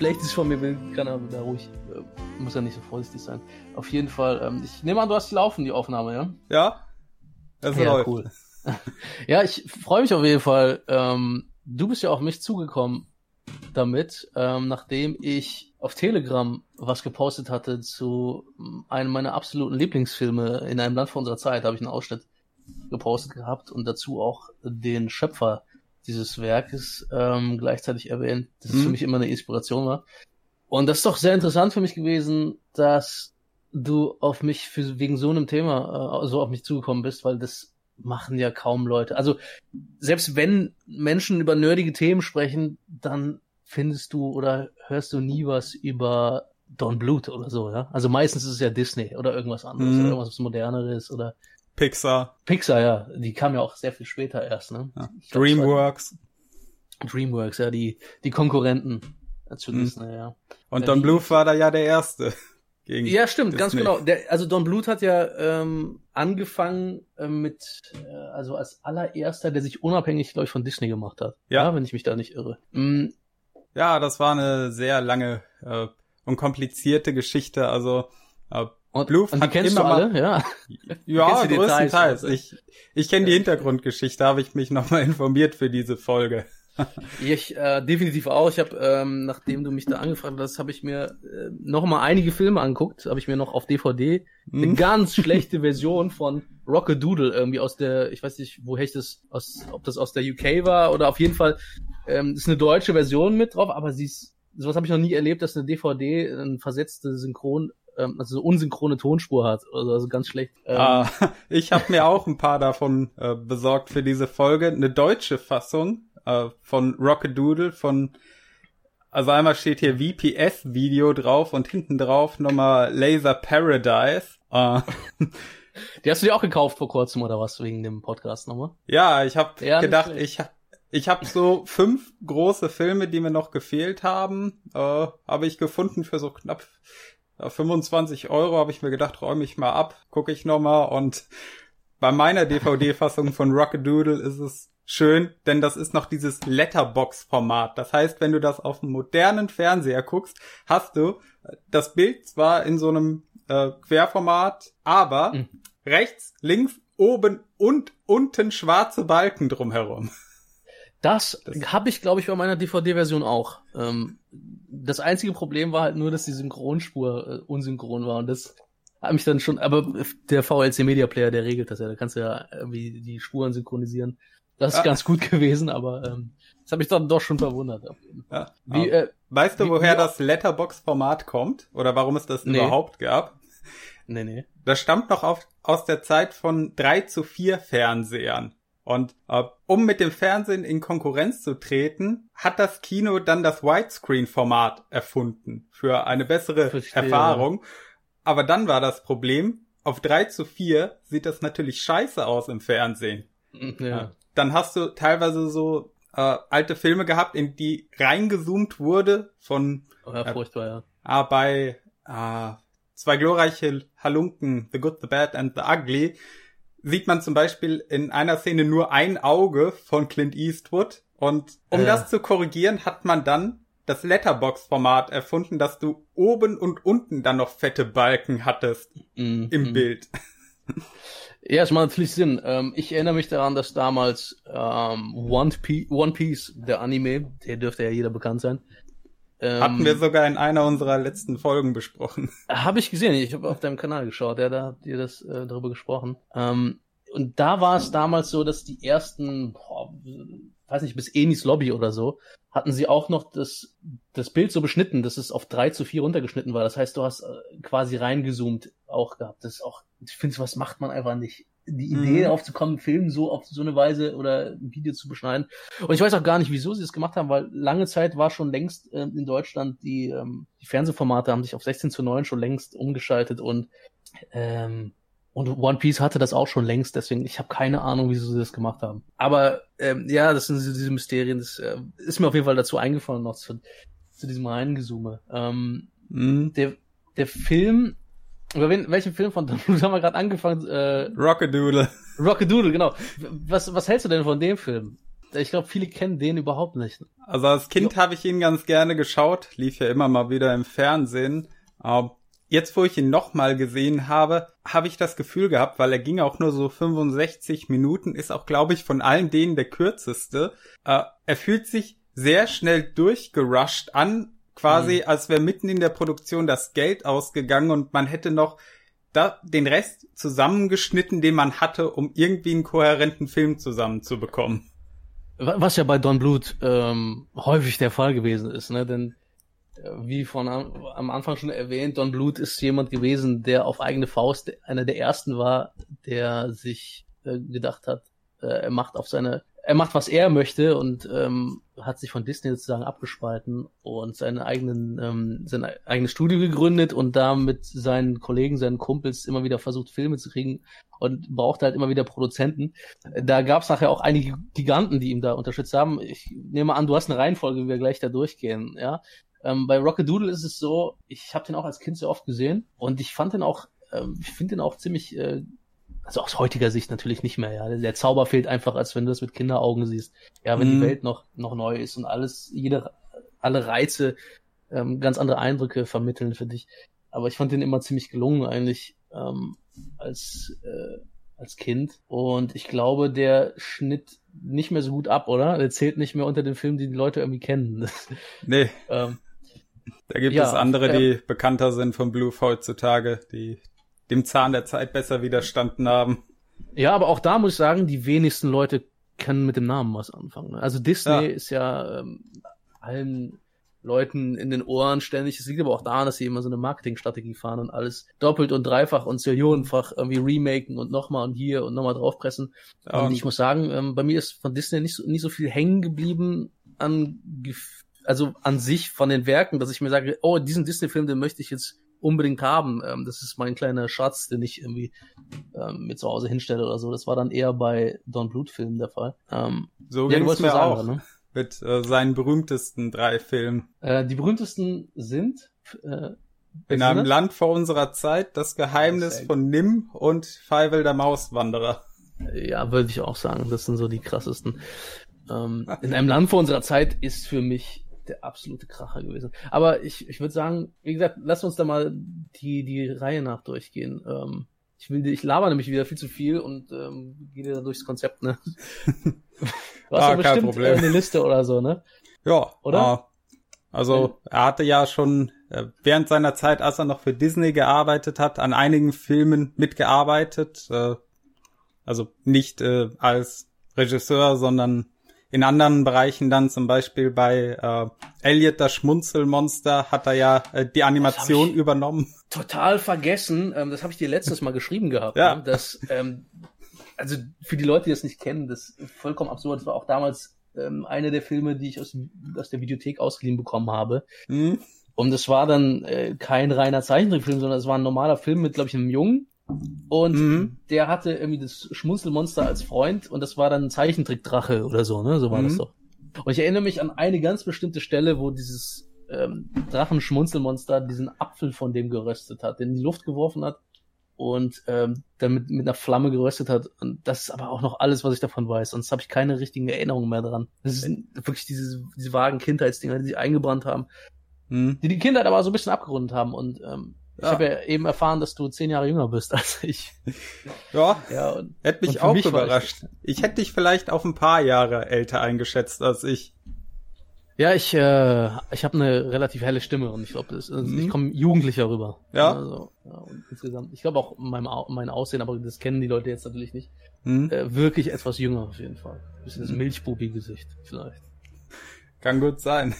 irgendwas Schlechtes von mir will, kann er da ruhig, äh, muss ja nicht so vorsichtig sein. Auf jeden Fall, ähm, ich nehme an, du hast die laufen, die Aufnahme, ja? Ja. Das ja, läuft. cool. ja, ich freue mich auf jeden Fall. Ähm, du bist ja auf mich zugekommen damit, ähm, nachdem ich auf Telegram was gepostet hatte zu einem meiner absoluten Lieblingsfilme in einem Land vor unserer Zeit, habe ich einen Ausschnitt gepostet gehabt und dazu auch den Schöpfer dieses Werkes ähm, gleichzeitig erwähnt, dass es Mhm. für mich immer eine Inspiration war. Und das ist doch sehr interessant für mich gewesen, dass du auf mich für, wegen so einem Thema äh, so auf mich zugekommen bist, weil das machen ja kaum Leute. Also selbst wenn Menschen über nerdige Themen sprechen, dann findest du oder hörst du nie was über Don Bluth oder so, ja? Also meistens ist es ja Disney oder irgendwas anderes Mhm. oder irgendwas was moderneres oder Pixar, Pixar, ja. Die kam ja auch sehr viel später erst, ne? Ja. Glaub, Dreamworks. Dreamworks, ja, die, die Konkurrenten zu Mhm. Disney, ja. Und Ja, Don Bluth war da ja der Erste. Gegen Ja, stimmt, ganz Disney. genau. Der, also Don Bluth hat ja ähm, angefangen äh, mit, äh, also als allererster, der sich unabhängig, glaube ich, von Disney gemacht hat. Ja. wenn ich mich da nicht irre. Mm, Ja, das war eine sehr lange äh, und komplizierte Geschichte. Also äh, und, Bluth und die hat kennst du alle, ja. ja, größtenteils. also. Ich, ich kenne die Hintergrundgeschichte, habe ich mich nochmal informiert für diese Folge. Ich äh, definitiv auch. Ich habe, ähm, nachdem du mich da angefragt hast, habe ich mir äh, noch mal einige Filme angeguckt. Habe ich mir noch auf DVD eine Hm? ganz schlechte Version von Rockadoodle irgendwie aus der, ich weiß nicht, woher ich das aus, ob das aus der UK war oder auf jeden Fall ähm, ist eine deutsche Version mit drauf, aber sie ist, sowas habe ich noch nie erlebt, dass eine DVD eine versetzte Synchron, ähm, also so unsynchrone Tonspur hat. Also, also ganz schlecht. Ähm, Ah, ich habe mir auch ein paar davon äh, besorgt für diese Folge. Eine deutsche Fassung äh, von Rockadoodle von also einmal steht hier VPS-Video drauf und hinten drauf nochmal Laser Paradise. Äh, Die hast du dir auch gekauft vor kurzem oder was wegen dem Podcast nochmal? ja, ich habe Ja, gedacht, ich hab- ich habe so fünf große Filme, die mir noch gefehlt haben, äh, habe ich gefunden für so knapp 25 Euro. Habe ich mir gedacht, räume ich mal ab, gucke ich noch mal und bei meiner DVD-Fassung von Rockadoodle ist es schön, denn das ist noch dieses Letterbox-Format. Das heißt, wenn du das auf einem modernen Fernseher guckst, hast du das Bild zwar in so einem äh, Querformat, aber Mhm. rechts, links, oben und unten schwarze Balken drumherum. Das, Das- habe ich, glaube ich, bei meiner DVD-Version auch. Ähm, das einzige Problem war halt nur, dass die Synchronspur äh, unsynchron war und das hat mich dann schon, aber der VLC Media Player, der regelt das ja, da kannst du ja irgendwie die Spuren synchronisieren. Das ist Ja. ganz gut gewesen, aber ähm, das hat mich dann doch schon verwundert. auf jeden Fall. Ja. Wie, äh, weißt du, wie- woher wie- das Letterbox-Format kommt? Oder warum es das Nee. überhaupt gab? nee, nee. Das stammt noch auf, aus der Zeit von 3 zu 4 Fernsehern. Und äh, um mit dem Fernsehen in Konkurrenz zu treten, hat das Kino dann das Widescreen-Format erfunden für eine bessere Verstehe. Erfahrung. Aber dann war das Problem, auf 3 zu 4 sieht das natürlich scheiße aus im Fernsehen. Ja. Dann hast du teilweise so äh, alte Filme gehabt, in die reingezoomt wurde von Oh, ja, furchtbar, ja. Ah, bei ah, zwei glorreiche Halunken, The Good, The Bad and The Ugly, sieht man zum Beispiel in einer Szene nur ein Auge von Clint Eastwood. Und um Ja. das zu korrigieren, hat man dann das Letterbox-Format erfunden, dass du oben und unten dann noch fette Balken hattest Mhm. im Mhm. Bild. Ja, es macht natürlich Sinn. Ähm, ich erinnere mich daran, dass damals ähm, One, Piece, One Piece, der Anime, der dürfte ja jeder bekannt sein. Ähm, Hatten wir sogar in einer unserer letzten Folgen besprochen. Habe ich gesehen. Ich habe auf deinem Kanal geschaut. Ja, da habt ihr das äh, darüber gesprochen. Ähm, und da war es damals so, dass die ersten, boah, weiß nicht, bis Enis Lobby oder so, hatten sie auch noch das, das Bild so beschnitten, dass es auf 3 zu 4 runtergeschnitten war. Das heißt, du hast äh, quasi reingezoomt auch gehabt. Das ist auch, ich finde, was macht man einfach nicht. Die Idee Mhm. aufzukommen, einen Film so auf so eine Weise oder ein Video zu beschneiden. Und ich weiß auch gar nicht, wieso sie das gemacht haben, weil lange Zeit war schon längst ähm, in Deutschland die, ähm, die Fernsehformate haben sich auf 16 zu 9 schon längst umgeschaltet und ähm, und One Piece hatte das auch schon längst, deswegen ich habe keine Ahnung, wieso sie das gemacht haben. Aber ähm, ja, das sind diese, Mysterien. Das äh, ist mir auf jeden Fall dazu eingefallen noch zu, zu diesem Reingezoome. Ähm, Mhm. der, der Film Über wen, welchen Film von Bluth haben wir gerade angefangen? Äh, Rockadoodle. Rockadoodle, genau. Was, was hältst du denn von dem Film? Ich glaube, viele kennen den überhaupt nicht. Also als Kind habe ich ihn ganz gerne geschaut, lief ja immer mal wieder im Fernsehen. Aber jetzt, wo ich ihn nochmal gesehen habe, habe ich das Gefühl gehabt, weil er ging auch nur so 65 Minuten, ist auch, glaube ich, von allen denen der kürzeste. Äh, er fühlt sich sehr schnell durchgerusht an, quasi, mhm. als wäre mitten in der Produktion das Geld ausgegangen und man hätte noch da den Rest zusammengeschnitten, den man hatte, um irgendwie einen kohärenten Film zusammenzubekommen. Was ja bei Don Bluth ähm, häufig der Fall gewesen ist, ne? Denn äh, wie von am Anfang schon erwähnt, Don Bluth ist jemand gewesen, der auf eigene Faust einer der ersten war, der sich äh, gedacht hat, äh, er macht auf seine er macht, was er möchte und ähm, hat sich von Disney sozusagen abgespalten und seine eigenen, ähm, sein eigenes Studio gegründet und da mit seinen Kollegen, seinen Kumpels immer wieder versucht, Filme zu kriegen und brauchte halt immer wieder Produzenten. Da gab es nachher auch einige Giganten, die ihm da unterstützt haben. Ich nehme an, du hast eine Reihenfolge, wie wir gleich da durchgehen, ja. Ähm, bei Rockadoodle ist es so, ich habe den auch als Kind sehr oft gesehen und ich fand den auch, ähm, ich finde den auch ziemlich äh, also aus heutiger Sicht natürlich nicht mehr, ja. Der Zauber fehlt einfach, als wenn du das mit Kinderaugen siehst. Ja, wenn mhm. die Welt noch, noch neu ist und alles, jede, alle Reize, ähm, ganz andere Eindrücke vermitteln für dich. Aber ich fand den immer ziemlich gelungen eigentlich, ähm, als, äh, als Kind. Und ich glaube, der schnitt nicht mehr so gut ab, oder? Der zählt nicht mehr unter den Filmen, die die Leute irgendwie kennen. nee. ähm, da gibt ja, es andere, die äh, bekannter sind von Blue heutzutage, die dem Zahn der Zeit besser widerstanden haben. Ja, aber auch da muss ich sagen, die wenigsten Leute können mit dem Namen was anfangen. Ne? Also Disney ja. ist ja ähm, allen Leuten in den Ohren ständig. Es liegt aber auch daran, dass sie immer so eine Marketingstrategie fahren und alles doppelt und dreifach und zillionenfach irgendwie remaken und nochmal und hier und nochmal draufpressen. Ja, und ich muss sagen, ähm, bei mir ist von Disney nicht so, nicht so viel hängen geblieben an, also an sich von den Werken, dass ich mir sage, oh, diesen Disney-Film, den möchte ich jetzt unbedingt haben. Ähm, das ist mein kleiner Schatz, den ich irgendwie ähm, mir zu Hause hinstelle oder so. Das war dann eher bei Don Bluth Filmen der Fall. Ähm, so ging es mir sagen, auch. Ne? Mit äh, seinen berühmtesten drei Filmen. Äh, die berühmtesten sind äh, in einem Land vor unserer Zeit, das Geheimnis von Nim und Feivel der Mauswanderer. Ja, würde ich auch sagen. Das sind so die krassesten. Ähm, in einem Land vor unserer Zeit ist für mich der absolute Kracher gewesen. Aber ich, ich würde sagen, wie gesagt, lass uns da mal die, die Reihe nach durchgehen. Ähm, ich will, ich laber nämlich wieder viel zu viel und ähm, gehe da durchs Konzept, ne? Du hast ah, bestimmt Problem. eine Liste oder so, ne? Ja, oder? Äh, also er hatte ja schon äh, während seiner Zeit, als er noch für Disney gearbeitet hat, an einigen Filmen mitgearbeitet. Äh, also nicht äh, als Regisseur, sondern in anderen Bereichen dann zum Beispiel bei äh, Elliot das Schmunzelmonster hat er ja äh, die Animation übernommen. Total vergessen. Ähm, das habe ich dir letztes Mal geschrieben gehabt. Ja. Ne? Dass, ähm, also für die Leute, die das nicht kennen, das ist vollkommen absurd. Das war auch damals ähm, einer der Filme, die ich aus, aus der Videothek ausgeliehen bekommen habe. Mhm. Und es war dann äh, kein reiner Zeichentrickfilm, sondern es war ein normaler Film mit, glaube ich, einem Jungen und mhm. der hatte irgendwie das Schmunzelmonster als Freund und das war dann ein Zeichentrickdrache oder so, ne? So war mhm. das doch. Und ich erinnere mich an eine ganz bestimmte Stelle, wo dieses ähm, Drachenschmunzelmonster diesen Apfel von dem geröstet hat, den in die Luft geworfen hat und ähm, dann mit, mit einer Flamme geröstet hat. Und das ist aber auch noch alles, was ich davon weiß. Sonst habe ich keine richtigen Erinnerungen mehr dran. Das sind wirklich diese, diese vagen Kindheitsdinger, die sich eingebrannt haben. Mhm. Die die Kindheit aber so ein bisschen abgerundet haben. Und ähm, ich ja. habe ja eben erfahren, dass du zehn Jahre jünger bist als ich. Ja, ja und, hätte mich auch mich überrascht. Ich, ich hätte dich vielleicht auf ein paar Jahre älter eingeschätzt als ich. Ja, ich, äh, ich habe eine relativ helle Stimme und ich glaube, also mhm. ich komme jugendlicher rüber. Ja. Also, ja und insgesamt, ich glaube auch mein, mein Aussehen, aber das kennen die Leute jetzt natürlich nicht. Mhm. Äh, wirklich etwas jünger auf jeden Fall. bisschen das mhm. Milchbubi-Gesicht vielleicht. Kann gut sein.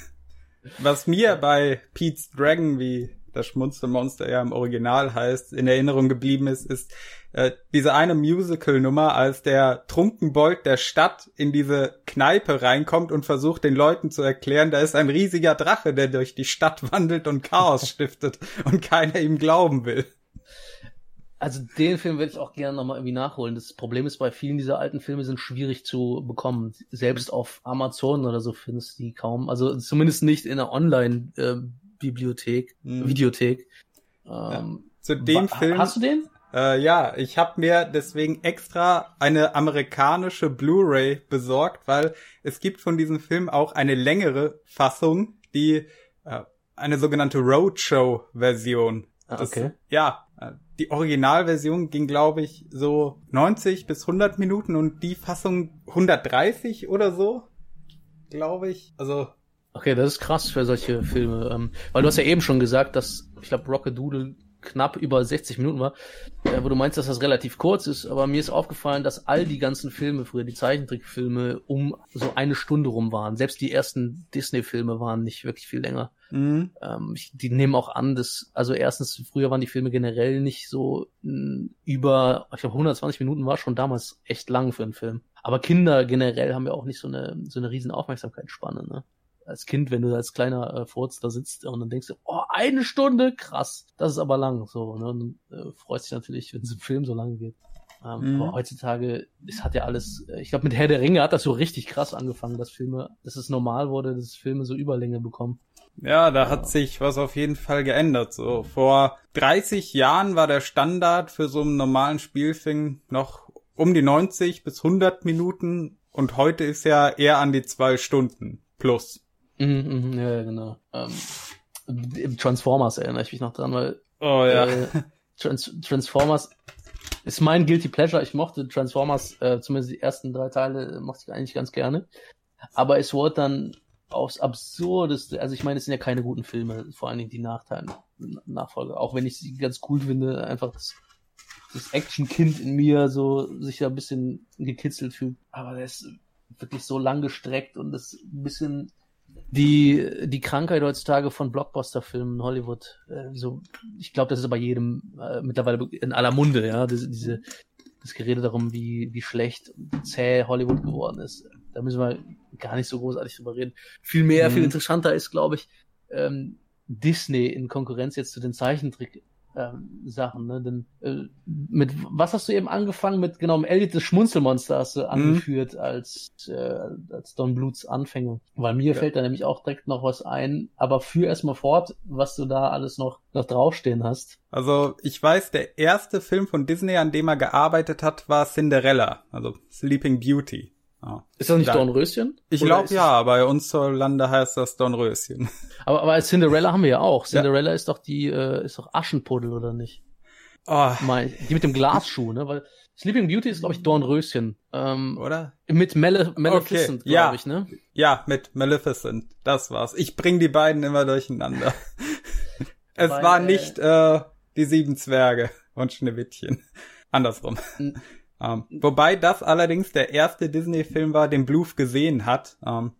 Was mir bei Pete's Dragon, wie das Schmunzelmonster ja im Original heißt, in Erinnerung geblieben ist, ist äh, diese eine Musical-Nummer, als der Trunkenbold der Stadt in diese Kneipe reinkommt und versucht den Leuten zu erklären, da ist ein riesiger Drache, der durch die Stadt wandelt und Chaos stiftet und keiner ihm glauben will. Also den Film würde ich auch gerne nochmal irgendwie nachholen. Das Problem ist, bei vielen dieser alten Filme sind schwierig zu bekommen. Selbst auf Amazon oder so findest du die kaum. Also zumindest nicht in der Online- äh, Bibliothek, mhm. Videothek. Ähm, zu dem Film. Hast du den? Äh, ja, ich habe mir deswegen extra eine amerikanische Blu-ray besorgt, weil es gibt von diesem Film auch eine längere Fassung, die äh, eine sogenannte Roadshow-Version. Ah, Das- okay. Ja, äh, die Originalversion ging, glaube ich, so 90 bis 100 Minuten und die Fassung 130 oder so, glaube ich. Also Okay, das ist krass für solche Filme. Ähm, weil du hast ja eben schon gesagt, dass, ich glaube, Rockadoodle knapp über 60 Minuten war, äh, wo du meinst, dass das relativ kurz ist, aber mir ist aufgefallen, dass all die ganzen Filme früher, die Zeichentrickfilme, um so eine Stunde rum waren. Selbst die ersten Disney-Filme waren nicht wirklich viel länger. mh, Ähm, ich, die nehmen auch an, dass, also erstens, früher waren die Filme generell nicht so mh, über, ich glaube 120 Minuten war schon damals echt lang für einen Film. Aber Kinder generell haben ja auch nicht so eine, so eine riesen Aufmerksamkeitsspanne, ne? Als Kind, wenn du als kleiner äh, Furz da sitzt und dann denkst du, oh, eine Stunde, krass, das ist aber lang, so, ne? Und äh, freust dich natürlich, wenn es im Film so lang geht. Ähm, Mhm. Aber heutzutage, es hat ja alles, äh, ich glaube, mit Herr der Ringe hat das so richtig krass angefangen, dass Filme, dass es normal wurde, dass Filme so Überlänge bekommen. Ja, da hat sich was auf jeden Fall geändert. So vor 30 Jahren war der Standard für so einen normalen Spielfilm noch um die 90 bis 100 Minuten und heute ist ja eher an die zwei Stunden plus. Mhm, mhm, ja, genau. Ähm, Transformers erinnere ich mich noch dran, weil Oh ja. äh, Trans Transformers ist mein Guilty Pleasure. Ich mochte Transformers, äh, zumindest die ersten drei Teile, äh, mochte ich eigentlich ganz gerne. Aber es wurde dann aufs Absurdeste, also ich meine, es sind ja keine guten Filme, vor allen Dingen die Nachteile, Nachfolge. Auch wenn ich sie ganz cool finde, einfach das, das Action-Kind in mir so sich da ein bisschen gekitzelt fühlt. Aber der ist wirklich so lang gestreckt und das ein bisschen die, die Krankheit heutzutage von Blockbuster-Filmen in Hollywood. Äh, so, ich glaube, das ist bei jedem äh, mittlerweile in aller Munde, ja, diese, diese das Gerede darum, wie, wie schlecht und zäh Hollywood geworden ist. Da müssen wir gar nicht so großartig drüber reden. Viel mehr, Mhm. viel interessanter ist, glaube ich, ähm, Disney in Konkurrenz jetzt zu den Zeichentrick ähm, Sachen, ne? Denn äh, mit was hast du eben angefangen mit genau Elliot das Schmunzelmonster hast du angeführt als äh, als Don Bluts Anfänge, weil mir Ja. fällt da nämlich auch direkt noch was ein, aber führ erstmal fort, was du da alles noch noch draufstehen hast. Also ich weiß, der erste Film von Disney, an dem er gearbeitet hat, war Cinderella, also Sleeping Beauty. Ja. Ist das nicht Da- Dornröschen? Ich glaube ja, bei uns zur Lande heißt das Dornröschen. Aber, aber als Cinderella haben wir ja auch. Cinderella ist doch die, äh, ist doch Aschenpuddel, oder nicht? Oh, Mein, die mit dem Glasschuh, ne? Weil Sleeping Beauty ist, glaube ich, Dornröschen. Ähm, oder? mit Male Maleficent, Okay, ja. glaube ich, ne? Ja, mit Maleficent. Das war's. Ich bring die beiden immer durcheinander. es Weil, war äh, nicht äh, die sieben Zwerge und Schneewittchen. Andersrum. Ähm, wobei das allerdings der erste Disney-Film war, den Bluth gesehen hat. Ähm,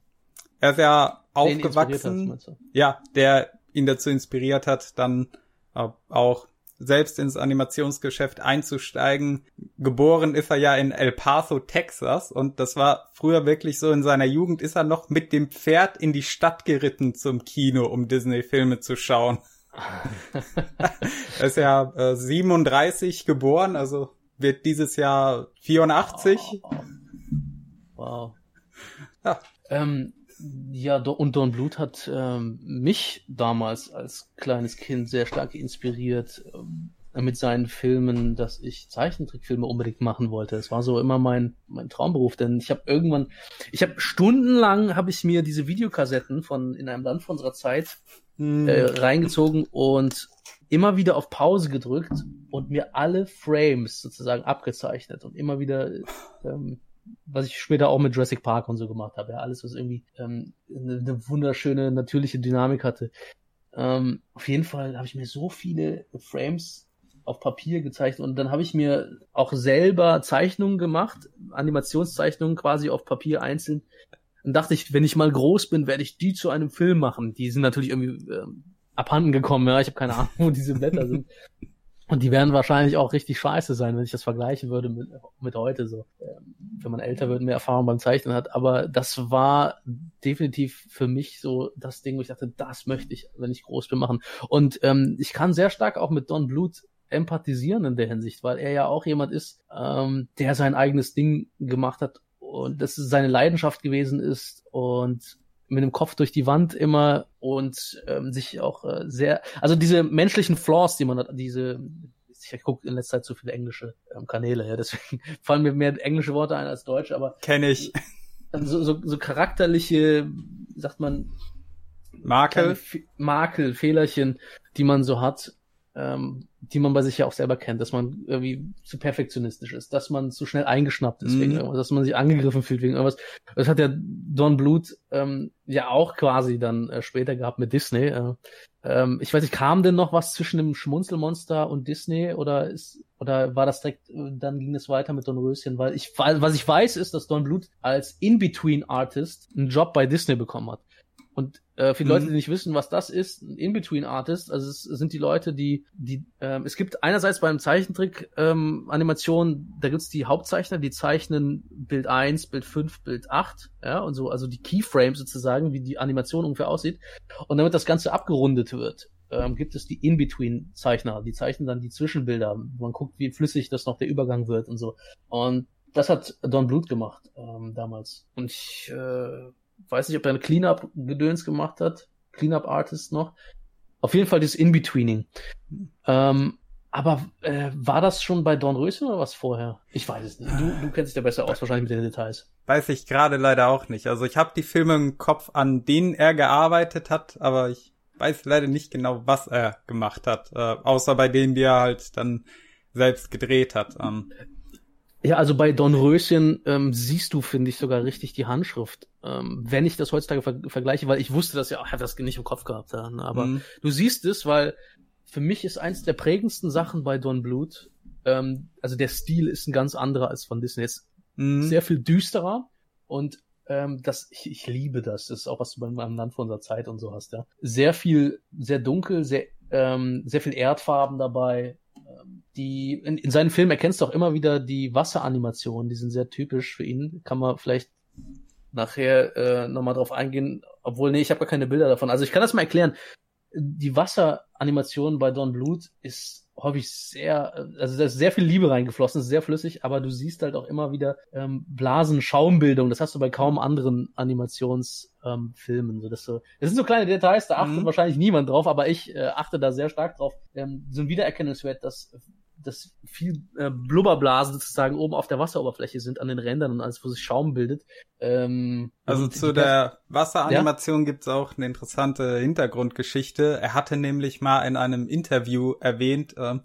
er ist ja Den aufgewachsen. ja, der ihn dazu inspiriert hat, dann äh, auch selbst ins Animationsgeschäft einzusteigen. Geboren ist er ja in El Paso, Texas und das war früher wirklich so in seiner Jugend ist er noch mit dem Pferd in die Stadt geritten zum Kino, um Disney-Filme zu schauen. er ist ja äh, 37 geboren, also wird dieses Jahr 84. Oh, Wow. Ja. Ähm, ja, und Don Bluth hat ähm, mich damals als kleines Kind sehr stark inspiriert ähm, mit seinen Filmen, dass ich Zeichentrickfilme unbedingt machen wollte. Es war so immer mein mein Traumberuf, denn ich habe irgendwann, ich habe stundenlang habe ich mir diese Videokassetten von in einem Land von unserer Zeit Hm, äh, reingezogen und immer wieder auf Pause gedrückt und mir alle Frames sozusagen abgezeichnet und immer wieder, ähm, was ich später auch mit Jurassic Park und so gemacht habe, ja, alles, was irgendwie ähm, eine, eine wunderschöne, natürliche Dynamik hatte. Ähm, auf jeden Fall habe ich mir so viele Frames auf Papier gezeichnet und dann habe ich mir auch selber Zeichnungen gemacht, Animationszeichnungen quasi auf Papier einzeln. Dann dachte ich, wenn ich mal groß bin, werde ich die zu einem Film machen. Die sind natürlich irgendwie ähm, abhanden gekommen, ja. Ich habe keine Ahnung, wo diese Blätter sind. Und die werden wahrscheinlich auch richtig scheiße sein, wenn ich das vergleichen würde mit, mit heute so. Ähm, wenn man älter wird, mehr Erfahrung beim Zeichnen hat. Aber das war definitiv für mich so das Ding, wo ich dachte, das möchte ich, wenn ich groß bin, machen. Und ähm, ich kann sehr stark auch mit Don Bluth empathisieren in der Hinsicht, weil er ja auch jemand ist, ähm, der sein eigenes Ding gemacht hat und das seine Leidenschaft gewesen ist und mit dem Kopf durch die Wand immer und ähm, sich auch äh, sehr, also diese menschlichen Flaws, die man hat, diese, ich gucke in letzter Zeit zu viele englische ähm, Kanäle, ja, deswegen fallen mir mehr englische Worte ein als deutsche, aber kenne ich. So, so, so charakterliche, sagt man, Makel, Makel, Fehlerchen, die man so hat, ähm, die man bei sich ja auch selber kennt, dass man irgendwie zu perfektionistisch ist, dass man zu schnell eingeschnappt ist mhm. wegen irgendwas, dass man sich angegriffen fühlt wegen irgendwas. Das hat ja Don Bluth ähm, ja auch quasi dann äh, später gehabt mit Disney. Äh, ähm, ich weiß nicht, kam denn noch was zwischen dem Schmunzelmonster und Disney oder ist oder war das direkt, äh, dann ging es weiter mit Don Röschen, weil ich, was ich weiß, ist, dass Don Bluth als In-Between-Artist einen Job bei Disney bekommen hat. Und äh, für die mhm. Leute, die nicht wissen, was das ist, ein In-Between-Artist, also es sind die Leute, die, die, ähm, es gibt einerseits beim Zeichentrick ähm, Animation, da gibt's die Hauptzeichner, die zeichnen Bild 1, Bild 5, Bild 8, ja, und so, also die Keyframes sozusagen, wie die Animation ungefähr aussieht. Und damit das Ganze abgerundet wird, ähm, gibt es die In-Between-Zeichner, die zeichnen dann die Zwischenbilder. Man guckt, wie flüssig das noch der Übergang wird und so. Und das hat Don Bluth gemacht ähm, damals. Und ich äh, weiß nicht, ob er eine Cleanup-Gedöns gemacht hat. Cleanup-Artist noch. Auf jeden Fall das In-Betweening. Ähm, aber äh, war das schon bei Don Röschen oder was vorher? Ich weiß es nicht. Du, du kennst dich da besser aus, wahrscheinlich mit den Details. Weiß ich gerade leider auch nicht. Also ich habe die Filme im Kopf, an denen er gearbeitet hat, aber ich weiß leider nicht genau, was er gemacht hat. Äh, außer bei denen, die er halt dann selbst gedreht hat. Ähm, ja, also bei Don Röschen ähm, siehst du, finde ich, sogar richtig die Handschrift. Ähm, wenn ich das heutzutage ver vergleiche, weil ich wusste das ja, ich habe das nicht im Kopf gehabt, ja, aber mhm. du siehst es, weil für mich ist eins der prägendsten Sachen bei Don Bluth, ähm, also der Stil ist ein ganz anderer als von Disney. Ist mhm. sehr viel düsterer und ähm, das, ich, ich liebe das. Das ist auch was du beim, beim Land von unserer Zeit und so hast, ja. Sehr viel, sehr dunkel, sehr, ähm, sehr viel Erdfarben dabei, die in, in seinen Filmen erkennst du auch immer wieder die Wasseranimationen, die sind sehr typisch für ihn. Kann man vielleicht nachher äh, nochmal drauf eingehen, obwohl, nee, ich habe gar keine Bilder davon. Also ich kann das mal erklären. Die Wasseranimation bei Don Bluth ist häufig sehr, also da ist sehr viel Liebe reingeflossen, ist sehr flüssig, aber du siehst halt auch immer wieder ähm, Blasen, Schaumbildung. Das hast du bei kaum anderen Animationsfilmen. Ähm, so, dass du, das sind so kleine Details, da achtet mhm. wahrscheinlich niemand drauf, aber ich äh, achte da sehr stark drauf. Ähm, so ein Wiedererkennungswert, dass dass viel äh, Blubberblasen sozusagen oben auf der Wasseroberfläche sind, an den Rändern und alles, wo sich Schaum bildet. Ähm, also zu der Wasseranimation ja? gibt's auch eine interessante Hintergrundgeschichte. Er hatte nämlich mal in einem Interview erwähnt, äh,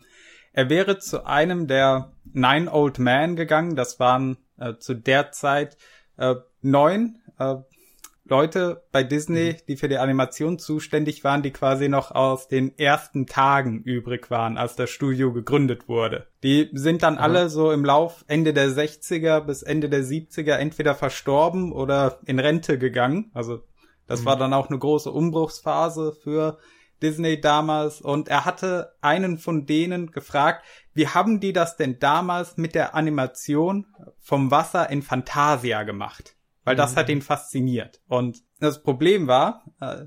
er wäre zu einem der Nine Old Men gegangen. Das waren äh, zu der Zeit äh, neun äh, Leute bei Disney, mhm. die für die Animation zuständig waren, die quasi noch aus den ersten Tagen übrig waren, als das Studio gegründet wurde. Die sind dann mhm. alle so im Lauf Ende der 60er bis Ende der 70er entweder verstorben oder in Rente gegangen. Also das mhm. war dann auch eine große Umbruchsphase für Disney damals und er hatte einen von denen gefragt, wie haben die das denn damals mit der Animation vom Wasser in Fantasia gemacht? Weil das hat mhm. ihn fasziniert. Und das Problem war, äh,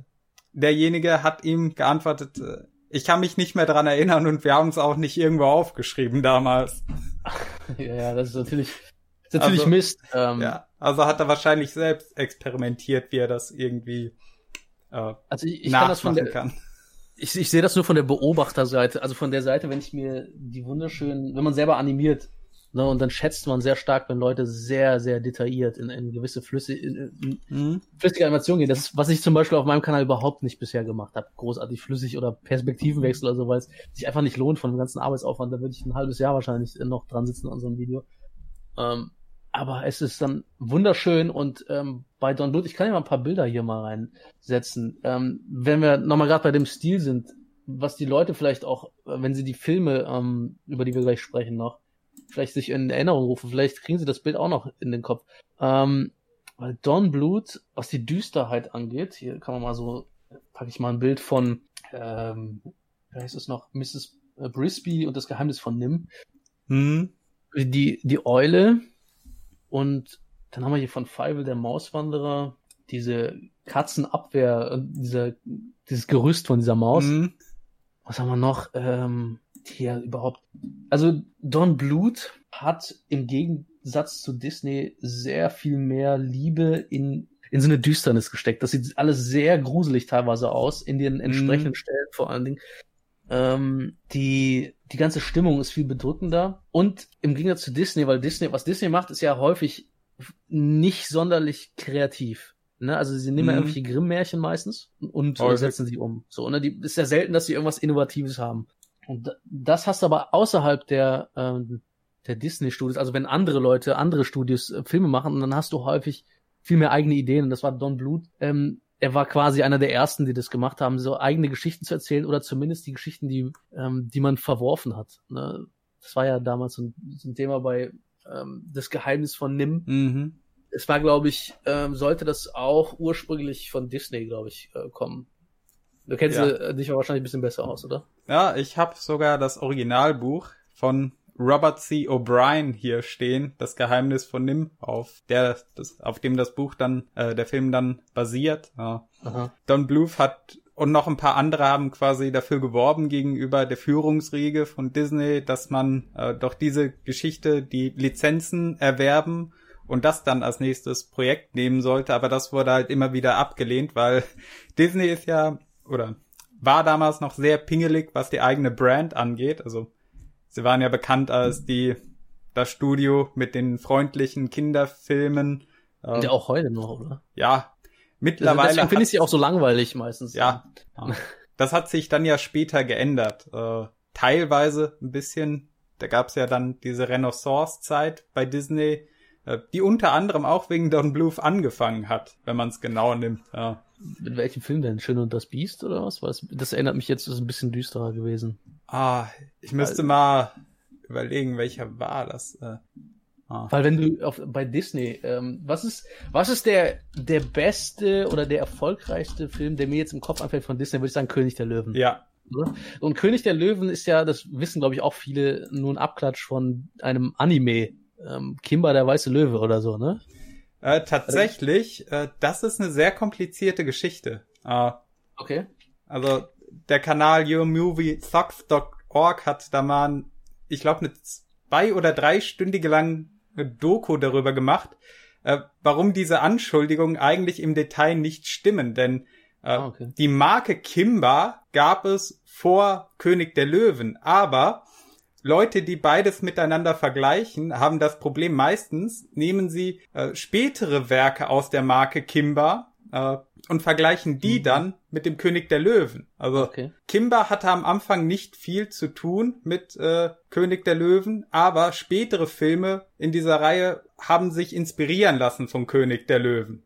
derjenige hat ihm geantwortet, äh, ich kann mich nicht mehr dran erinnern und wir haben es auch nicht irgendwo aufgeschrieben damals. ja, ja, das ist natürlich, das ist natürlich also, Mist. Ähm, ja, also hat er wahrscheinlich selbst experimentiert, wie er das irgendwie äh, also ich, ich kann das von der, kann. Ich, ich sehe das nur von der Beobachterseite, also von der Seite, wenn ich mir die wunderschönen, wenn man selber animiert, Ne, und dann schätzt man sehr stark, wenn Leute sehr, sehr detailliert in, in gewisse Flüsse, in, in mhm. flüssige Animationen gehen. Das ist, was ich zum Beispiel auf meinem Kanal überhaupt nicht bisher gemacht habe. Großartig flüssig oder Perspektivenwechsel oder so, weil es sich einfach nicht lohnt von dem ganzen Arbeitsaufwand. Da würde ich ein halbes Jahr wahrscheinlich noch dran sitzen an so einem Video. Ähm, aber es ist dann wunderschön und ähm, bei Don Bluth, ich kann ja mal ein paar Bilder hier mal reinsetzen. Ähm, wenn wir nochmal gerade bei dem Stil sind, was die Leute vielleicht auch, wenn sie die Filme, ähm, über die wir gleich sprechen noch, vielleicht sich in Erinnerung rufen. Vielleicht kriegen sie das Bild auch noch in den Kopf. Ähm, weil Don Bluth, was die Düsterheit angeht, hier kann man mal so, packe ich mal ein Bild von, ähm, wie heißt es noch, Mrs. Brisby und das Geheimnis von Nim. Mhm. Die, die Eule und dann haben wir hier von Feivel der Mauswanderer diese Katzenabwehr, dieser, dieses Gerüst von dieser Maus. Mhm. Was haben wir noch? Ähm, hier überhaupt. Also Don Bluth hat im Gegensatz zu Disney sehr viel mehr Liebe in in so eine Düsternis gesteckt. Das sieht alles sehr gruselig teilweise aus, in den entsprechenden mhm. Stellen vor allen Dingen. Ähm, die, die ganze Stimmung ist viel bedrückender. Und im Gegensatz zu Disney, weil Disney, was Disney macht, ist ja häufig nicht sonderlich kreativ. Ne? Also sie nehmen mhm. ja irgendwelche Grimm-Märchen meistens und oh, setzen sie um. So, ne? Die ist ja selten, dass sie irgendwas Innovatives haben. Und das hast du aber außerhalb der, ähm, der Disney-Studios, also wenn andere Leute, andere Studios äh, Filme machen, dann hast du häufig viel mehr eigene Ideen. Und das war Don Bluth. Ähm, er war quasi einer der ersten, die das gemacht haben, so eigene Geschichten zu erzählen oder zumindest die Geschichten, die, ähm, die man verworfen hat. Ne? Das war ja damals so ein, so ein Thema bei ähm, Das Geheimnis von Nim. Mhm. Es war, glaube ich, ähm, sollte das auch ursprünglich von Disney, glaube ich, äh, kommen. Du kennst ja. Äh, dich wahrscheinlich ein bisschen besser aus, oder? Ja, ich habe sogar das Originalbuch von Robert C. O'Brien hier stehen, das Geheimnis von Nim, auf der das, auf dem das Buch dann, äh, der Film dann basiert. Ja. Don Bluth hat und noch ein paar andere haben quasi dafür geworben gegenüber der Führungsriege von Disney, dass man äh, doch diese Geschichte, die Lizenzen erwerben und das dann als nächstes Projekt nehmen sollte, aber das wurde halt immer wieder abgelehnt, weil Disney ist ja oder war damals noch sehr pingelig, was die eigene Brand angeht. Also sie waren ja bekannt als die das Studio mit den freundlichen Kinderfilmen. Ähm, ja, auch heute noch, oder? Ja. Mittlerweile. Deswegen finde ich sie auch so langweilig meistens. Ja. Das hat sich dann ja später geändert. Äh, teilweise ein bisschen. Da gab's ja dann diese Renaissance-Zeit bei Disney, die unter anderem auch wegen Don Bluth angefangen hat, wenn man es genau nimmt. Ja. Mit welchem Film denn? Schön und das Biest oder was? was? Das erinnert mich jetzt, das ist ein bisschen düsterer gewesen. Ah, ich müsste Weil, mal überlegen, welcher war das. Äh, ah. Weil wenn du auf, bei Disney, ähm, was ist, was ist der, der beste oder der erfolgreichste Film, der mir jetzt im Kopf anfällt von Disney, würde ich sagen König der Löwen. Ja. Und König der Löwen ist ja, das wissen glaube ich auch viele, nur ein Abklatsch von einem Anime. Ähm, Kimba der weiße Löwe oder so, ne? Äh, tatsächlich, äh, das ist eine sehr komplizierte Geschichte. Äh, okay. Also der Kanal YourMovieSucks.org hat da mal, ich glaube, eine zwei- oder dreistündige lang Doku darüber gemacht, äh, warum diese Anschuldigungen eigentlich im Detail nicht stimmen. Denn äh, ah, okay. die Marke Kimba gab es vor König der Löwen, aber Leute, die beides miteinander vergleichen, haben das Problem meistens, nehmen sie äh, spätere Werke aus der Marke Kimba äh, und vergleichen die mhm. dann mit dem König der Löwen. Also okay. Kimba hatte am Anfang nicht viel zu tun mit äh, König der Löwen, aber spätere Filme in dieser Reihe haben sich inspirieren lassen vom König der Löwen.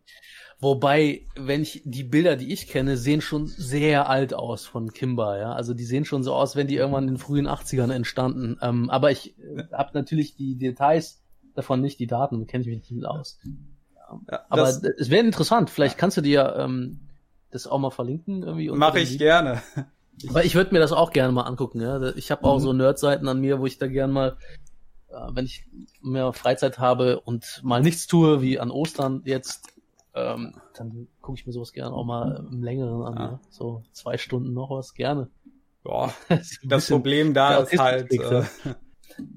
Wobei, wenn ich die Bilder, die ich kenne, sehen schon sehr alt aus von Kimba, ja. Also die sehen schon so aus, wenn die irgendwann in den frühen 80ern entstanden. Ähm, aber ich äh, habe natürlich die Details davon nicht, die Daten, kenne ich mich nicht aus. Ja, aber es wäre interessant, vielleicht kannst du dir ähm, das auch mal verlinken irgendwie. Mache ich gerne. Weil ich würde mir das auch gerne mal angucken, ja. Ich habe auch mhm. so Nerdseiten an mir, wo ich da gerne mal, äh, wenn ich mehr Freizeit habe und mal nichts tue, wie an Ostern jetzt, ähm, dann gucke ich mir sowas gerne auch mal im längeren an. Ja. Ja? So zwei Stunden noch was, gerne. Das, das Problem da ist halt, äh,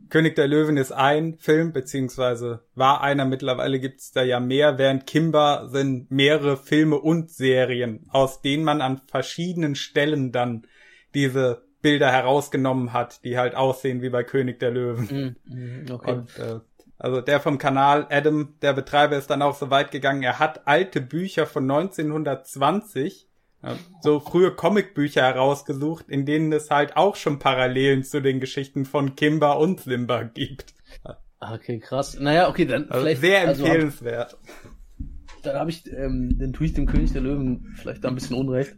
König der Löwen ist ein Film, beziehungsweise war einer, mittlerweile gibt's da ja mehr, während Kimba sind mehrere Filme und Serien, aus denen man an verschiedenen Stellen dann diese Bilder herausgenommen hat, die halt aussehen wie bei König der Löwen. Mm, okay. Und äh, also der vom Kanal Adam, der Betreiber ist dann auch so weit gegangen, er hat alte Bücher von 1920, so frühe Comicbücher herausgesucht, in denen es halt auch schon Parallelen zu den Geschichten von Kimba und Simba gibt. Ah, okay, krass. Naja, okay, dann also vielleicht. Sehr also empfehlenswert. Also dann habe ich, ähm, dann tue ich dem König der Löwen vielleicht da ein bisschen Unrecht.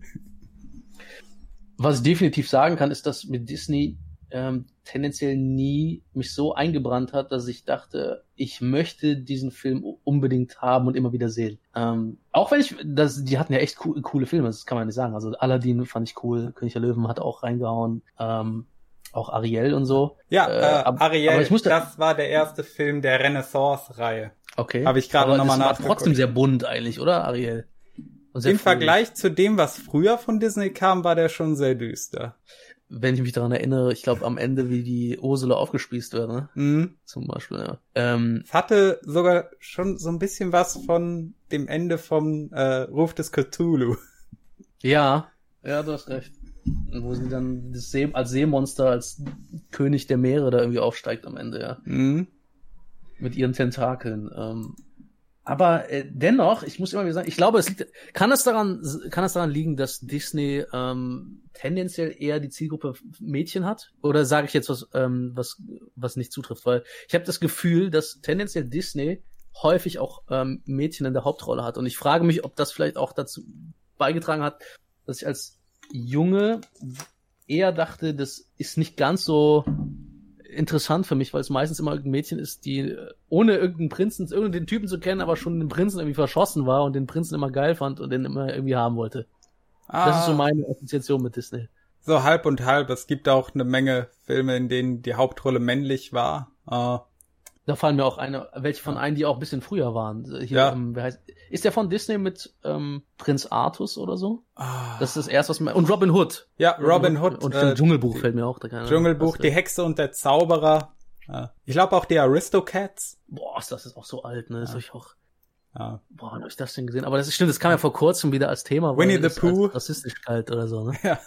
Was ich definitiv sagen kann, ist, dass mit Disney ähm, tendenziell nie mich so eingebrannt hat, dass ich dachte, ich möchte diesen Film unbedingt haben und immer wieder sehen. Ähm, auch wenn ich, das, die hatten ja echt co coole Filme, das kann man nicht sagen. Also Aladdin fand ich cool, König der Löwen hat auch reingehauen. Ähm, auch Ariel und so. Ja, äh, äh, ab, Ariel, ich musste, das war der erste Film der Renaissance-Reihe. Okay. Habe ich gerade nochmal nachgeguckt. War trotzdem sehr bunt eigentlich, oder Ariel? Im früh. Vergleich zu dem, was früher von Disney kam, war der schon sehr düster. Wenn ich mich daran erinnere, ich glaube am Ende, wie die Ursula aufgespießt wird, ne? Mhm. Zum Beispiel, ja. Ähm, Es hatte sogar schon so ein bisschen was von dem Ende vom äh, Ruf des Cthulhu. ja, ja, du hast recht. Wo sie dann das See, als Seemonster, als König der Meere da irgendwie aufsteigt am Ende, ja. Mhm. Mit ihren Tentakeln. Ähm, aber äh, dennoch, ich muss immer wieder sagen, ich glaube, es liegt, kann es daran, kann es daran liegen, dass Disney ähm, tendenziell eher die Zielgruppe Mädchen hat? Oder sage ich jetzt was, ähm, was, was nicht zutrifft? Weil ich habe das Gefühl, dass tendenziell Disney häufig auch ähm, Mädchen in der Hauptrolle hat. Und ich frage mich, ob das vielleicht auch dazu beigetragen hat, dass ich als Junge eher dachte, das ist nicht ganz so interessant für mich, weil es meistens immer irgendein Mädchen ist, die äh, ohne irgendeinen Prinzen, irgendeinen Typen zu kennen, aber schon den Prinzen irgendwie verschossen war und den Prinzen immer geil fand und den immer irgendwie haben wollte. Ah, Das ist so meine Assoziation mit Disney. so halb und halb. Es gibt auch eine Menge Filme, in denen die Hauptrolle männlich war. Äh, Da fallen mir auch eine, welche von ein, die auch ein bisschen früher waren. Hier, Ja. ähm, wer heißt, ist der von Disney mit ähm, Prinz Artus oder so? ah, Das ist das erste, was mir. Und Robin Hood. ja, Robin Hood. Und äh, Dschungelbuch die- fällt mir auch da keine Dschungelbuch, die Hexe und der Zauberer. Ich glaube auch die Aristocats. Boah, ist das ist auch so alt, ne? Das hab ich auch. Ja. Boah, wann hab ich das denn gesehen? Aber das ist stimmt, das kam ja vor kurzem wieder als Thema, Winnie the Pooh. rassistisch galt oder so, ne?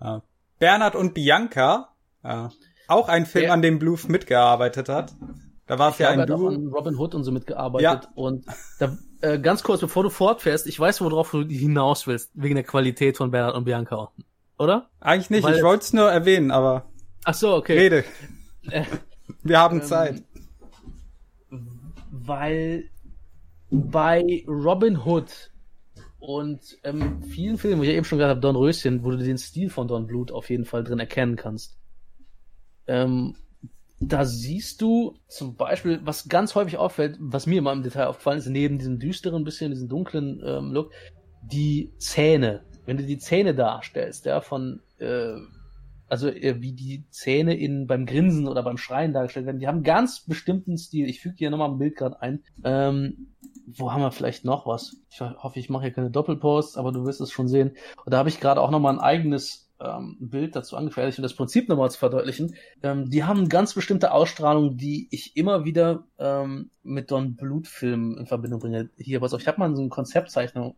Ja. Äh, Bernhard und Bianca. Äh, auch ein Film, Der- an dem Bluth mitgearbeitet hat. Da war es ja ein halt Duo. an Robin Hood und so mitgearbeitet. Und da, äh, ganz kurz, bevor du fortfährst, ich weiß, worauf du hinaus willst, wegen der Qualität von Bernhard und Bianca. Oder? Eigentlich nicht, Weil- ich wollte es nur erwähnen, aber Ach so, okay. rede. Äh, Wir haben ähm, Zeit. Weil bei Robin Hood und ähm, vielen Filmen, wo ich ja eben schon gesagt habe, Don Röschen, wo du den Stil von Don Blut auf jeden Fall drin erkennen kannst. Ähm, da siehst du zum Beispiel, was ganz häufig auffällt, was mir immer im Detail aufgefallen ist, neben diesem düsteren, bisschen diesem dunklen ähm, Look, die Zähne. Wenn du die Zähne darstellst, ja, von, äh, also äh, wie die Zähne in beim Grinsen oder beim Schreien dargestellt werden, die haben ganz bestimmten Stil. Ich füge hier nochmal ein Bild gerade ein. Ähm, wo haben wir vielleicht noch was? Ich hoffe, ich mache hier keine Doppelposts, aber du wirst es schon sehen. Und da habe ich gerade auch nochmal ein eigenes ähm, Bild dazu angefertigt, um das Prinzip nochmal zu verdeutlichen. Ähm, die haben ganz bestimmte Ausstrahlung, die ich immer wieder ähm, mit Don Blut-Filmen in Verbindung bringe. Hier, pass auf, ich habe mal so eine Konzeptzeichnung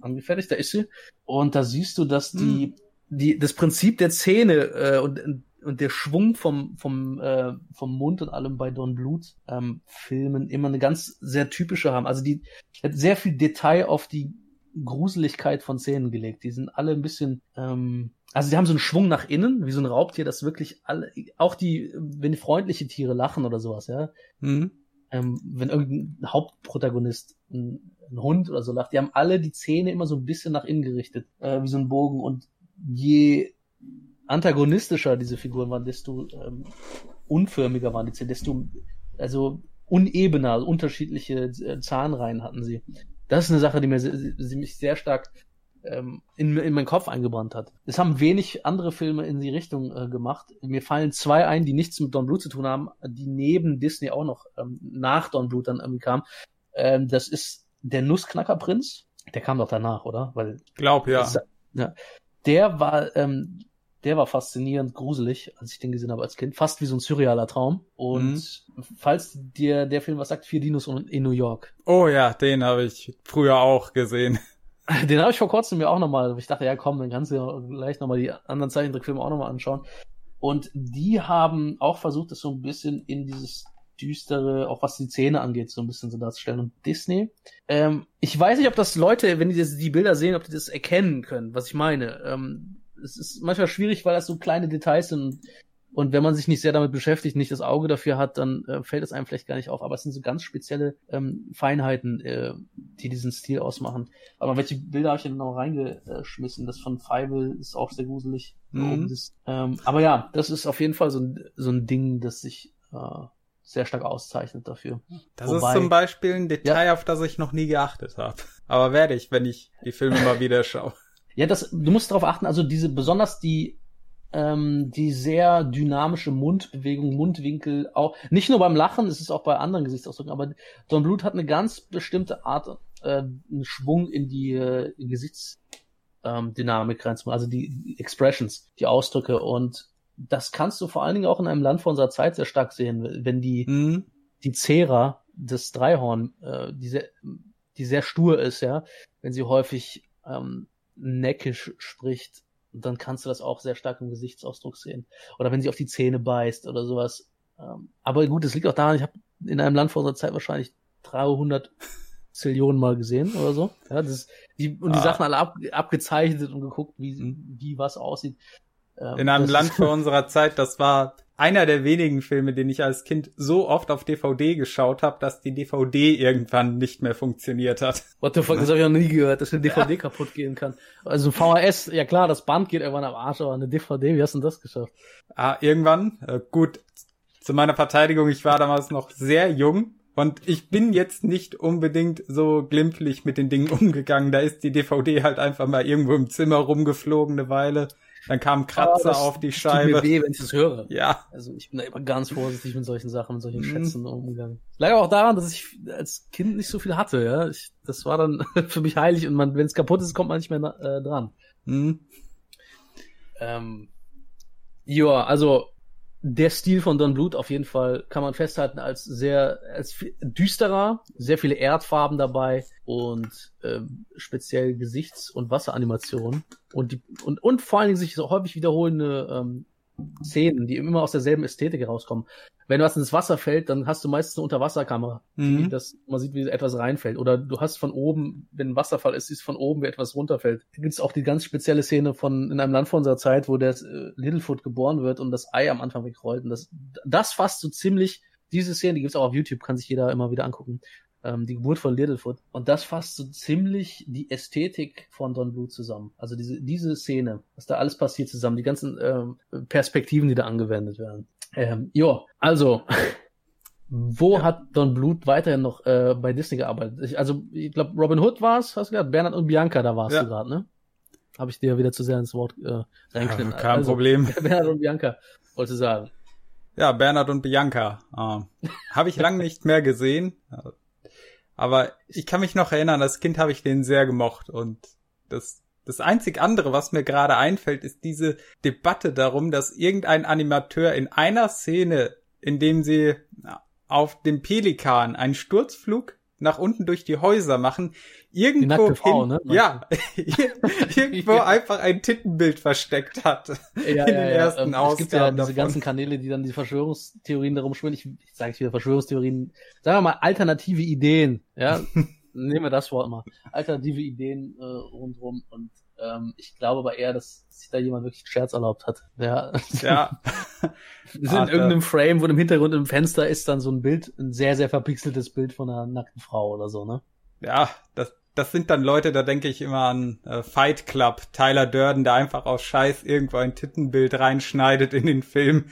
angefertigt, da ist sie. Und da siehst du, dass die, die das Prinzip der Zähne äh, und, und der Schwung vom, vom, äh, vom Mund und allem bei Don Blut ähm, Filmen immer eine ganz sehr typische haben. Also die hat sehr viel Detail auf die Gruseligkeit von Szenen gelegt. Die sind alle ein bisschen, ähm, also die haben so einen Schwung nach innen, wie so ein Raubtier, das wirklich alle, auch die, wenn freundliche Tiere lachen oder sowas, ja, Mhm. ähm, wenn irgendein Hauptprotagonist, ein, ein Hund oder so lacht, die haben alle die Zähne immer so ein bisschen nach innen gerichtet, äh, wie so ein Bogen. Und je antagonistischer diese Figuren waren, desto ähm, unförmiger waren die Zähne, desto also unebener, also unterschiedliche Zahnreihen hatten sie. Das ist eine Sache, die mir sie mich sehr stark ähm, in, in meinen Kopf eingebrannt hat. Es haben wenig andere Filme in die Richtung äh, gemacht. Mir fallen zwei ein, die nichts mit Don Bluth zu tun haben, die neben Disney auch noch ähm, nach Don Bluth dann irgendwie kamen. Ähm, das ist der Nussknackerprinz. Der kam doch danach, oder? Weil Glaub, ja. das- ja. Der war, ähm, der war faszinierend gruselig, als ich den gesehen habe als Kind. Fast wie so ein surrealer Traum. Und falls dir der Film was sagt, Vier Dinos in New York. Oh ja, den habe ich früher auch gesehen. Den habe ich vor kurzem mir auch nochmal, ich dachte, ja komm, dann kannst du ja gleich nochmal die anderen Zeichentrickfilme auch nochmal anschauen. Und die haben auch versucht, das so ein bisschen in dieses düstere, auch was die Zähne angeht, so ein bisschen so darzustellen. Und Disney, ähm, ich weiß nicht, ob das Leute, wenn die die Bilder sehen, ob die das erkennen können, was ich meine. Ähm, es ist manchmal schwierig, weil das so kleine Details sind. Und wenn man sich nicht sehr damit beschäftigt, nicht das Auge dafür hat, dann äh, fällt es einem vielleicht gar nicht auf. Aber es sind so ganz spezielle ähm, Feinheiten, äh, die diesen Stil ausmachen. Aber welche Bilder habe ich denn noch reingeschmissen? Das von Feivel ist auch sehr gruselig. Mhm. Das, ähm, aber ja, das ist auf jeden Fall so ein, so ein Ding, das sich äh, sehr stark auszeichnet dafür. Das Wobei- ist zum Beispiel ein Detail, auf das ich noch nie geachtet habe. Aber werde ich, wenn ich die Filme mal wieder schaue. Ja, das, du musst darauf achten, also diese, besonders die, ähm, die sehr dynamische Mundbewegung, Mundwinkel, auch, nicht nur beim Lachen, es ist auch bei anderen Gesichtsausdrücken, aber Don Bluth hat eine ganz bestimmte Art, äh, einen Schwung in die äh, ähm, Dynamik reinzumachen, also die Expressions, die Ausdrücke und das kannst du vor allen Dingen auch in einem Land von unserer Zeit sehr stark sehen, wenn die, mhm. die Zera des Dreihorn, äh, die, sehr, die sehr stur ist, ja, wenn sie häufig ähm, neckisch spricht, dann kannst du das auch sehr stark im Gesichtsausdruck sehen. Oder wenn sie auf die Zähne beißt oder sowas. Ähm, aber gut, es liegt auch daran, ich habe in einem Land vor unserer Zeit wahrscheinlich 300 Zillionen Mal gesehen oder so. Ja, das ist, die, und die ah. Sachen alle ab, abgezeichnet und geguckt, wie, mhm. wie was aussieht. Ähm, in einem Land vor unserer Zeit, das war einer der wenigen Filme, den ich als Kind so oft auf DVD geschaut habe, dass die DVD irgendwann nicht mehr funktioniert hat. What the fuck, das habe ich noch nie gehört, dass eine DVD ja. kaputt gehen kann. Also VHS, ja klar, das Band geht irgendwann am Arsch, aber eine DVD, wie hast du denn das geschafft? Ah, irgendwann, äh, gut, zu meiner Verteidigung, ich war damals noch sehr jung und ich bin jetzt nicht unbedingt so glimpflich mit den Dingen umgegangen. Da ist die DVD halt einfach mal irgendwo im Zimmer rumgeflogen eine Weile. Dann kam Kratzer oh, auf die Scheibe. Tut mir weh, wenn ich das höre. Ja. Also ich bin da immer ganz vorsichtig mit solchen Sachen, mit solchen mhm. Schätzen umgegangen. Leider auch daran, dass ich als Kind nicht so viel hatte, ja. Ich, das war dann für mich heilig und man, wenn es kaputt ist, kommt man nicht mehr äh, dran. Mhm. Ähm, ja, also der Stil von Don Bluth auf jeden Fall kann man festhalten als sehr als düsterer, sehr viele Erdfarben dabei und ähm, speziell Gesichts- und Wasseranimationen und die und und vor allen Dingen sich so häufig wiederholende ähm, Szenen, die immer aus derselben Ästhetik herauskommen. Wenn was ins Wasser fällt, dann hast du meistens eine Unterwasserkamera, mhm. dass man sieht, wie etwas reinfällt. Oder du hast von oben, wenn ein Wasserfall ist, siehst von oben, wie etwas runterfällt. Da gibt es auch die ganz spezielle Szene von in einem Land von unserer Zeit, wo der äh, Littlefoot geboren wird und das Ei am Anfang wegrollt. Und das, das fasst so ziemlich diese Szene, die gibt's auch auf YouTube, kann sich jeder immer wieder angucken ähm, die Geburt von Littlefoot. Und das fasst so ziemlich die Ästhetik von Don Bluth zusammen. Also diese, diese Szene, was da alles passiert zusammen, die ganzen ähm, Perspektiven, die da angewendet werden. Ähm, jo, also, wo ja. hat Don Bluth weiterhin noch äh, bei Disney gearbeitet? Ich, also, ich glaube, Robin Hood war es, hast du gesagt? Bernhard und Bianca, da warst ja. du gerade, ne? Habe ich dir wieder zu sehr ins Wort äh, reinklimmen. Ja, kein also, Problem. Bernhard und Bianca, wollte sagen. Ja, Bernhard und Bianca. Äh, Habe ich lange nicht mehr gesehen. Aber ich kann mich noch erinnern, als Kind habe ich den sehr gemocht und das das einzig andere, was mir gerade einfällt, ist diese Debatte darum, dass irgendein Animateur in einer Szene, in dem sie auf dem Pelikan einen Sturzflug nach unten durch die Häuser machen, irgendwo Frau, in, ne? ja, irgendwo ja. einfach ein Tittenbild versteckt hat ja, in ja, den ersten ja. Ähm, es gibt ja diese ganzen Kanäle, die dann die Verschwörungstheorien darum schwimmen. Ich, ich sage wieder Verschwörungstheorien, sagen wir mal alternative Ideen, ja, nehmen wir das Wort mal, alternative Ideen äh, rundrum und ähm, ich glaube aber eher, dass sich da jemand wirklich einen Scherz erlaubt hat. Ja. ja. Wir sind in irgendeinem Frame, wo im Hintergrund im Fenster ist dann so ein Bild, ein sehr, sehr verpixeltes Bild von einer nackten Frau oder so, ne? Ja, das, das sind dann Leute, da denke ich immer an äh, Fight Club, Tyler Durden, der einfach aus Scheiß irgendwo ein Tittenbild reinschneidet in den Film.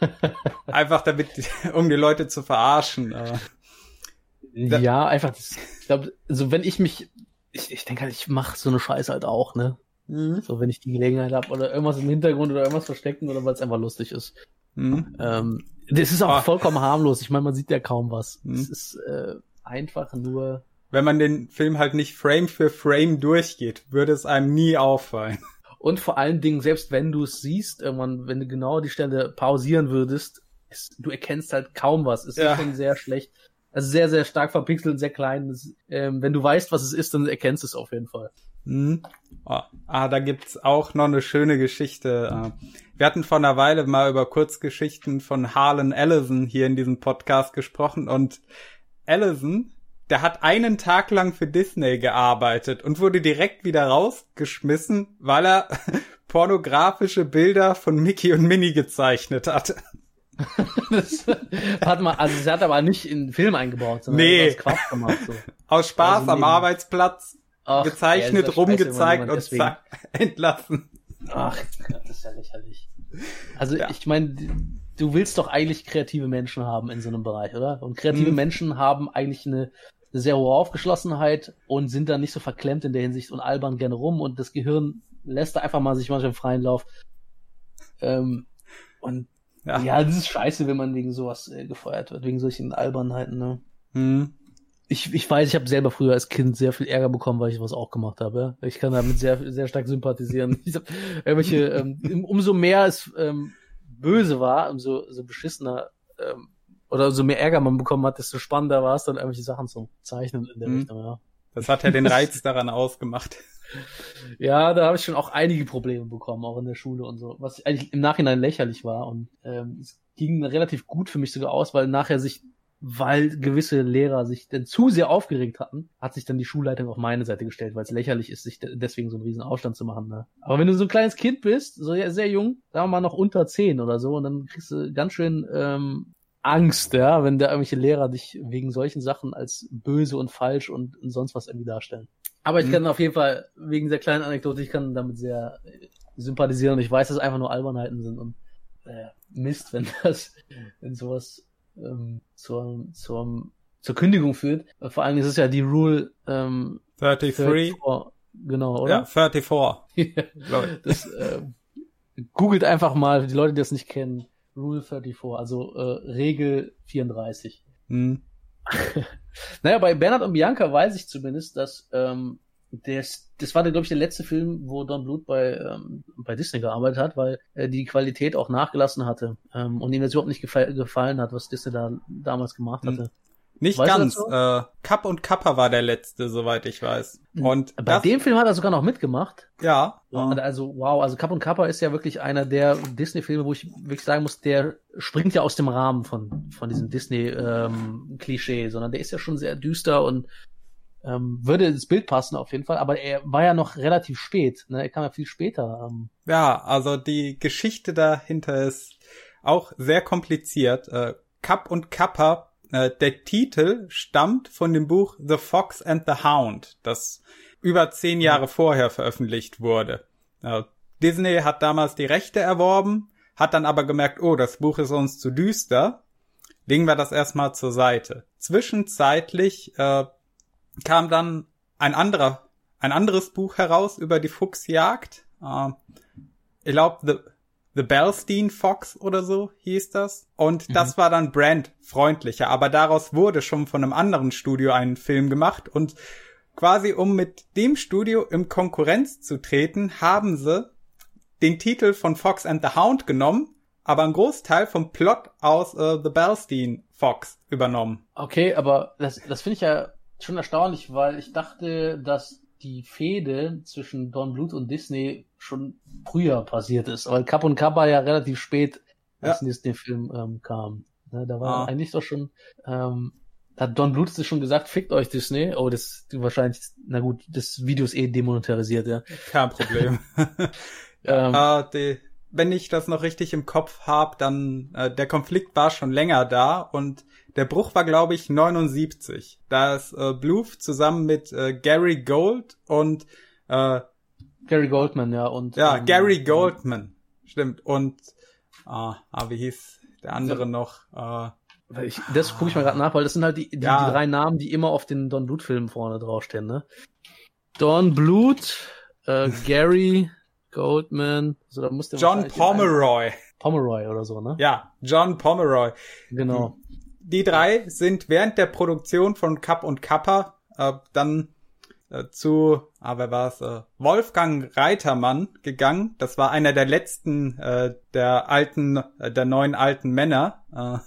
einfach damit, um die Leute zu verarschen. Äh. Ja, einfach, das, ich glaube, also wenn ich mich ich, ich denke halt, ich mache so eine Scheiße halt auch, ne? Mhm. So, wenn ich die Gelegenheit habe oder irgendwas im Hintergrund oder irgendwas verstecken oder weil es einfach lustig ist. Mhm. Ähm, das ist auch ah. vollkommen harmlos. Ich meine, man sieht ja kaum was. Mhm. Es ist äh, einfach nur. Wenn man den Film halt nicht Frame für Frame durchgeht, würde es einem nie auffallen. Und vor allen Dingen, selbst wenn du es siehst, irgendwann, wenn du genau die Stelle pausieren würdest, es, du erkennst halt kaum was. Es ja. ist schon sehr schlecht. Also sehr, sehr stark verpixelt, sehr klein. Das, ähm, wenn du weißt, was es ist, dann erkennst du es auf jeden Fall. Mhm. Oh, ah, da gibt's auch noch eine schöne Geschichte. Äh, wir hatten vor einer Weile mal über Kurzgeschichten von Harlan Ellison hier in diesem Podcast gesprochen und Ellison, der hat einen Tag lang für Disney gearbeitet und wurde direkt wieder rausgeschmissen, weil er pornografische Bilder von Mickey und Minnie gezeichnet hat. das hat man, also sie hat aber nicht in den Film eingebaut, sondern nee. Quatsch gemacht. So. Aus Spaß also am Arbeitsplatz Ach, gezeichnet, ey, rumgezeigt und zack, entlassen. Ach Gott, das ist ja lächerlich. Also ja. ich meine, du willst doch eigentlich kreative Menschen haben in so einem Bereich, oder? Und kreative hm. Menschen haben eigentlich eine, eine sehr hohe Aufgeschlossenheit und sind dann nicht so verklemmt in der Hinsicht und albern gerne rum und das Gehirn lässt da einfach mal sich manchmal im freien Lauf. Ähm, und ja. ja, das ist scheiße, wenn man wegen sowas äh, gefeuert wird, wegen solchen Albernheiten, ne? Hm. ich, ich weiß, ich habe selber früher als Kind sehr viel Ärger bekommen, weil ich was auch gemacht habe. Ich kann damit sehr, sehr stark sympathisieren. Ich hab irgendwelche, ähm, umso mehr es ähm, böse war, umso so beschissener ähm, oder umso mehr Ärger man bekommen hat, desto spannender war es dann irgendwelche Sachen zu zeichnen in der mhm. Richtung, ja. Das hat ja den Reiz daran ausgemacht. Ja, da habe ich schon auch einige Probleme bekommen, auch in der Schule und so, was eigentlich im Nachhinein lächerlich war. Und ähm, es ging relativ gut für mich sogar aus, weil nachher sich weil gewisse Lehrer sich denn zu sehr aufgeregt hatten, hat sich dann die Schulleitung auf meine Seite gestellt, weil es lächerlich ist, sich deswegen so einen riesen Aufstand zu machen. Ne? Aber wenn du so ein kleines Kind bist, so sehr jung, sagen wir mal noch unter zehn oder so, und dann kriegst du ganz schön ähm, Angst, ja, wenn da irgendwelche Lehrer dich wegen solchen Sachen als böse und falsch und, und sonst was irgendwie darstellen. Aber ich mhm. kann auf jeden Fall, wegen der kleinen Anekdote, ich kann damit sehr sympathisieren und ich weiß, dass es einfach nur Albernheiten sind und äh, Mist, wenn das, wenn sowas ähm, zur, zur, zur Kündigung führt. Vor allem ist es ja die Rule ähm, 33. 34, genau, oder? Ja, 34. das, äh, googelt einfach mal, die Leute, die das nicht kennen, Rule 34, also äh, Regel 34. Hm. naja, bei Bernhard und Bianca weiß ich zumindest, dass ähm, das, das war, glaube ich, der letzte Film, wo Don Bluth bei, ähm, bei Disney gearbeitet hat, weil äh, die Qualität auch nachgelassen hatte ähm, und ihm das überhaupt nicht gefa gefallen hat, was Disney da damals gemacht hm. hatte. Nicht weißt ganz. Äh, Cup und Kappa war der letzte, soweit ich weiß. Hm. Und bei das, dem Film hat er sogar noch mitgemacht. Ja. Also wow, also Cup und Kappa ist ja wirklich einer der Disney-Filme, wo ich wirklich sagen muss, der springt ja aus dem Rahmen von von diesem Disney-Klischee, ähm, sondern der ist ja schon sehr düster und ähm, würde ins Bild passen auf jeden Fall, aber er war ja noch relativ spät, ne? Er kam ja viel später. Ähm. Ja, also die Geschichte dahinter ist auch sehr kompliziert. Äh, Cup und Kappa, äh, der Titel stammt von dem Buch The Fox and the Hound, das über zehn Jahre vorher veröffentlicht wurde. Äh, Disney hat damals die Rechte erworben, hat dann aber gemerkt, oh, das Buch ist uns zu düster. Legen wir das erstmal zur Seite. Zwischenzeitlich äh, kam dann ein anderer, ein anderes Buch heraus über die Fuchsjagd. Äh, ich glaube, The, Bellstein Fox oder so hieß das. Und mhm. das war dann brandfreundlicher. Aber daraus wurde schon von einem anderen Studio ein Film gemacht. Und quasi um mit dem Studio im Konkurrenz zu treten, haben sie den Titel von Fox and the Hound genommen, aber einen Großteil vom Plot aus uh, The Bellstein Fox übernommen. Okay, aber das, das finde ich ja schon erstaunlich, weil ich dachte, dass die Fehde zwischen Don Bluth und Disney schon früher passiert ist, weil Cap und Kappa ja relativ spät als ja. Disney-Film ähm, kam. Ne, da war ah. eigentlich doch schon, ähm, hat Don Bluth schon gesagt, fickt euch Disney. Oh, das wahrscheinlich, na gut, das Video ist eh demonetarisiert, ja. Kein Problem. ähm, ah, die, wenn ich das noch richtig im Kopf habe, dann äh, der Konflikt war schon länger da und der Bruch war, glaube ich, 79. Da ist äh, Bluth zusammen mit äh, Gary Gold und äh, Gary Goldman, ja. Und, ja, ähm, Gary Goldman. Stimmt. Und ah, ah, wie hieß der andere ja. noch? Äh, ich, das gucke ich mal gerade nach, weil das sind halt die, die, ja. die drei Namen, die immer auf den Don Bluth-Filmen vorne draufstehen, ne? Don Bluth, äh, Gary Goldman, also da musste John Pomeroy. Pomeroy oder so, ne? Ja, John Pomeroy. Genau die drei sind während der Produktion von Cup und Kappa äh, dann äh, zu, ah, wer war's, äh, Wolfgang Reitermann gegangen. Das war einer der letzten äh, der alten, äh, der neuen alten Männer. Äh,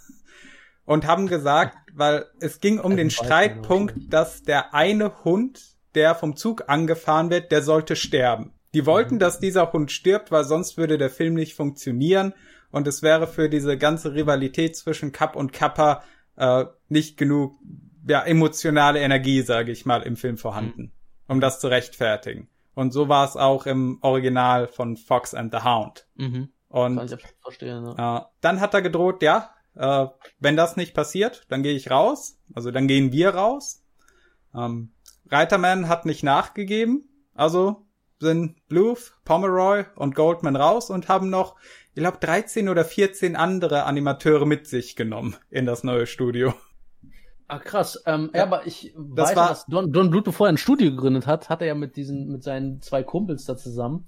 und haben gesagt, weil es ging um den Streitpunkt, dass der eine Hund, der vom Zug angefahren wird, der sollte sterben. Die wollten, dass dieser Hund stirbt, weil sonst würde der Film nicht funktionieren und es wäre für diese ganze Rivalität zwischen Cup und Kappa äh, nicht genug ja, emotionale Energie, sage ich mal, im Film vorhanden, mhm. um das zu rechtfertigen. Und so war es auch im Original von Fox and the Hound. Mhm. Und Kann ich verstehen, ne? äh, dann hat er gedroht, ja, äh, wenn das nicht passiert, dann gehe ich raus. Also dann gehen wir raus. Ähm, Reiterman hat nicht nachgegeben. Also sind Bluth, Pomeroy und Goldman raus und haben noch ich glaube, 13 oder 14 andere Animateure mit sich genommen in das neue Studio. Ah, krass. Ähm, ja, aber ich das weiß, war, dass Don, Don Bluth, bevor er ein Studio gegründet hat, hat er ja mit diesen, mit seinen zwei Kumpels da zusammen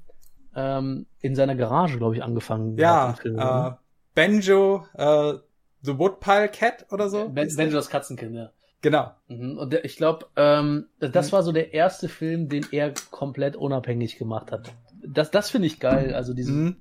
ähm, in seiner Garage, glaube ich, angefangen. Ja, äh, ne? Benjo, äh, The Woodpile Cat oder so? Ben, Benjo das Katzenkind, ja. Genau. Mhm. Und ich glaube, ähm, das war so der erste Film, den er komplett unabhängig gemacht hat. Das, das finde ich geil. Also diese, Mhm.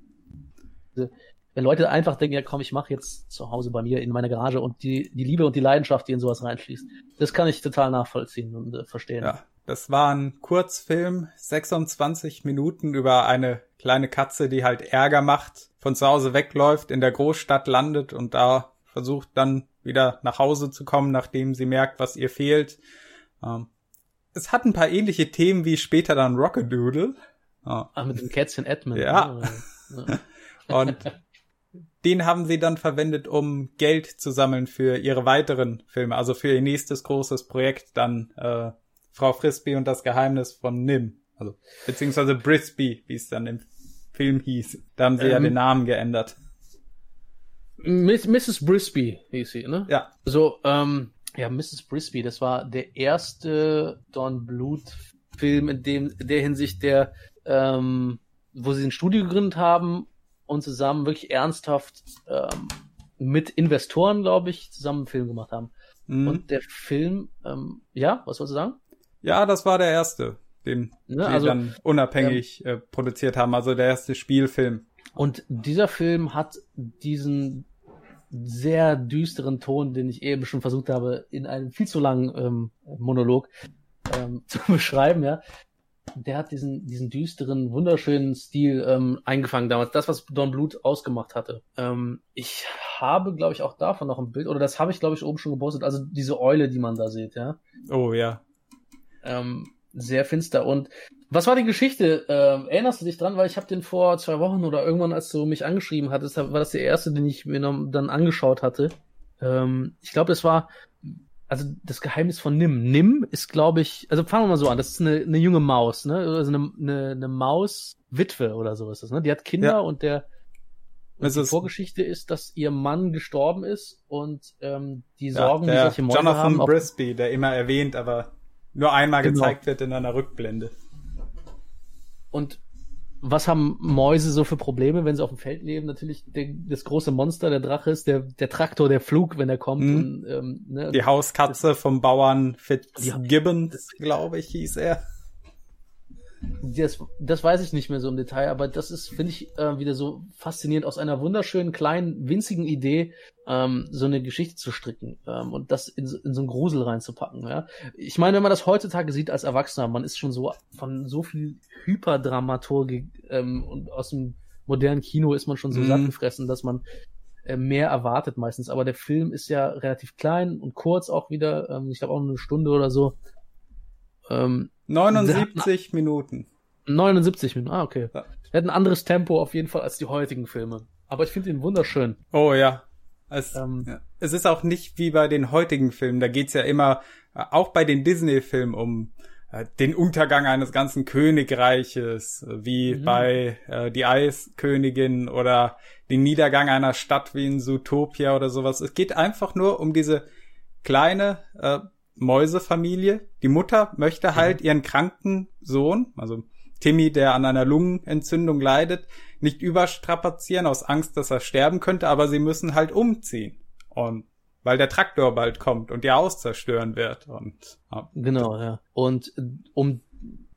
wenn Leute einfach denken, ja komm, ich mache jetzt zu Hause bei mir in meiner Garage und die, die Liebe und die Leidenschaft, die in sowas reinfließt, das kann ich total nachvollziehen und äh, verstehen. Ja, das war ein Kurzfilm, 26 Minuten über eine kleine Katze, die halt Ärger macht, von zu Hause wegläuft, in der Großstadt landet und da versucht dann wieder nach Hause zu kommen, nachdem sie merkt, was ihr fehlt. Ähm, es hat ein paar ähnliche Themen wie später dann Rockadoodle. Ja. Ach, mit dem Kätzchen Edmund. Ja. ne? Ja. Und den haben sie dann verwendet, um Geld zu sammeln für ihre weiteren Filme, also für ihr nächstes großes Projekt, dann äh, Frau Frisbee und das Geheimnis von Nim. Also, beziehungsweise Brisby, wie es dann im Film hieß. Da haben sie ja Ähm. den Namen geändert. Miss, Mrs. Brisby hieß sie, ne? Ja. So, ähm, ja, Mrs. Brisby, das war der erste Don Bluth Film in dem, in der Hinsicht, der, ähm, wo sie ein Studio gegründet haben und zusammen wirklich ernsthaft ähm, mit Investoren, glaube ich, zusammen einen Film gemacht haben. Mhm. Und der Film, ähm, ja, was wolltest du sagen? ja, das war der erste, den Ne, sie also, dann unabhängig äh, produziert haben, also der erste Spielfilm. Und dieser Film hat diesen sehr düsteren Ton, den ich eben schon versucht habe, in einem viel zu langen ähm, Monolog ähm, zu beschreiben, ja. Der hat diesen, diesen düsteren, wunderschönen Stil ähm, eingefangen damals. Das, was Don Bluth ausgemacht hatte. Ähm, ich habe, glaube ich, auch davon noch ein Bild, oder das habe ich, glaube ich, oben schon gepostet. Also diese Eule, die man da sieht, ja. Oh ja. Ähm, sehr finster. Und was war die Geschichte? Ähm, erinnerst du dich dran? Weil ich habe den vor zwei Wochen oder irgendwann, als du mich angeschrieben hattest, war das der erste, den ich mir noch dann angeschaut hatte. Ähm, ich glaube, das war also das Geheimnis von Nim. Nim ist, glaube ich, also fangen wir mal so an. Das ist eine, eine junge Maus, ne? Also eine, eine, eine Maus-Witwe oder so ist das, ne? Die hat Kinder Ja. und der und Es die Vorgeschichte ist, dass ihr Mann gestorben ist und ähm, die ja Sorgen, die der solche Mäuse Jonathan haben, auf Brisby, der immer erwähnt, aber nur einmal Genau. gezeigt wird in einer Rückblende. Und was haben Mäuse so für Probleme, wenn sie auf dem Feld leben? Natürlich der, das große Monster, der Drache ist, der, der Traktor, der Flug, wenn er kommt. Mhm. Und, ähm, ne, Die Hauskatze vom Bauern. Fitzgibbons, glaube ich, hieß er. Das, das weiß ich nicht mehr so im Detail, aber das ist, finde ich, äh, wieder so faszinierend, aus einer wunderschönen, kleinen, winzigen Idee ähm, so eine Geschichte zu stricken ähm, und das in, so- in so einen Grusel reinzupacken. Ja? Ich meine, wenn man das heutzutage sieht als Erwachsener, man ist schon so von so viel Hyperdramaturgik ähm, und aus dem modernen Kino ist man schon so Mhm. satt gefressen, dass man äh, mehr erwartet meistens. Aber der Film ist ja relativ klein und kurz auch wieder, ähm, ich glaube auch nur eine Stunde oder so. Ähm, 79 Minuten. 79 Minuten, ah, okay. Ja. Er hat ein anderes Tempo auf jeden Fall als die heutigen Filme. Aber ich finde ihn wunderschön. Oh ja. Es, Ähm. ja. es ist auch nicht wie bei den heutigen Filmen. Da geht's ja immer, äh, auch bei den Disney-Filmen, um äh, den Untergang eines ganzen Königreiches, äh, wie Mhm. bei äh, Die Eiskönigin oder den Niedergang einer Stadt wie in Zootopia oder sowas. Es geht einfach nur um diese kleine äh, Mäusefamilie. Die Mutter möchte halt ihren kranken Sohn, also Timmy, der an einer Lungenentzündung leidet, nicht überstrapazieren aus Angst, dass er sterben könnte, aber sie müssen halt umziehen. Und weil der Traktor bald kommt und ihr Haus zerstören wird. Und ja. Genau, ja. Und um,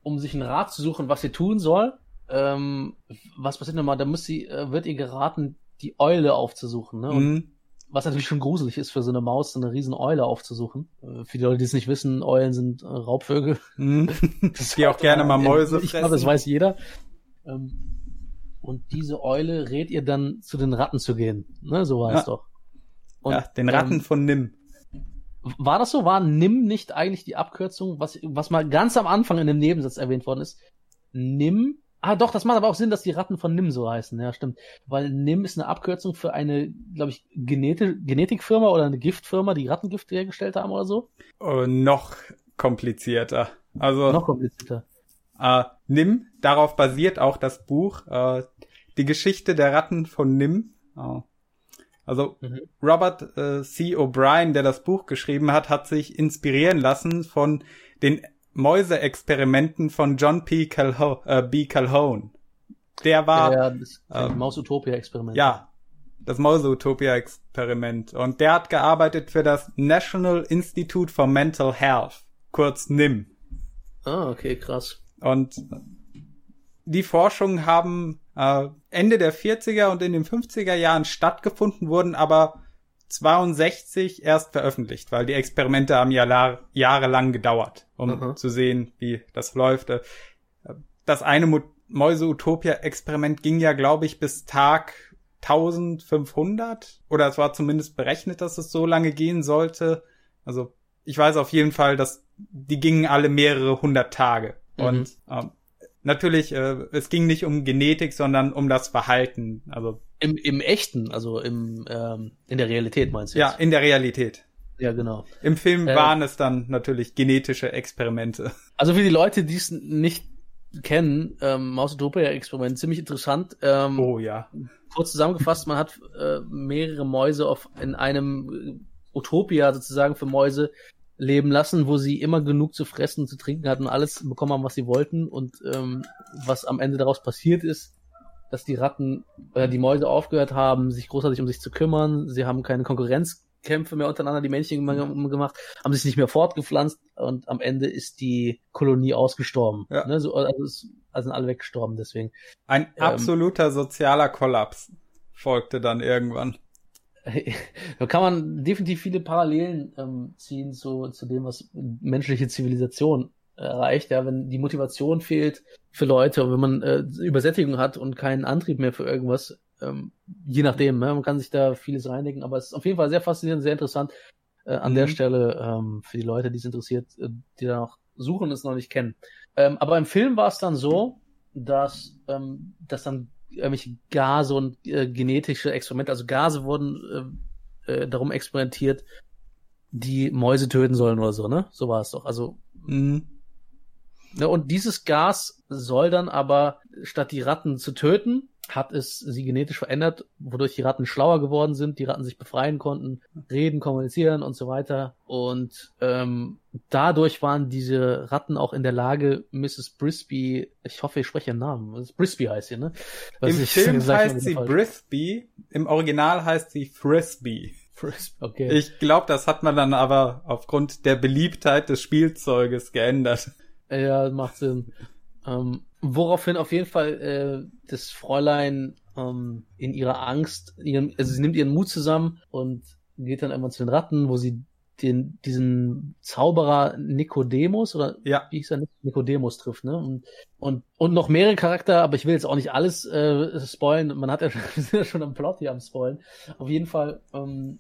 um sich einen Rat zu suchen, was sie tun soll, ähm, was passiert nochmal? Da muss sie, äh, wird ihr geraten, die Eule aufzusuchen, ne? Und Mhm. Was natürlich schon gruselig ist für so eine Maus, so eine riesen Eule aufzusuchen. Äh, für die Leute, die es nicht wissen, Eulen sind äh, Raubvögel. Mhm. Das Die auch gerne mal Mäuse Ich glaube, das fressen. weiß jeder. Ähm, und diese Eule rät ihr dann, zu den Ratten zu gehen. Ne, so war Ja. es doch. Und, ja, den Ratten ähm, von Nim. war das so? War NIM nicht eigentlich die Abkürzung, was, was mal ganz am Anfang in dem Nebensatz erwähnt worden ist? NIM? Ah, doch, das macht aber auch Sinn, dass die Ratten von NIM so heißen. Ja, stimmt. Weil NIM ist eine Abkürzung für eine, glaube ich, Geneti Genetikfirma oder eine Giftfirma, die Rattengift hergestellt haben oder so. Oh, noch komplizierter. Also Noch komplizierter. Äh, Nim, darauf basiert auch das Buch, äh, die Geschichte der Ratten von Nim. Äh, also Mhm. Robert äh, C. O'Brien, der das Buch geschrieben hat, hat sich inspirieren lassen von den Mäuseexperimenten von John P. Calho äh, B. Calhoun. Der war, ja, das ähm, Maus-Utopia-Experiment. ja, das Mäuseutopia-Experiment. Und der hat gearbeitet für das National Institute for Mental Health, kurz NIM. Ah, okay, krass. Und die Forschungen haben äh, Ende der 40er und in den 50er Jahren stattgefunden, wurden aber 62 erst veröffentlicht, weil die Experimente haben ja jahrelang gedauert, um Aha. zu sehen, wie das läuft. Äh, das eine Mäuse-Utopia-Experiment ging ja, glaube ich, bis Tag 1500 oder es war zumindest berechnet, dass es so lange gehen sollte. Also ich weiß auf jeden Fall, dass die gingen alle mehrere hundert Tage. Mhm. Und ähm, natürlich, äh, es ging nicht um Genetik, sondern um das Verhalten. Also im, im echten, also im ähm, in der Realität meinst du? Jetzt? Ja, in der Realität. Ja, genau. Im Film äh, waren es dann natürlich genetische Experimente. Also für die Leute, die es nicht kennen, ähm, Mausutopia-Experiment, ziemlich interessant. Ähm, oh ja. Kurz zusammengefasst, man hat äh, mehrere Mäuse auf in einem Utopia sozusagen für Mäuse leben lassen, wo sie immer genug zu fressen und zu trinken hatten und alles bekommen haben, was sie wollten. Und ähm, was am Ende daraus passiert ist, dass die Ratten, äh, die Mäuse aufgehört haben, sich großartig um sich zu kümmern. Sie haben keine Konkurrenzkämpfe mehr untereinander, die Männchen gemacht, haben sich nicht mehr fortgepflanzt und am Ende ist die Kolonie ausgestorben. Ja. Ne? So, also, es, also sind alle weggestorben deswegen. Ein ähm, absoluter sozialer Kollaps folgte dann irgendwann. da kann man definitiv viele Parallelen ähm, ziehen zu, zu dem, was menschliche Zivilisation erreicht. Ja, wenn die Motivation fehlt für Leute wenn man äh, Übersättigung hat und keinen Antrieb mehr für irgendwas, ähm, je nachdem, ne, man kann sich da vieles reinlegen, aber es ist auf jeden Fall sehr faszinierend, sehr interessant äh, an mhm. der Stelle ähm, für die Leute, die es interessiert, äh, die da noch suchen und es noch nicht kennen. Ähm, aber im Film war es dann so, dass, ähm, dass dann irgendwelche Gase und äh, genetische Experimente, also Gase wurden äh, äh, darum experimentiert, die Mäuse töten sollen oder so, ne? So war es doch. Also mhm. ne, und dieses Gas soll dann aber statt die Ratten zu töten, hat es sie genetisch verändert, wodurch die Ratten schlauer geworden sind, die Ratten sich befreien konnten, reden, kommunizieren und so weiter. Und ähm, dadurch waren diese Ratten auch in der Lage, Mrs. Brisby, ich hoffe, ich spreche ihren Namen, Brisby heißt sie, ne? Was Im Film heißt sie Brisby, im Original heißt sie Frisbee. Frisbee, okay. Ich glaube, das hat man dann aber aufgrund der Beliebtheit des Spielzeuges geändert. Ja, macht Sinn. Ähm, Woraufhin auf jeden Fall äh, das Fräulein ähm, in ihrer Angst, ihren, also sie nimmt ihren Mut zusammen und geht dann einmal zu den Ratten, wo sie den, diesen Zauberer Nikodemus oder ja. wie hieß er Nikodemus trifft, ne? Und, und, und noch mehrere Charakter, aber ich will jetzt auch nicht alles äh, spoilen. Man hat ja schon, wir sind ja schon am Plot hier am Spoilen. Auf jeden Fall ähm,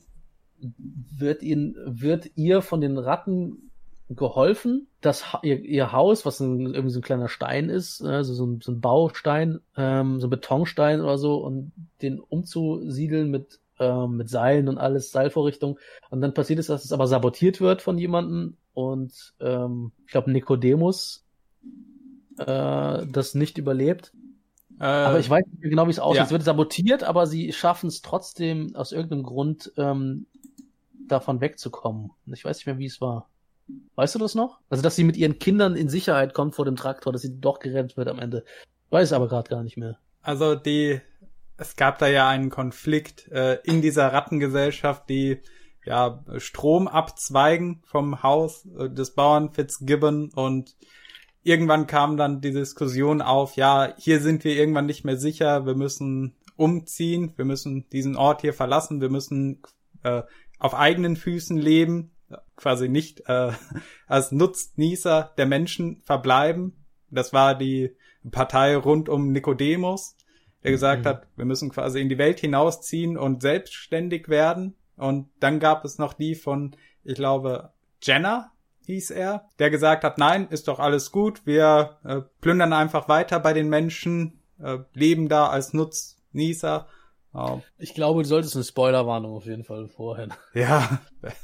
wird ihn, wird ihr von den Ratten geholfen, dass ihr, ihr Haus, was ein, irgendwie so ein kleiner Stein ist, also so ein, so ein Baustein, ähm, so ein Betonstein oder so, und den umzusiedeln mit, ähm, mit Seilen und alles, Seilvorrichtung. Und dann passiert es, dass es aber sabotiert wird von jemandem und ähm, ich glaube Nikodemus äh, das nicht überlebt. Äh, aber ich weiß nicht genau, wie es aussieht. Ja. Es wird sabotiert, aber sie schaffen es trotzdem aus irgendeinem Grund ähm, davon wegzukommen. Ich weiß nicht mehr, wie es war. Weißt du das noch? Also, dass sie mit ihren Kindern in Sicherheit kommt vor dem Traktor, dass sie doch gerettet wird am Ende. Weiß aber gerade gar nicht mehr. Also die, es gab da ja einen Konflikt äh, in dieser Rattengesellschaft, die ja Strom abzweigen vom Haus äh, des Bauern Fitzgibbon und irgendwann kam dann die Diskussion auf, ja, hier sind wir irgendwann nicht mehr sicher, wir müssen umziehen, wir müssen diesen Ort hier verlassen, wir müssen äh, auf eigenen Füßen leben quasi nicht äh, als Nutznießer der Menschen verbleiben. Das war die Partei rund um Nikodemus, der gesagt mhm. hat, wir müssen quasi in die Welt hinausziehen und selbstständig werden. Und dann gab es noch die von, ich glaube, Jenner hieß er, der gesagt hat, nein, ist doch alles gut, wir äh, plündern einfach weiter bei den Menschen, äh, leben da als Nutznießer. Oh. Ich glaube, du solltest eine Spoilerwarnung auf jeden Fall vorher. Ja.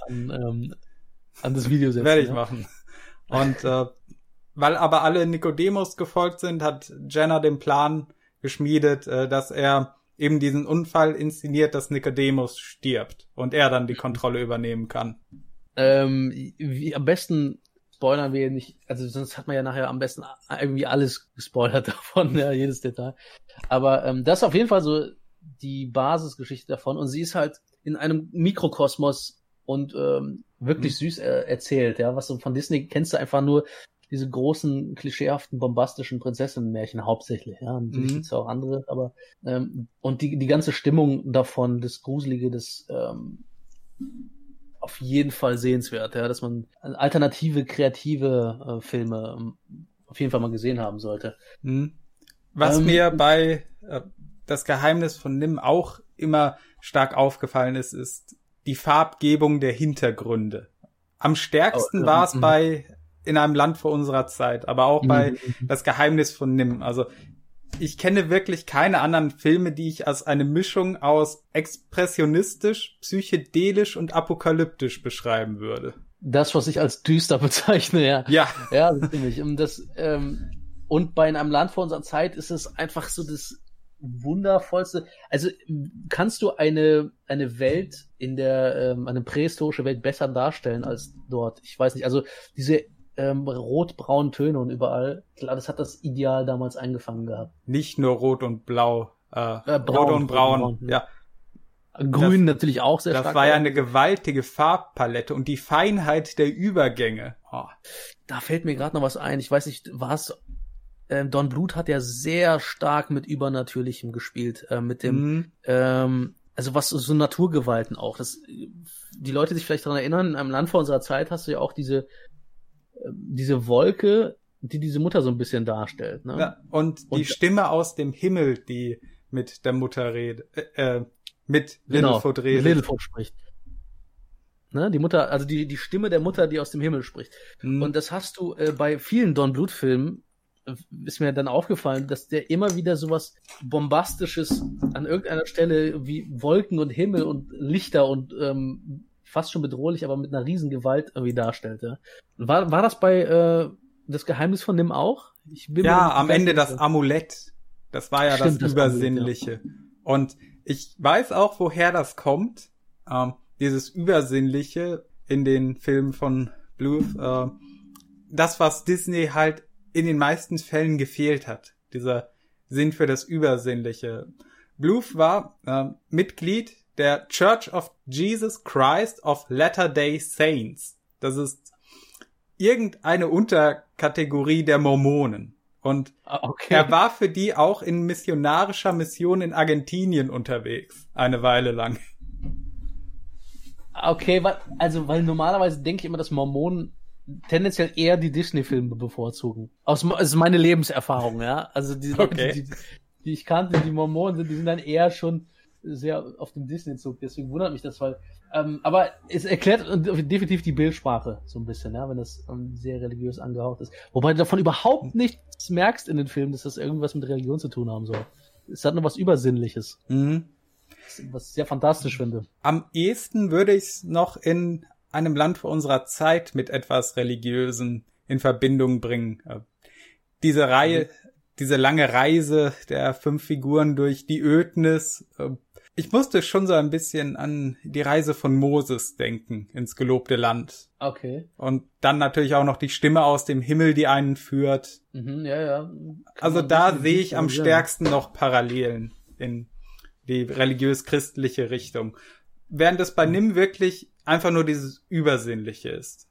An, ähm, an das Video setzen. Werde ich ja. machen. Und äh, weil aber alle Nicodemus gefolgt sind, hat Jenner den Plan geschmiedet, äh, dass er eben diesen Unfall inszeniert, dass Nicodemus stirbt und er dann die Kontrolle übernehmen kann. Ähm, wie, am besten spoilern wir nicht, also sonst hat man ja nachher am besten irgendwie alles gespoilert davon, ja, jedes Detail. Aber ähm, das ist auf jeden Fall so die Basisgeschichte davon und sie ist halt in einem Mikrokosmos und ähm, wirklich mhm. süß äh, erzählt, ja. Was du von Disney kennst du einfach nur diese großen, klischeehaften, bombastischen Prinzessinnenmärchen hauptsächlich, ja. Natürlich mhm. gibt's auch andere, aber ähm, und die, die ganze Stimmung davon, das Gruselige, das ähm, auf jeden Fall sehenswert, ja, dass man alternative, kreative äh, Filme ähm, auf jeden Fall mal gesehen haben sollte. Mhm. Was ähm, mir bei äh, Das Geheimnis von Nim auch immer stark aufgefallen ist, ist die Farbgebung der Hintergründe. Am stärksten oh, war es bei in einem Land vor unserer Zeit, aber auch bei mhm. Das Geheimnis von Nim. Also ich kenne wirklich keine anderen Filme, die ich als eine Mischung aus expressionistisch, psychedelisch und apokalyptisch beschreiben würde. Das, was ich als düster bezeichne, ja. Ja. Ja, ziemlich. Und das, ähm, und bei einem Land vor unserer Zeit ist es einfach so das wundervollste. Also kannst du eine eine Welt in der ähm, eine prähistorische Welt besser darstellen als dort? Ich weiß nicht. Also diese ähm, rot-braunen Töne und überall. Klar, das hat das Ideal damals eingefangen gehabt. Nicht nur rot und blau, äh, äh braun, rot und braun, braun ja. Grün das, natürlich auch sehr das stark. Das war ja eine gewaltige Farbpalette und die Feinheit der Übergänge. Oh. Da fällt mir gerade noch was ein. Ich weiß nicht, war es ähm, Don Blut hat ja sehr stark mit Übernatürlichem gespielt, äh, mit dem, mhm. ähm, also was so Naturgewalten auch. Das, die Leute sich vielleicht daran erinnern, in einem Land vor unserer Zeit hast du ja auch diese diese Wolke, die diese Mutter so ein bisschen darstellt. Ne? Ja, und die und, Stimme aus dem Himmel, die mit der Mutter redet, äh, äh mit Littlefoot genau, redet. Littlefoot spricht. Ne, die Mutter, also die, die Stimme der Mutter, die aus dem Himmel spricht. Mhm. Und das hast du äh, bei vielen Don Blut Filmen, äh, ist mir dann aufgefallen, dass der immer wieder sowas Bombastisches an irgendeiner Stelle wie Wolken und Himmel und Lichter und ähm, fast schon bedrohlich, aber mit einer riesen Gewalt irgendwie darstellte. War, war das bei äh, das Geheimnis von dem auch? ja, am Ende das Amulett. Das war ja Stimmt, das, das Übersinnliche. Amulett, ja. Und ich weiß auch, woher das kommt. Ähm, dieses Übersinnliche in den Filmen von Bluth. Äh, das, was Disney halt in den meisten Fällen gefehlt hat. Dieser Sinn für das Übersinnliche. Bluth war äh, Mitglied der Church of Jesus Christ of Latter-day Saints. Das ist irgendeine Unterkategorie der Mormonen. Und ah, okay. er war für die auch in missionarischer Mission in Argentinien unterwegs, eine Weile lang. Okay, also weil normalerweise denke ich immer, dass Mormonen tendenziell eher die Disney-Filme bevorzugen. Aus also meine Lebenserfahrung, ja. Also die okay. die, die ich kannte, die Mormonen sind, die sind dann eher schon sehr auf dem Disney-Zug, deswegen wundert mich das, weil, ähm, aber es erklärt definitiv die Bildsprache so ein bisschen, ja, wenn das ähm, sehr religiös angehaucht ist. Wobei du davon überhaupt nichts merkst in den Filmen, dass das irgendwas mit Religion zu tun haben soll. Es hat nur was Übersinnliches. Mhm. Was ich sehr fantastisch finde. Am ehesten würde ich es noch in einem Land vor unserer Zeit mit etwas Religiösen in Verbindung bringen. Äh, diese Reihe, mhm. diese lange Reise der fünf Figuren durch die Ödnis, äh, ich musste schon so ein bisschen an die Reise von Moses denken ins gelobte Land. Okay. Und dann natürlich auch noch die Stimme aus dem Himmel, die einen führt. Mhm, ja, ja. Kann also da sehe ich am stärksten noch Parallelen in die religiös-christliche Richtung. Während es bei Nim wirklich einfach nur dieses Übersinnliche ist.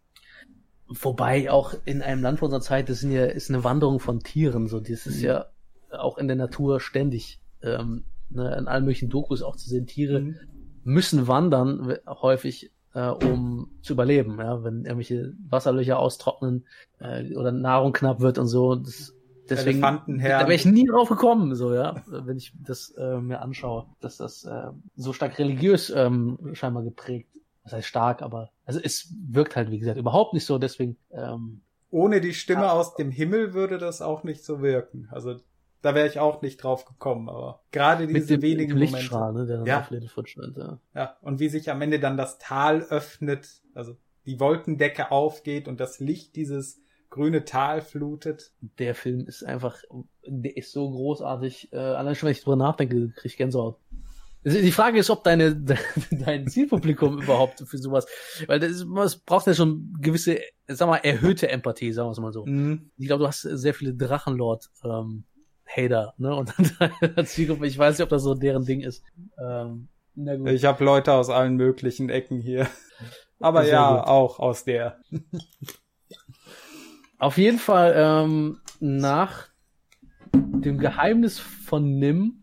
Wobei auch in einem Land unserer Zeit, das sind ja, ist eine Wanderung von Tieren, so, das ist mhm. ja auch in der Natur ständig ähm, ne, in allen möglichen Dokus auch zu sehen, Tiere mhm. müssen wandern häufig, äh, um zu überleben, ja, wenn irgendwelche Wasserlöcher austrocknen äh, oder Nahrung knapp wird und so. Das, deswegen da wäre ich nie drauf gekommen, so ja, wenn ich das äh, mir anschaue, dass das äh, so stark religiös ähm, scheinbar geprägt. Das heißt stark, aber also es wirkt halt wie gesagt überhaupt nicht so. Deswegen ähm, ohne die Stimme ja. aus dem Himmel würde das auch nicht so wirken. Also da wäre ich auch nicht drauf gekommen, aber gerade diese dem, wenigen Lichtstrahl, Momente. Ne, der ja. auf Littlefoot ja. ja, und wie sich am Ende dann das Tal öffnet, also die Wolkendecke aufgeht und das Licht dieses grüne Tal flutet. Der Film ist einfach, der ist so großartig. Äh, allein schon, wenn ich drüber nachdenke, krieg ich Gänsehaut. Die Frage ist, ob deine, dein Zielpublikum überhaupt für sowas, weil das, das braucht ja schon gewisse, sag mal, erhöhte Empathie, sagen wir es mal so. Mhm. Ich glaube, du hast sehr viele Drachenlord ähm, Hater, ne? Und dann Zielgruppe, ich weiß nicht, ob das so deren Ding ist. Ähm, na gut. Ich habe Leute aus allen möglichen Ecken hier. Aber Sehr ja, gut. auch aus der. Auf jeden Fall ähm, nach dem Geheimnis von Nim,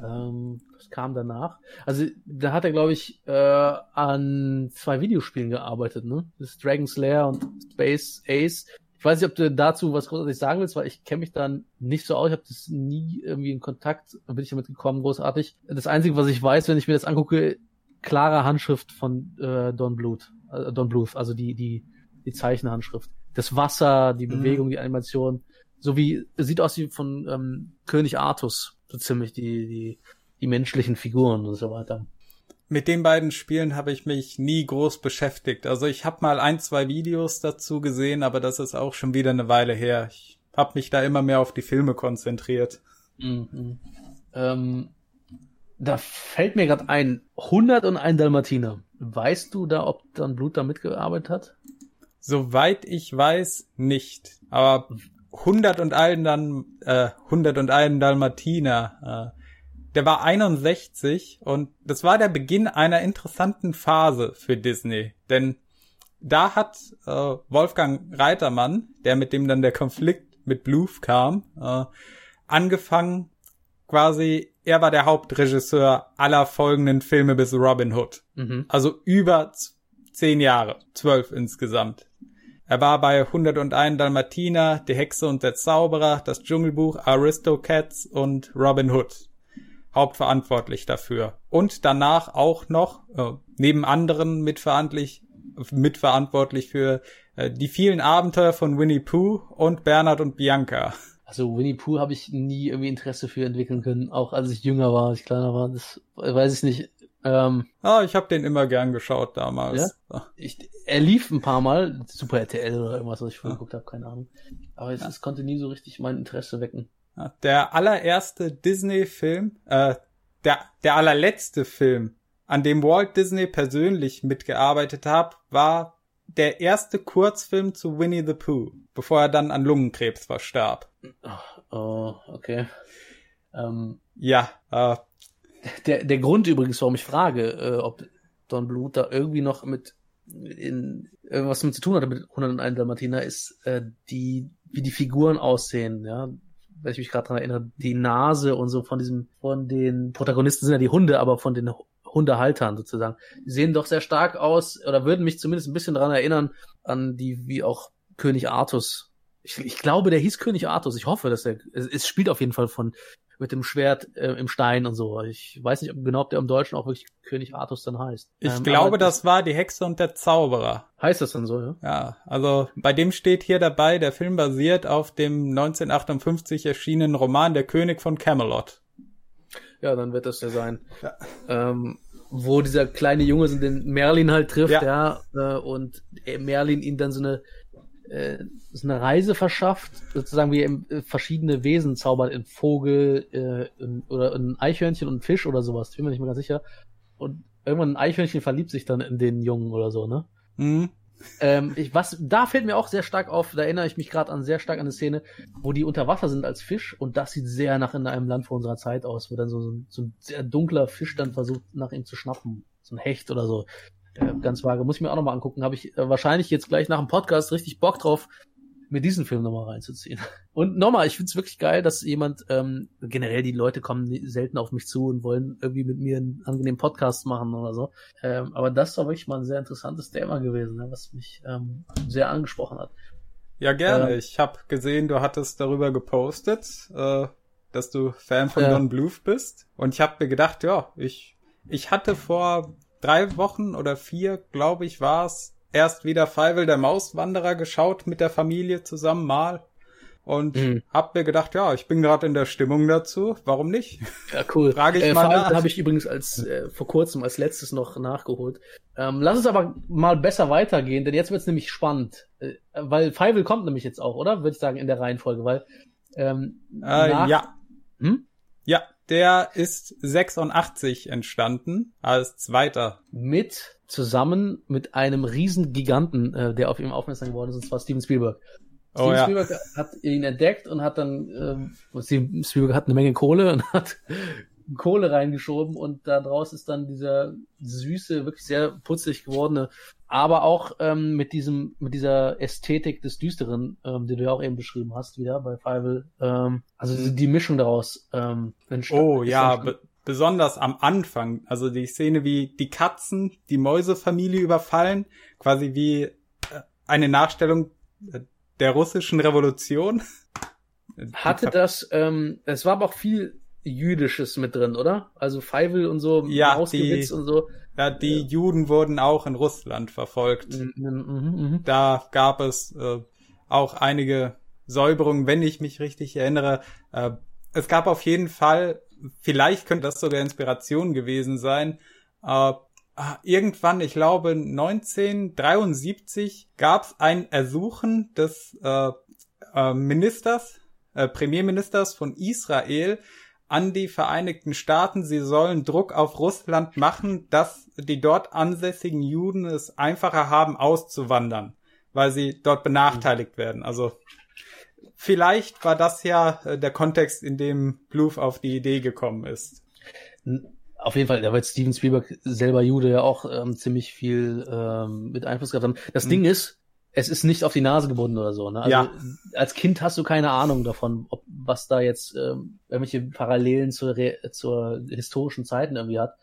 ähm, das kam danach. Also da hat er, glaube ich, äh, an zwei Videospielen gearbeitet, ne? Das Dragon Slayer und Space Ace. Ich weiß nicht, ob du dazu was großartig sagen willst, weil ich kenne mich da nicht so aus. Ich habe das nie irgendwie in Kontakt, bin ich damit gekommen, großartig. Das Einzige, was ich weiß, wenn ich mir das angucke, klare Handschrift von äh, Don Bluth, äh, Don Bluth, also die die die Zeichenhandschrift. Das Wasser, die mhm. Bewegung, mhm. die Animation, so wie sieht aus wie von ähm, König Artus, so ziemlich die die die menschlichen Figuren und so weiter. Mit den beiden Spielen habe ich mich nie groß beschäftigt. Also ich habe mal ein, zwei Videos dazu gesehen, aber das ist auch schon wieder eine Weile her. Ich habe mich da immer mehr auf die Filme konzentriert. Mhm. Ähm, da fällt mir gerade ein, 101 Dalmatiner. Weißt du da, ob dann Blut da mitgearbeitet hat? Soweit ich weiß, nicht. Aber 101 dann äh, 101 Dalmatiner äh, der war 61 und das war der Beginn einer interessanten Phase für Disney. Denn da hat äh, Wolfgang Reitermann, der mit dem dann der Konflikt mit Bluth kam, äh, angefangen quasi, er war der Hauptregisseur aller folgenden Filme bis Robin Hood. Mhm. Also über zehn Jahre, zwölf insgesamt. Er war bei 101 Dalmatiner, Die Hexe und der Zauberer, Das Dschungelbuch, Aristocats und Robin Hood hauptverantwortlich dafür. Und danach auch noch, äh, neben anderen mitverantwortlich, mitverantwortlich für äh, die vielen Abenteuer von Winnie Pooh und Bernhard und Bianca. Also Winnie Pooh habe ich nie irgendwie Interesse für entwickeln können, auch als ich jünger war, als ich kleiner war. Das weiß ich nicht. Ähm, ah, ich habe den immer gern geschaut damals. Ja? Ich, er lief ein paar Mal, Super RTL oder irgendwas, was ich vorher ja. geguckt habe, keine Ahnung. Aber es, ja. es konnte nie so richtig mein Interesse wecken. Der allererste Disney-Film, äh, der, der allerletzte Film, an dem Walt Disney persönlich mitgearbeitet hat, war der erste Kurzfilm zu Winnie the Pooh, bevor er dann an Lungenkrebs verstarb. Oh, okay. Ähm, ja. Äh, der, der Grund übrigens, warum ich frage, äh, ob Don Bluth da irgendwie noch mit in irgendwas mit zu tun hatte mit 101 Dalmatiner, ist äh, die, wie die Figuren aussehen, ja wenn ich mich gerade dran erinnere, die Nase und so von diesem, von den Protagonisten sind ja die Hunde, aber von den Hundehaltern sozusagen. Die sehen doch sehr stark aus oder würden mich zumindest ein bisschen dran erinnern an die, wie auch König Artus. Ich, ich glaube, der hieß König Artus. Ich hoffe, dass er, es, es spielt auf jeden Fall von mit dem Schwert äh, im Stein und so. Ich weiß nicht ob, genau, ob der im Deutschen auch wirklich König Artus dann heißt. Ich ähm, glaube, das war die Hexe und der Zauberer. Heißt das dann so, ja? Ja, also bei dem steht hier dabei, der Film basiert auf dem 1958 erschienenen Roman Der König von Camelot. Ja, dann wird das ja sein. Ja. Ähm, wo dieser kleine Junge so den Merlin halt trifft, ja, ja äh, und Merlin ihn dann so eine äh, ist eine Reise verschafft, sozusagen wie er äh, verschiedene Wesen zaubert, in Vogel äh, in, oder ein Eichhörnchen und ein Fisch oder sowas, ich bin mir nicht mehr ganz sicher. Und irgendwann ein Eichhörnchen verliebt sich dann in den Jungen oder so, ne? Mhm. Ähm, ich, was, da fällt mir auch sehr stark auf, da erinnere ich mich gerade an sehr stark an eine Szene, wo die unter Wasser sind als Fisch und das sieht sehr nach in einem Land vor unserer Zeit aus, wo dann so, so, so ein sehr dunkler Fisch dann versucht, nach ihm zu schnappen. So ein Hecht oder so. Äh, ganz vage. Muss ich mir auch nochmal angucken. Habe ich äh, wahrscheinlich jetzt gleich nach dem Podcast richtig Bock drauf, mir diesen Film nochmal reinzuziehen. Und nochmal, ich find's wirklich geil, dass jemand, ähm, generell die Leute kommen selten auf mich zu und wollen irgendwie mit mir einen angenehmen Podcast machen oder so. Ähm, aber das war wirklich mal ein sehr interessantes Thema gewesen, ne, was mich ähm, sehr angesprochen hat. Ja, gerne. Ähm, ich habe gesehen, du hattest darüber gepostet, äh, dass du Fan von Don Bluth bist. Und ich habe mir gedacht, ja, ich, ich hatte vor drei Wochen oder vier, glaube ich, war es, erst wieder Feivel der Mauswanderer geschaut mit der Familie zusammen mal. Und mhm. hab mir gedacht, ja, ich bin gerade in der Stimmung dazu. Warum nicht? Ja, cool. Frage ich äh, mal nach. habe ich übrigens als äh, vor kurzem als letztes noch nachgeholt. Ähm, lass es aber mal besser weitergehen, denn jetzt wird's nämlich spannend. Äh, weil Feivel kommt nämlich jetzt auch, oder? Würde ich sagen, in der Reihenfolge, weil ähm, äh, nach... ja. Hm? Ja, der ist 86 entstanden als zweiter. Mit zusammen mit einem riesen Giganten, äh, der auf ihm aufmerksam geworden ist, und zwar Steven Spielberg. Oh, Steven ja. Spielberg hat ihn entdeckt und hat dann, ähm, Steven Spielberg hat eine Menge Kohle und hat Kohle reingeschoben und daraus ist dann dieser süße, wirklich sehr putzig gewordene, aber auch ähm, mit diesem, mit dieser Ästhetik des Düsteren, ähm, die du ja auch eben beschrieben hast, wieder bei Fievel. Ähm, also die Mischung daraus. Ähm, oh ja, be besonders am Anfang, also die Szene, wie die Katzen die Mäusefamilie überfallen, quasi wie äh, eine Nachstellung der russischen Revolution. Hatte das, ähm, es war aber auch viel Jüdisches mit drin, oder? Also Feivel und so, ja, die, und so. Ja, die ja. Juden wurden auch in Russland verfolgt. Mhm, mh, mh. Da gab es äh, auch einige Säuberungen, wenn ich mich richtig erinnere. Äh, es gab auf jeden Fall, vielleicht könnte das sogar Inspiration gewesen sein. Äh, ah, irgendwann, ich glaube 1973, gab es ein Ersuchen des äh, äh, Ministers, äh, Premierministers von Israel, an die Vereinigten Staaten, sie sollen Druck auf Russland machen, dass die dort ansässigen Juden es einfacher haben, auszuwandern, weil sie dort benachteiligt werden. Also vielleicht war das ja äh, der Kontext, in dem Bluth auf die Idee gekommen ist. Auf jeden Fall, da wird Steven Spielberg selber Jude ja auch ähm, ziemlich viel ähm, mit Einfluss gehabt haben. Das mhm. Ding ist, es ist nicht auf die Nase gebunden oder so. Ne? Also ja. als Kind hast du keine Ahnung davon, ob was da jetzt ähm, irgendwelche Parallelen zur, zur historischen Zeiten irgendwie hat.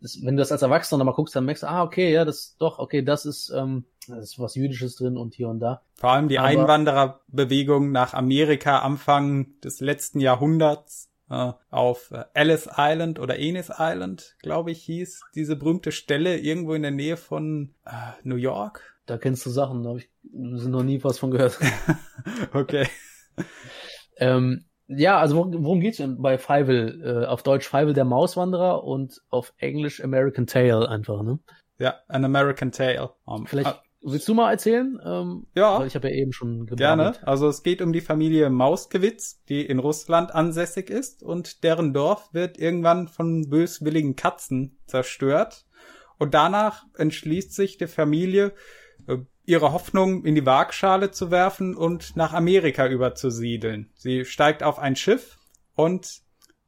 Das, wenn du das als Erwachsener mal guckst, dann merkst du, ah, okay, ja, das doch, okay, das ist, ähm, das ist was Jüdisches drin und hier und da. Vor allem die Aber, Einwandererbewegung nach Amerika Anfang des letzten Jahrhunderts äh, auf äh, Ellis Island oder Enis Island, glaube ich, hieß diese berühmte Stelle irgendwo in der Nähe von äh, New York da kennst du Sachen, da habe ich noch nie was von gehört. okay. ähm, ja, also worum, geht's denn bei Fievel? Äh, auf Deutsch Fievel der Mauswanderer und auf Englisch American Tale einfach, ne? Ja, an American Tale. Um, Vielleicht uh, willst du mal erzählen? Ähm, ja. Ich habe ja eben schon gebadet. Gerne. Also es geht um die Familie Mauskewitz, die in Russland ansässig ist und deren Dorf wird irgendwann von böswilligen Katzen zerstört. Und danach entschließt sich die Familie, ihre Hoffnung in die Waagschale zu werfen und nach Amerika überzusiedeln. Sie steigt auf ein Schiff und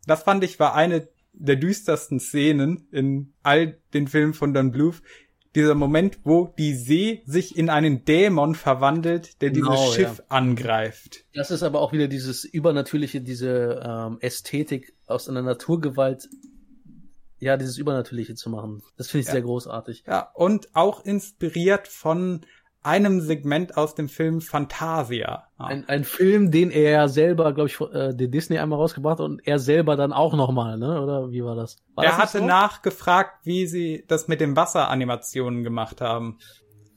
das fand ich war eine der düstersten Szenen in all den Filmen von Don Bluth. Dieser Moment, wo die See sich in einen Dämon verwandelt, der genau, dieses Schiff ja. angreift. Das ist aber auch wieder dieses übernatürliche, diese ähm, Ästhetik aus einer Naturgewalt ja, dieses Übernatürliche zu machen. Das finde ich ja. sehr großartig. Ja, und auch inspiriert von einem Segment aus dem Film Fantasia. Ja. Ein, ein Film, den er selber, glaube ich, äh, der Disney einmal rausgebracht hat und er selber dann auch nochmal, ne? Oder wie war das? War er das hatte so? nachgefragt, wie sie das mit den Wasseranimationen gemacht haben.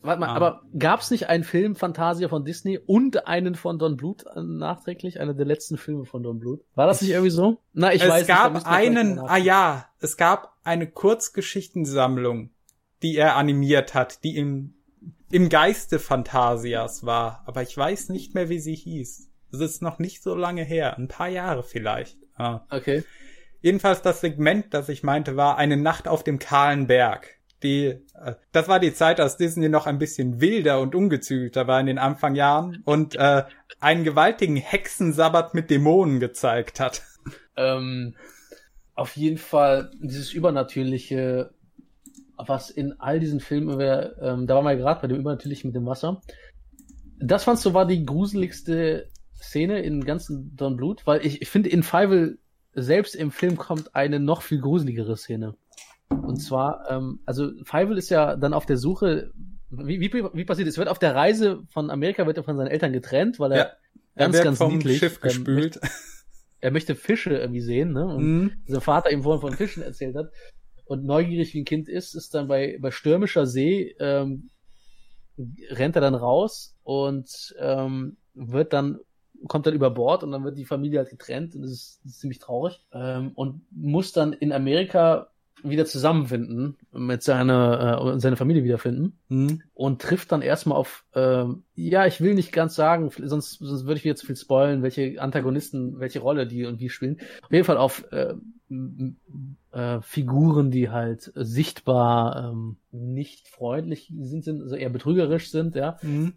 Warte mal, ah. aber gab's nicht einen Film Fantasia von Disney und einen von Don Bluth äh, nachträglich? Einer der letzten Filme von Don Bluth? War das nicht irgendwie so? Na, ich es weiß Es gab einen, ah ja, es gab eine Kurzgeschichtensammlung, die er animiert hat, die im, im Geiste Phantasias war. Aber ich weiß nicht mehr, wie sie hieß. Das ist noch nicht so lange her. Ein paar Jahre vielleicht. Ah. Okay. Jedenfalls das Segment, das ich meinte, war eine Nacht auf dem kahlen Berg die, äh, das war die Zeit, als Disney noch ein bisschen wilder und ungezügelter war in den Anfangjahren und äh, einen gewaltigen Hexensabbat mit Dämonen gezeigt hat. Ähm, auf jeden Fall dieses Übernatürliche, was in all diesen Filmen, ähm, da waren wir ja gerade bei dem Übernatürlichen mit dem Wasser. Das fandst du war die gruseligste Szene im ganzen Don Blut, weil ich, ich finde, in Fievel selbst im Film kommt eine noch viel gruseligere Szene. Und zwar, ähm, also Feivel ist ja dann auf der Suche, wie, wie, wie passiert es? Wird auf der Reise von Amerika wird er von seinen Eltern getrennt, weil er ja, ganz, er ganz vom niedlich, Schiff gespült. Ähm, er möchte Fische irgendwie sehen, ne? Und mhm. sein Vater ihm vorhin von Fischen erzählt hat. Und neugierig wie ein Kind ist, ist dann bei, bei stürmischer See, ähm, rennt er dann raus und ähm, wird dann kommt dann über Bord und dann wird die Familie halt getrennt und das ist, das ist ziemlich traurig ähm, und muss dann in Amerika wieder zusammenfinden, mit seiner äh, seine Familie wiederfinden mhm. und trifft dann erstmal auf, äh, ja, ich will nicht ganz sagen, sonst, sonst würde ich wieder zu viel spoilen, welche Antagonisten, welche Rolle die und wie spielen. Auf jeden Fall auf äh, äh, Figuren, die halt sichtbar ähm, nicht freundlich sind, sind, also eher betrügerisch sind, ja. Mhm.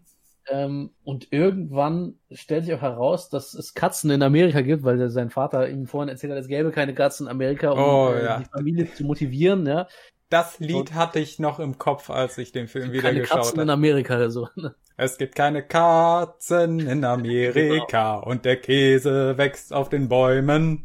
Ähm, und irgendwann stellt sich auch heraus, dass es Katzen in Amerika gibt, weil sein Vater ihm vorhin erzählt hat, es gäbe keine Katzen in Amerika, um Oh, äh, ja. die Familie zu motivieren. Ja, Das Lied hatte ich noch im Kopf, als ich den Film wieder keine geschaut Katzen in habe. Amerika. So. ne? Es gibt keine Katzen in Amerika und der Käse wächst auf den Bäumen.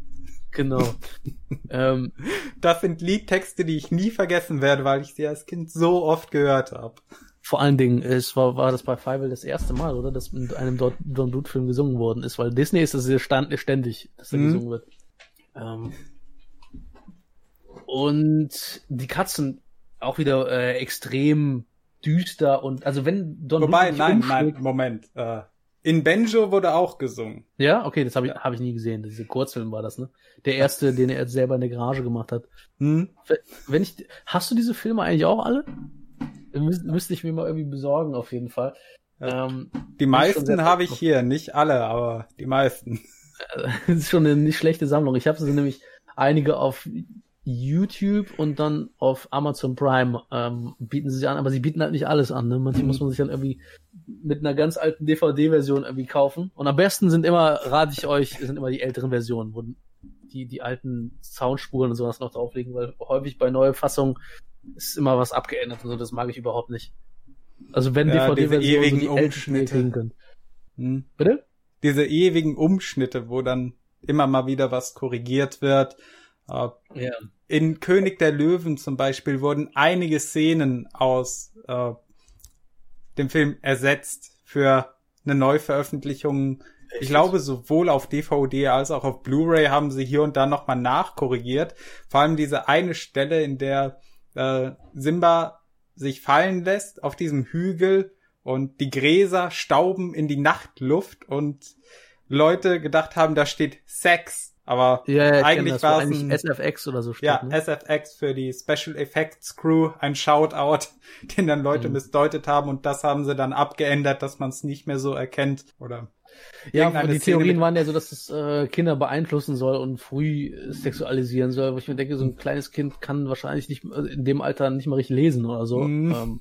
Genau. ähm, Das sind Liedtexte, die ich nie vergessen werde, weil ich sie als Kind so oft gehört habe. vor allen Dingen, es war, war das bei Fievel das erste Mal, oder? Dass in einem Don Bluth Film gesungen worden ist, weil Disney ist es stand, ständig, dass da Mhm. gesungen wird. Ähm, und die Katzen auch wieder äh, extrem düster und also wenn Don Wobei, Bluth nein, nein, Moment. Äh, in Benjo wurde auch gesungen. Ja, okay, das habe ich, hab ich nie gesehen. Diese Kurzfilm war das, ne? Der erste, den er selber in der Garage gemacht hat. Hm? Wenn ich, hast du diese Filme eigentlich auch alle? Müs müsste ich mir mal irgendwie besorgen, auf jeden Fall. Ja. Ähm, Die meisten habe ich hier, nicht alle, aber die meisten. das ist schon eine nicht schlechte Sammlung. Ich habe sie nämlich einige auf YouTube und dann auf Amazon Prime ähm, bieten sie sich an, aber sie bieten halt nicht alles an. Ne? Manche Mhm. muss man sich dann irgendwie mit einer ganz alten DVD-Version irgendwie kaufen. Und am besten sind immer, rate ich euch, sind immer die älteren Versionen, wo die, die alten Soundspuren und sowas noch drauflegen, weil häufig bei Neufassungen ist immer was abgeändert und so, das mag ich überhaupt nicht. Also wenn Ja, diese DVD-Versionen so ewigen die ältesten Umschnitte. kriegen können. Hm? Bitte? Diese ewigen Umschnitte, wo dann immer mal wieder was korrigiert wird. Ja. In König der Löwen zum Beispiel wurden einige Szenen aus äh, dem Film ersetzt für eine Neuveröffentlichung. Ich glaube, sowohl auf DVD als auch auf Blu-ray haben sie hier und da nochmal nachkorrigiert. Vor allem diese eine Stelle, in der äh, Simba sich fallen lässt auf diesem Hügel und die Gräser stauben in die Nachtluft und Leute gedacht haben, da steht Sex. Aber Ja, ja, ich eigentlich war es ein SFX oder so steht. ja, ne? SFX für die Special Effects Crew, ein Shoutout, den dann Leute Mhm. missdeutet haben und das haben sie dann abgeändert, dass man es nicht mehr so erkennt oder Ja, und die Szene Theorien waren ja so, dass es äh, Kinder beeinflussen soll und früh sexualisieren soll, wo ich mir denke, so ein kleines Kind kann wahrscheinlich nicht äh, in dem Alter nicht mal richtig lesen oder so. Mhm. Ähm,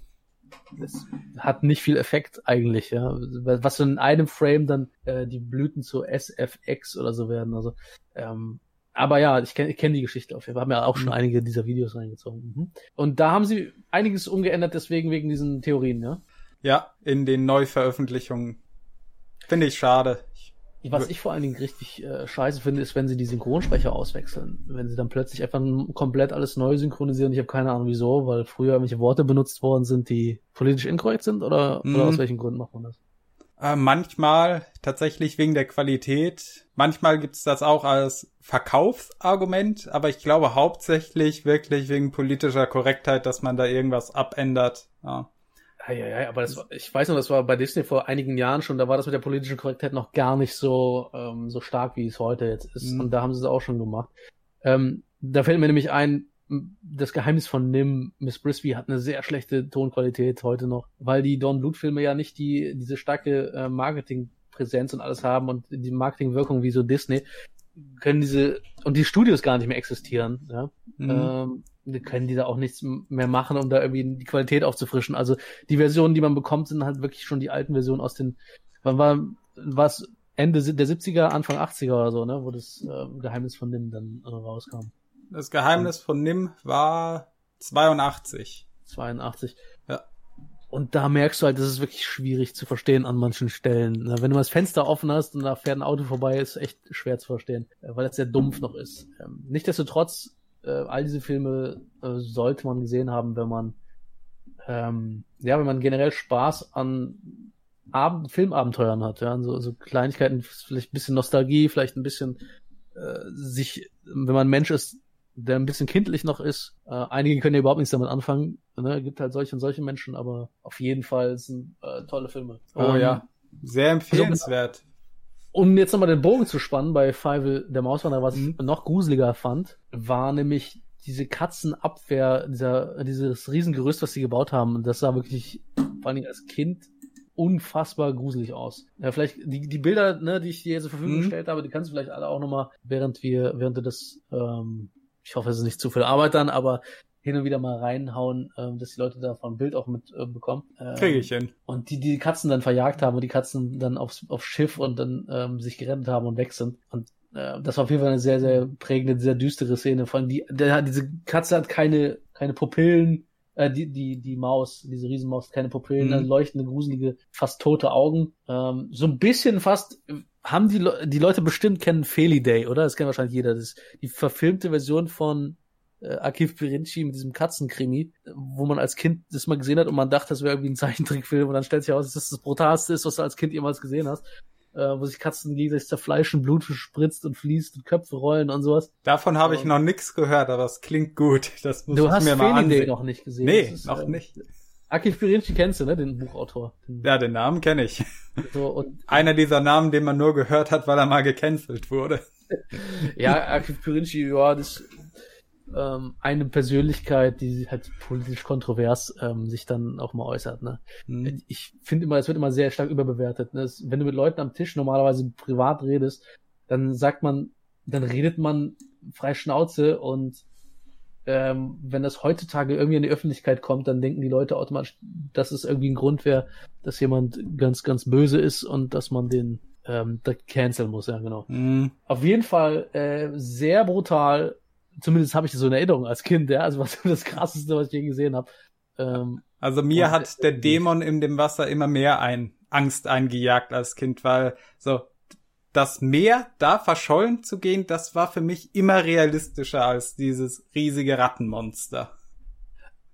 es hat nicht viel Effekt eigentlich, ja. Was so in einem Frame dann äh, die Blüten zu SFX oder so werden. Also, ähm, aber ja, ich kenne ich kenn die Geschichte auf jeden Fall. Wir haben ja auch schon Mhm. einige dieser Videos reingezogen. Mhm. Und da haben sie einiges umgeändert, deswegen wegen diesen Theorien, ja. ja, in den Neuveröffentlichungen. Finde ich schade. Was ich vor allen Dingen richtig äh, scheiße finde, ist, wenn sie die Synchronsprecher auswechseln. Wenn sie dann plötzlich einfach komplett alles neu synchronisieren. Ich habe keine Ahnung wieso, weil früher irgendwelche Worte benutzt worden sind, die politisch inkorrekt sind oder, Mhm. oder aus welchen Gründen macht man das? äh, manchmal tatsächlich wegen der Qualität. Manchmal gibt's das auch als Verkaufsargument, aber ich glaube hauptsächlich wirklich wegen politischer Korrektheit, dass man da irgendwas abändert. Ja. Ja, ja, ja, aber das war, ich weiß noch, das war bei Disney vor einigen Jahren schon, da war das mit der politischen Korrektheit noch gar nicht so, ähm, so stark, wie es heute jetzt ist. Mhm. Und da haben sie es auch schon gemacht. Ähm, da fällt mir nämlich ein, das Geheimnis von Nim, Miss Brisby hat eine sehr schlechte Tonqualität heute noch, weil die Don Filme ja nicht die, diese starke äh, Marketingpräsenz und alles haben und die Marketingwirkung wie so Disney, können diese, und die Studios gar nicht mehr existieren, ja. Mhm. Ähm, können die da auch nichts mehr machen, um da irgendwie die Qualität aufzufrischen. Also die Versionen, die man bekommt, sind halt wirklich schon die alten Versionen aus den, wann war, was Ende der 70er, Anfang 80er oder so, ne, wo das äh, Geheimnis von Nim dann äh, rauskam. Das Geheimnis von Nim war 82. 82. Ja. Und da merkst du halt, das ist wirklich schwierig zu verstehen an manchen Stellen. Na, Wenn du mal das Fenster offen hast und da fährt ein Auto vorbei, ist echt schwer zu verstehen, äh, weil es sehr dumpf noch ist. Ähm, Nichtsdestotrotz, äh, all diese Filme äh, sollte man gesehen haben, wenn man ähm, ja, wenn man generell Spaß an Abend Filmabenteuern hat, ja, so, so Kleinigkeiten, vielleicht ein bisschen Nostalgie, vielleicht ein bisschen äh, sich, wenn man ein Mensch ist, der ein bisschen kindlich noch ist. Äh, einige können ja überhaupt nichts damit anfangen. Ne? Gibt halt solche und solche Menschen, aber auf jeden Fall sind äh, tolle Filme. Oh Ähm, ja, sehr empfehlenswert. Um jetzt nochmal den Bogen zu spannen bei Five der Mauswanderer, was Mhm. ich noch gruseliger fand, war nämlich diese Katzenabwehr, dieser, dieses Riesengerüst, was sie gebaut haben. Das sah wirklich, vor allen Dingen als Kind, unfassbar gruselig aus. Ja, vielleicht die, die Bilder, ne, die ich dir zur Verfügung Mhm. gestellt habe, die kannst du vielleicht alle auch nochmal, während wir, während du das, ähm, ich hoffe, es ist nicht zu viel Arbeit dann, aber hin und wieder mal reinhauen, ähm, dass die Leute davon ein Bild auch mit äh, bekommen. Ähm, Kriege ich hin. Und die die Katzen dann verjagt haben und die Katzen dann aufs, aufs Schiff und dann ähm, sich gerettet haben und weg sind. Und äh, das war auf jeden Fall eine sehr, sehr prägende, sehr düstere Szene. Von die, der, diese Katze hat keine, keine Pupillen, äh, die, die, die Maus, diese Riesenmaus, keine Pupillen, Mhm. mhm. leuchtende, gruselige, fast tote Augen. Ähm, so ein bisschen fast, äh, haben die, Le die Leute bestimmt kennen Feli Day, oder? Das kennt wahrscheinlich jeder. Das ist die verfilmte Version von äh, Akif Pirinci mit diesem Katzenkrimi, wo man als Kind das mal gesehen hat und man dachte, das wäre irgendwie ein Zeichentrickfilm und dann stellt sich heraus, dass das das brutalste ist, was du als Kind jemals gesehen hast. Äh, wo sich Katzen gegenseitig zerfleischen, Blut spritzt und fließt und Köpfe rollen und sowas. Davon habe ich Ähm, noch nix gehört, aber es klingt gut. Das muss Du ich hast mir mal ansehen. noch nicht gesehen. nee, ist, noch ähm, nicht. Akif Pirinci kennst du, ne? Den Buchautor. Den, Ja, den Namen kenne ich. so, und, Einer dieser Namen, den man nur gehört hat, weil er mal gecancelt wurde. ja, Akif Pirinci, ja, das ähm, eine Persönlichkeit, die halt politisch kontrovers ähm, sich dann auch mal äußert. Ne? Hm. Ich finde immer, es wird immer sehr stark überbewertet. Ne? Es, wenn du mit Leuten am Tisch normalerweise privat redest, dann sagt man, dann redet man frei Schnauze und ähm, wenn das heutzutage irgendwie in die Öffentlichkeit kommt, dann denken die Leute automatisch, dass es irgendwie ein Grund wäre, dass jemand ganz, ganz böse ist und dass man den ähm, da canceln muss, ja genau. Hm. Auf jeden Fall äh, sehr brutal, zumindest habe ich das so in Erinnerung als Kind, ja, also was das krasseste, was ich je gesehen habe. Ähm, Also mir Und, hat der äh, Dämon in dem Wasser immer mehr ein Angst eingejagt als Kind, weil so das Meer da verschollen zu gehen, das war für mich immer realistischer als dieses riesige Rattenmonster.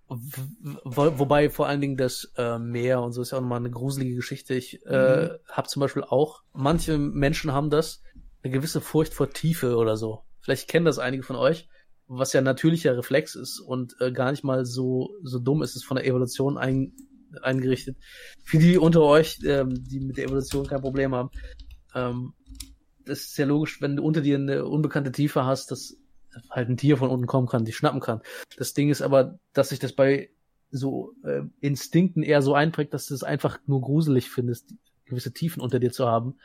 Wo, wobei vor allen Dingen das äh, Meer und so ist ja auch nochmal eine gruselige Geschichte. Ich äh, habe zum Beispiel auch, manche Menschen haben das, eine gewisse Furcht vor Tiefe oder so. Vielleicht kennen das einige von euch, was ja natürlicher Reflex ist und äh, gar nicht mal so, so dumm ist es von der Evolution ein, eingerichtet. Für die unter euch, ähm, die mit der Evolution kein Problem haben, ähm, das ist ja logisch, wenn du unter dir eine unbekannte Tiefe hast, dass halt ein Tier von unten kommen kann, die schnappen kann. Das Ding ist aber, dass sich das bei so äh, Instinkten eher so einprägt, dass du es einfach nur gruselig findest, gewisse Tiefen unter dir zu haben.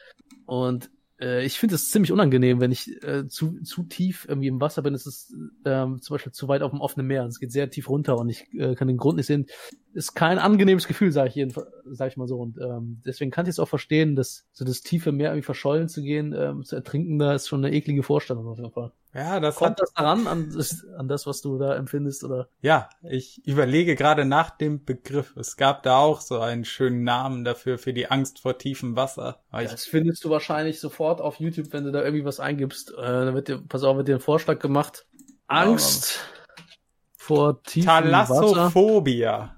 Und äh, ich finde es ziemlich unangenehm, wenn ich äh, zu, zu tief irgendwie im Wasser bin. Es ist ähm, zum Beispiel zu weit auf dem offenen Meer. Es geht sehr tief runter und ich äh, kann den Grund nicht sehen. Ist kein angenehmes Gefühl, sage ich jedenfalls, sag ich mal so. Und ähm, deswegen kann ich es auch verstehen, dass so das tiefe Meer irgendwie verschollen zu gehen, ähm, zu ertrinken, da ist schon eine eklige Vorstellung auf jeden Fall. Ja, das Kommt das daran, an das, an das, was du da empfindest, oder? ja, ich überlege gerade nach dem Begriff. Es gab da auch so einen schönen Namen dafür, für die Angst vor tiefem Wasser. Ich, Das findest du wahrscheinlich sofort auf YouTube, wenn du da irgendwie was eingibst. Äh, dann wird dir, pass auf, wird dir ein Vorschlag gemacht. Angst vor tiefem Wasser. Thalassophobia.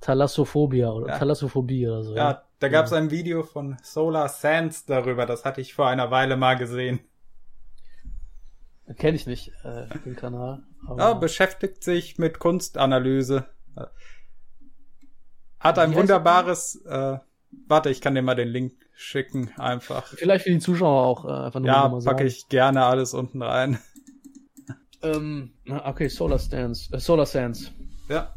Thalassophobia oder Ja. Thalassophobie oder so. Ja, da gab's ein Video von Solar Sands darüber. Das hatte ich vor einer Weile mal gesehen. Kenne ich nicht, äh, den Kanal. Ja, beschäftigt sich mit Kunstanalyse. Hat ein wunderbares, äh, warte, ich kann dir mal den Link schicken, einfach. vielleicht für die Zuschauer auch äh, einfach nur Ja, packe ich gerne alles unten rein. Ähm, okay, Solar Sands. Äh, Solar Sands. Ja.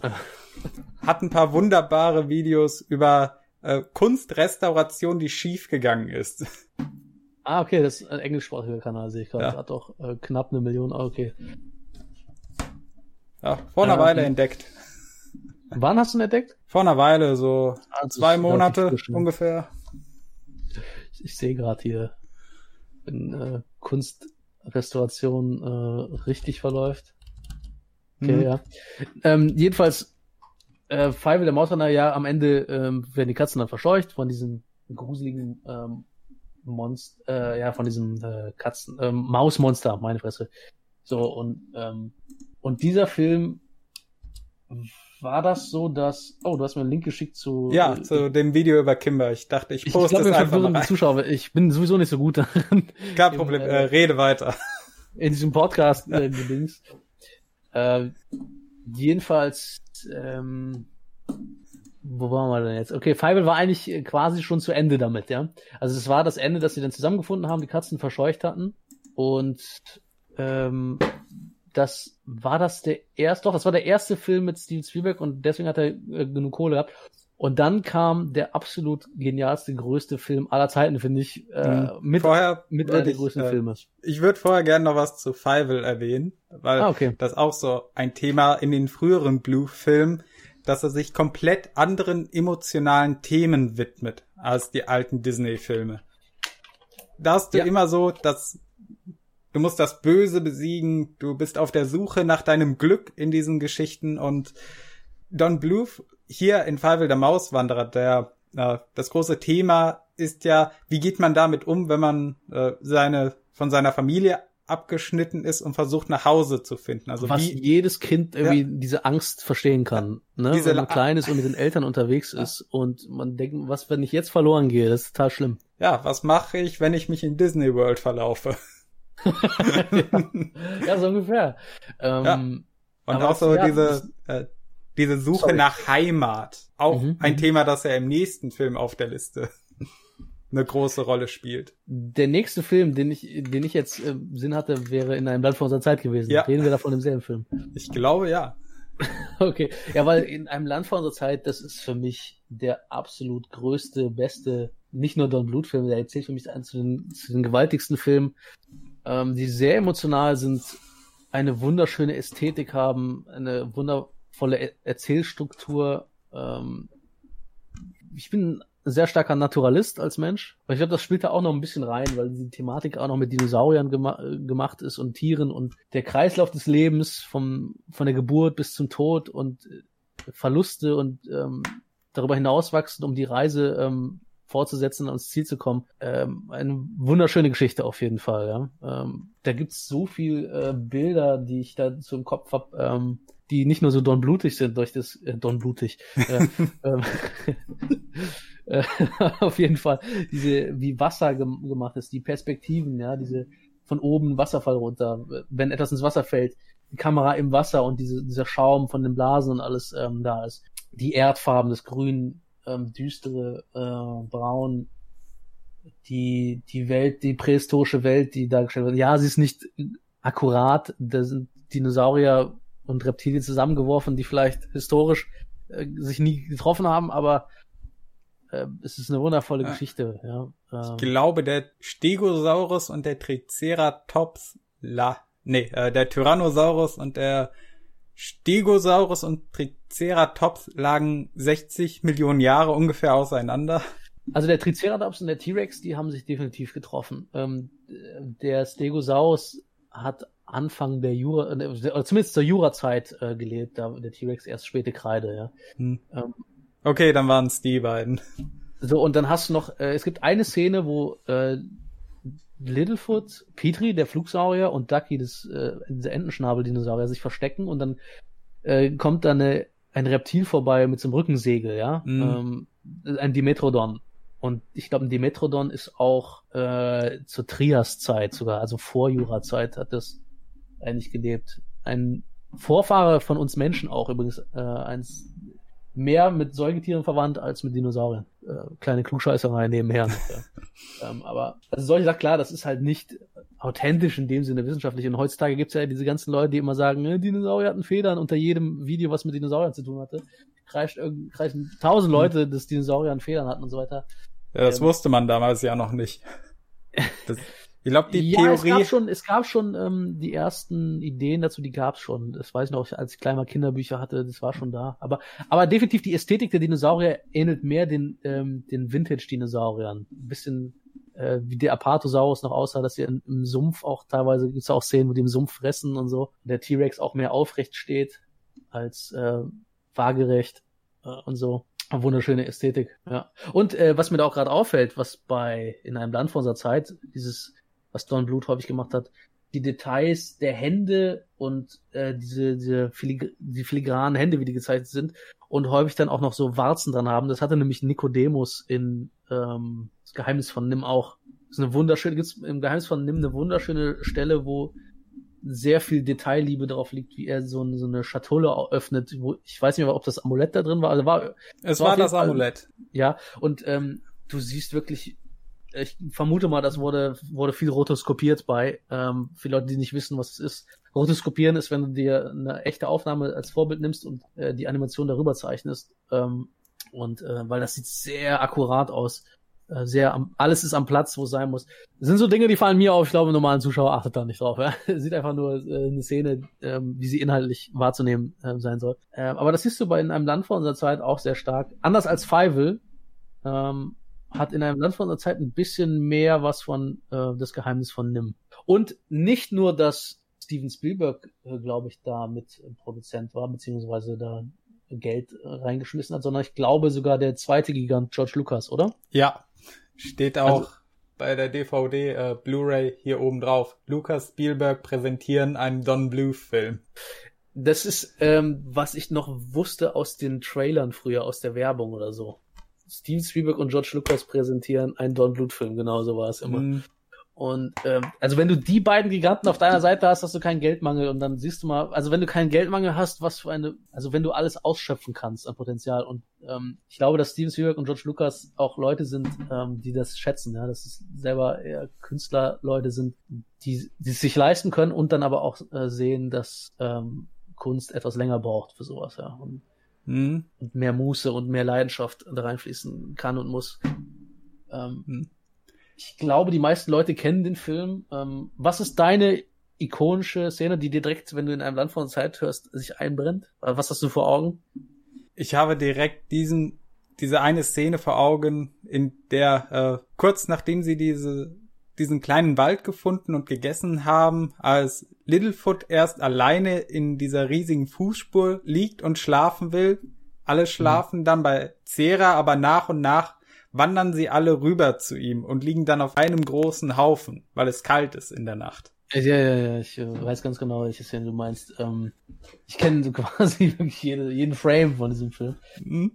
Hat ein paar wunderbare Videos über äh, Kunstrestauration, die schief gegangen ist. Ah, okay, das ist ein englischsprachiger Kanal, sehe ich gerade. Ja. Hat doch äh, knapp eine Million. Ah, okay. Ja, vor einer Ja, Weile die- entdeckt. Wann hast du ihn entdeckt? Vor einer Weile, so Ah, zwei Monate ungefähr. Ich, ich sehe gerade hier, wenn äh, Kunstrestauration äh, richtig verläuft. Okay, Mhm. ja. Ähm, jedenfalls, äh, Feivel der Mausrenner, ja, am Ende ähm, werden die Katzen dann verscheucht von diesem gruseligen ähm, Monster, äh, ja, von diesem äh, Katzen, ähm, Mausmonster, meine Fresse. So, und, ähm, und dieser Film, war das so, dass, oh, du hast mir einen Link geschickt zu, Ja, äh, zu dem Video über Kimber. Ich dachte, ich ich poste glaube, es wir einfach mal. Zuschauer. Ich bin sowieso nicht so gut darin, Kein Problem, äh, äh, rede weiter. in diesem Podcast äh, gedings. Äh, jedenfalls, ähm, wo waren wir denn jetzt? Okay, Feivel war eigentlich äh, quasi schon zu Ende damit, ja. Also es war das Ende, dass sie dann zusammengefunden haben, die Katzen verscheucht hatten. Und ähm, das war das der erste, doch, das war der erste Film mit Steven Spielberg und deswegen hat er äh, genug Kohle gehabt, Und dann kam der absolut genialste, größte Film aller Zeiten, finde ich. Äh, Mhm. mit Vorher mit einer der ich, größten äh, Filme. Ich würde vorher gerne noch was zu Fievel erwähnen, weil Ah, okay. das auch so ein Thema in den früheren Blue-Filmen, dass er sich komplett anderen emotionalen Themen widmet als die alten Disney-Filme. Da hast du Ja. immer so, dass du musst das Böse besiegen, du bist auf der Suche nach deinem Glück in diesen Geschichten und Don Bluth hier in Fievel der Mauswanderer, der äh, das große Thema ist ja, wie geht man damit um, wenn man äh, seine von seiner Familie abgeschnitten ist und versucht nach Hause zu finden. Also was wie jedes Kind irgendwie diese Angst verstehen kann, ne? Diese wenn man klein ist und mit den Eltern unterwegs ist und man denkt, was, wenn ich jetzt verloren gehe, das ist total schlimm. ja, was mache ich, wenn ich mich in Disney World verlaufe? ja, so ungefähr. Ähm, Ja. Und auch so ja, diese äh, diese Suche Sorry. nach Heimat, auch Mhm, ein mhm. Thema, das ja im nächsten Film auf der Liste eine große Rolle spielt. Der nächste Film, den ich, den ich jetzt äh, Sinn hatte, wäre in einem Land vor unserer Zeit gewesen. Ja. Reden wir davon im selben Film. Ich glaube ja. Okay. Ja, weil in einem Land vor unserer Zeit, das ist für mich der absolut größte, beste, nicht nur Don Bluth Film, der erzählt für mich einen zu den, zu den gewaltigsten Filmen, ähm, die sehr emotional sind, eine wunderschöne Ästhetik haben, eine wundervolle Er Erzählstruktur. Ähm, ich bin ein sehr starker Naturalist als Mensch. Aber ich glaube, das spielt da auch noch ein bisschen rein, weil die Thematik auch noch mit Dinosauriern gema äh, gemacht ist und Tieren und der Kreislauf des Lebens vom, von der Geburt bis zum Tod und äh, Verluste und ähm, darüber hinauswachsen, um die Reise ähm, fortzusetzen und ans Ziel zu kommen. Ähm, eine wunderschöne Geschichte auf jeden Fall. Ja? Ähm, da gibt's so viel äh, Bilder, die ich da so im Kopf hab, ähm, die nicht nur so donblutig sind durch das äh, donblutig. Äh, ähm, äh, auf jeden Fall diese wie Wasser gem gemacht ist, die Perspektiven, ja, diese von oben Wasserfall runter, wenn etwas ins Wasser fällt, die Kamera im Wasser und diese, dieser Schaum von den Blasen und alles ähm, da ist. Die Erdfarben, das Grün, ähm, düstere, äh, Braun, die, die Welt, die prähistorische Welt, die dargestellt wird. Ja, sie ist nicht akkurat, da sind Dinosaurier und Reptilien zusammengeworfen, die vielleicht historisch äh, sich nie getroffen haben, aber äh, es ist eine wundervolle Ja. Geschichte, ja. Ich Ähm, glaube, der Stegosaurus und der Triceratops, la, nee, äh, der Tyrannosaurus und der Stegosaurus und Triceratops lagen 60 Millionen Jahre ungefähr auseinander. Also der Triceratops und der T-Rex, die haben sich definitiv getroffen. Ähm, der Stegosaurus hat Anfang der Jura, äh, oder zumindest zur Jurazeit äh, gelebt, da der T-Rex erst späte Kreide, ja. Hm. Ähm, Okay, dann waren es die beiden. So, und dann hast du noch, äh, es gibt eine Szene, wo äh, Littlefoot, Petri, der Flugsaurier, und Ducky, das, äh, dieser Entenschnabeldinosaurier, sich verstecken und dann äh, kommt da eine, ein Reptil vorbei mit so einem Rückensegel, ja. Mhm. Ähm, ein Dimetrodon. Und ich glaube, ein Dimetrodon ist auch äh, zur Triaszeit sogar, also vor Jurazeit hat das eigentlich gelebt. Ein Vorfahre von uns Menschen auch übrigens, äh, eins mehr mit Säugetieren verwandt als mit Dinosauriern. Äh, kleine Klugscheißerei nebenher. ja. ähm, aber also solche Sachen, klar, das ist halt nicht authentisch in dem Sinne wissenschaftlich. Und heutzutage gibt's ja diese ganzen Leute, die immer sagen, äh, Dinosaurier hatten Federn unter jedem Video, was mit Dinosauriern zu tun hatte. Kreischt, kreischen tausend Leute, dass Dinosaurier an Federn hatten und so weiter. Ja, das Ähm. wusste man damals ja noch nicht. Das, ich glaube, die ja, es Theorie. gab schon, es gab schon ähm, die ersten Ideen dazu, die gab's schon. Das weiß ich noch, als ich kleiner Kinderbücher hatte, das war schon da. Aber, aber definitiv die Ästhetik der Dinosaurier ähnelt mehr den, ähm, den Vintage-Dinosauriern. Ein bisschen äh, wie der Apatosaurus noch aussah, dass sie in, im Sumpf auch teilweise gibt's auch Szenen, wo die im Sumpf fressen und so. Der T-Rex auch mehr aufrecht steht als äh, waagerecht äh, und so. Wunderschöne Ästhetik, ja. Und äh, was mir da auch gerade auffällt, was bei in einem Land von unserer Zeit, dieses, was Don Bluth häufig gemacht hat, die Details der Hände und äh, diese, diese filig die filigranen Hände, wie die gezeichnet sind, und häufig dann auch noch so Warzen dran haben. Das hatte nämlich Nikodemus in ähm, das Geheimnis von Nim auch. Das ist eine wunderschöne, gibt's im Geheimnis von Nim eine wunderschöne Stelle, wo sehr viel Detailliebe drauf liegt, wie er so, eine- so eine Schatulle öffnet, wo ich weiß nicht mehr, ob das Amulett da drin war, also war es war das Amulett. ja, und ähm, du siehst wirklich, ich vermute mal, das wurde, wurde viel rotoskopiert bei, ähm, für Leute, die nicht wissen, was es ist. Rotoskopieren ist, wenn du dir eine echte Aufnahme als Vorbild nimmst und äh, die Animation darüber zeichnest. Ähm, Und äh, weil das sieht sehr akkurat aus. Äh, sehr am, alles ist am Platz, wo es sein muss. Das sind so Dinge, die fallen mir auf. Ich glaube, normalen Zuschauer achtet da nicht drauf. Ja? Sieht einfach nur äh, eine Szene, ähm, wie sie inhaltlich wahrzunehmen äh, sein soll. Äh, aber das siehst du bei in einem Land vor unserer Zeit auch sehr stark. Anders als Fievel ähm, hat in einem Land vor unserer Zeit ein bisschen mehr was von äh, das Geheimnis von Nim. Und nicht nur, dass Steven Spielberg, äh, glaube ich, da mit Produzent war, beziehungsweise da Geld äh, reingeschmissen hat, sondern ich glaube sogar der zweite Gigant George Lucas, oder? Ja, steht auch also, bei der DVD äh, Blu-ray hier oben drauf. Lucas Spielberg präsentieren einen Don Bluth Film. Das ist ähm, was ich noch wusste aus den Trailern früher, aus der Werbung oder so. Steven Spielberg und George Lucas präsentieren einen Don Bluth Film, genau so war es immer. Mm. Und ähm, also wenn du die beiden Giganten auf deiner Seite hast, hast du keinen Geldmangel und dann siehst du mal, also wenn du keinen Geldmangel hast, was für eine, also wenn du alles ausschöpfen kannst an Potenzial und ähm, ich glaube, dass Steven Spielberg und George Lucas auch Leute sind, ähm, die das schätzen, ja, dass es selber eher Künstlerleute sind, die, die es sich leisten können und dann aber auch äh, sehen, dass ähm, Kunst etwas länger braucht für sowas, ja. Und, mhm. und mehr Muße und mehr Leidenschaft da reinfließen kann und muss. Ähm, mhm ich glaube, die meisten Leute kennen den Film. Ähm, was ist deine ikonische Szene, die dir direkt, wenn du in einem Land von Zeit hörst, sich einbrennt? Äh, was hast du vor Augen? Ich habe direkt diesen, diese eine Szene vor Augen, in der äh, kurz nachdem sie diese, diesen kleinen Wald gefunden und gegessen haben, als Littlefoot erst alleine in dieser riesigen Fußspur liegt und schlafen will. Alle schlafen mhm. dann bei Zera, aber nach und nach wandern sie alle rüber zu ihm und liegen dann auf einem großen Haufen, weil es kalt ist in der Nacht. Ja, ja, ja, ich äh, weiß ganz genau, welche Szene du meinst. Ähm, ich kenne so quasi wirklich jede, jeden Frame von diesem Film. Mhm.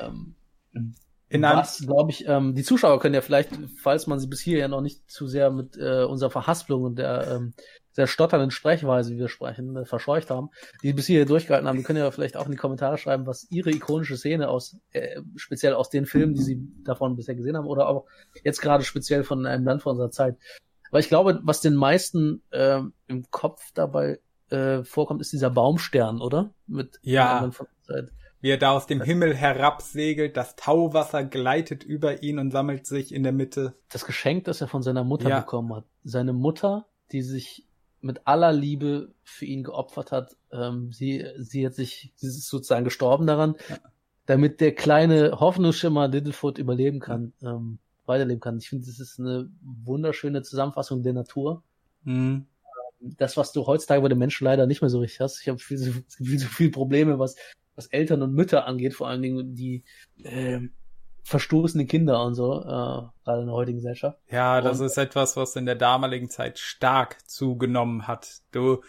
Ähm, in was, glaube ich, ähm, die Zuschauer können ja vielleicht, falls man sie bis hierher noch nicht zu sehr mit äh, unserer Verhaspelung und der ähm, sehr stotternden Sprechweise, wie wir sprechen, äh, verscheucht haben, die bis hier durchgehalten haben, die können ja vielleicht auch in die Kommentare schreiben, was ihre ikonische Szene aus, äh, speziell aus den Filmen, die sie davon bisher gesehen haben, oder auch jetzt gerade speziell von einem Land von unserer Zeit. Weil ich glaube, was den meisten äh, im Kopf dabei äh, vorkommt, ist dieser Baumstern, oder? Mit ja. Wie er da aus dem Himmel herabsegelt, das Tauwasser gleitet über ihn und sammelt sich in der Mitte. Das Geschenk, das er von seiner Mutter ja. bekommen hat. Seine Mutter, die sich mit aller Liebe für ihn geopfert hat. Ähm, sie, sie hat sich, sie ist sozusagen gestorben daran, ja. damit der kleine Hoffnungsschimmer Littlefoot überleben kann, ähm, weiterleben kann. Ich finde, das ist eine wunderschöne Zusammenfassung der Natur. Mhm. Das, was du heutzutage bei den Menschen leider nicht mehr so richtig hast. Ich habe viel, viel, so viele Probleme, was, was Eltern und Mütter angeht, vor allen Dingen, die äh, verstoßene Kinder und so, äh, gerade in der heutigen Gesellschaft. Ja, das und, ist etwas, was in der damaligen Zeit stark zugenommen hat. Du,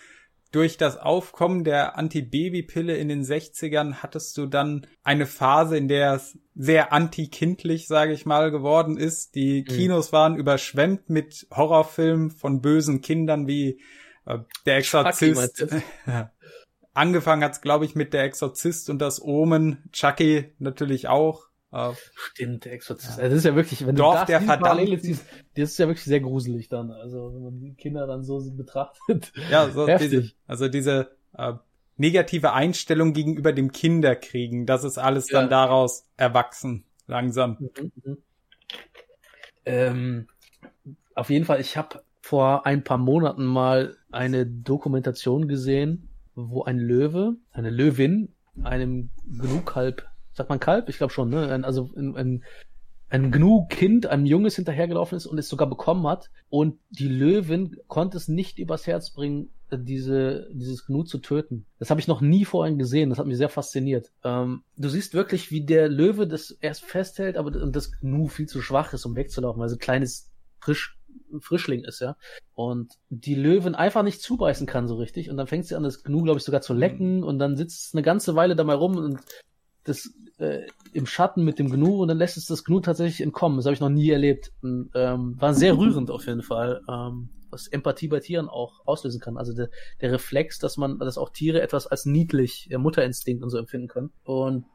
durch das Aufkommen der Antibabypille in den 60ern hattest du dann eine Phase, in der es sehr antikindlich, sage ich mal, geworden ist. Die mhm. Kinos mhm. waren überschwemmt mit Horrorfilmen von bösen Kindern wie äh, Der Exorzist. Angefangen hat's, glaube ich, mit Der Exorzist und das Omen. Chucky natürlich auch. Stimmt, der Exorzist. Ja. Also das ist ja wirklich, wenn Dorf du das, der Verdammten. Siehst, das ist ja wirklich sehr gruselig dann. Also wenn man die Kinder dann so betrachtet. Ja, so diese, also diese äh, negative Einstellung gegenüber dem Kinderkriegen, das ist alles ja. dann daraus erwachsen, langsam. Mhm, mhm. Ähm, auf jeden Fall, ich habe vor ein paar Monaten mal eine Dokumentation gesehen, wo ein Löwe, eine Löwin, einem Gnu-Kalb sagt man Kalb? Ich glaube schon, ne? Ein, also ein, ein, ein Gnu-Kind einem Junges hinterhergelaufen ist und es sogar bekommen hat. Und die Löwin konnte es nicht übers Herz bringen, diese, dieses Gnu zu töten. Das habe ich noch nie vorhin gesehen. Das hat mich sehr fasziniert. Ähm, du siehst wirklich, wie der Löwe das erst festhält, aber das Gnu viel zu schwach ist, um wegzulaufen, weil so ein kleines Frisch, Frischling ist, ja. Und die Löwin einfach nicht zubeißen kann so richtig. Und dann fängt sie an, das Gnu, glaube ich, sogar zu lecken. Und dann sitzt es eine ganze Weile dabei rum und das äh, im Schatten mit dem Gnu und dann lässt es das Gnu tatsächlich entkommen. Das habe ich noch nie erlebt. Und, ähm, war sehr rührend auf jeden Fall, ähm, was Empathie bei Tieren auch auslösen kann. Also der, der Reflex, dass man, dass auch Tiere etwas als niedlich, der Mutterinstinkt und so empfinden können. Und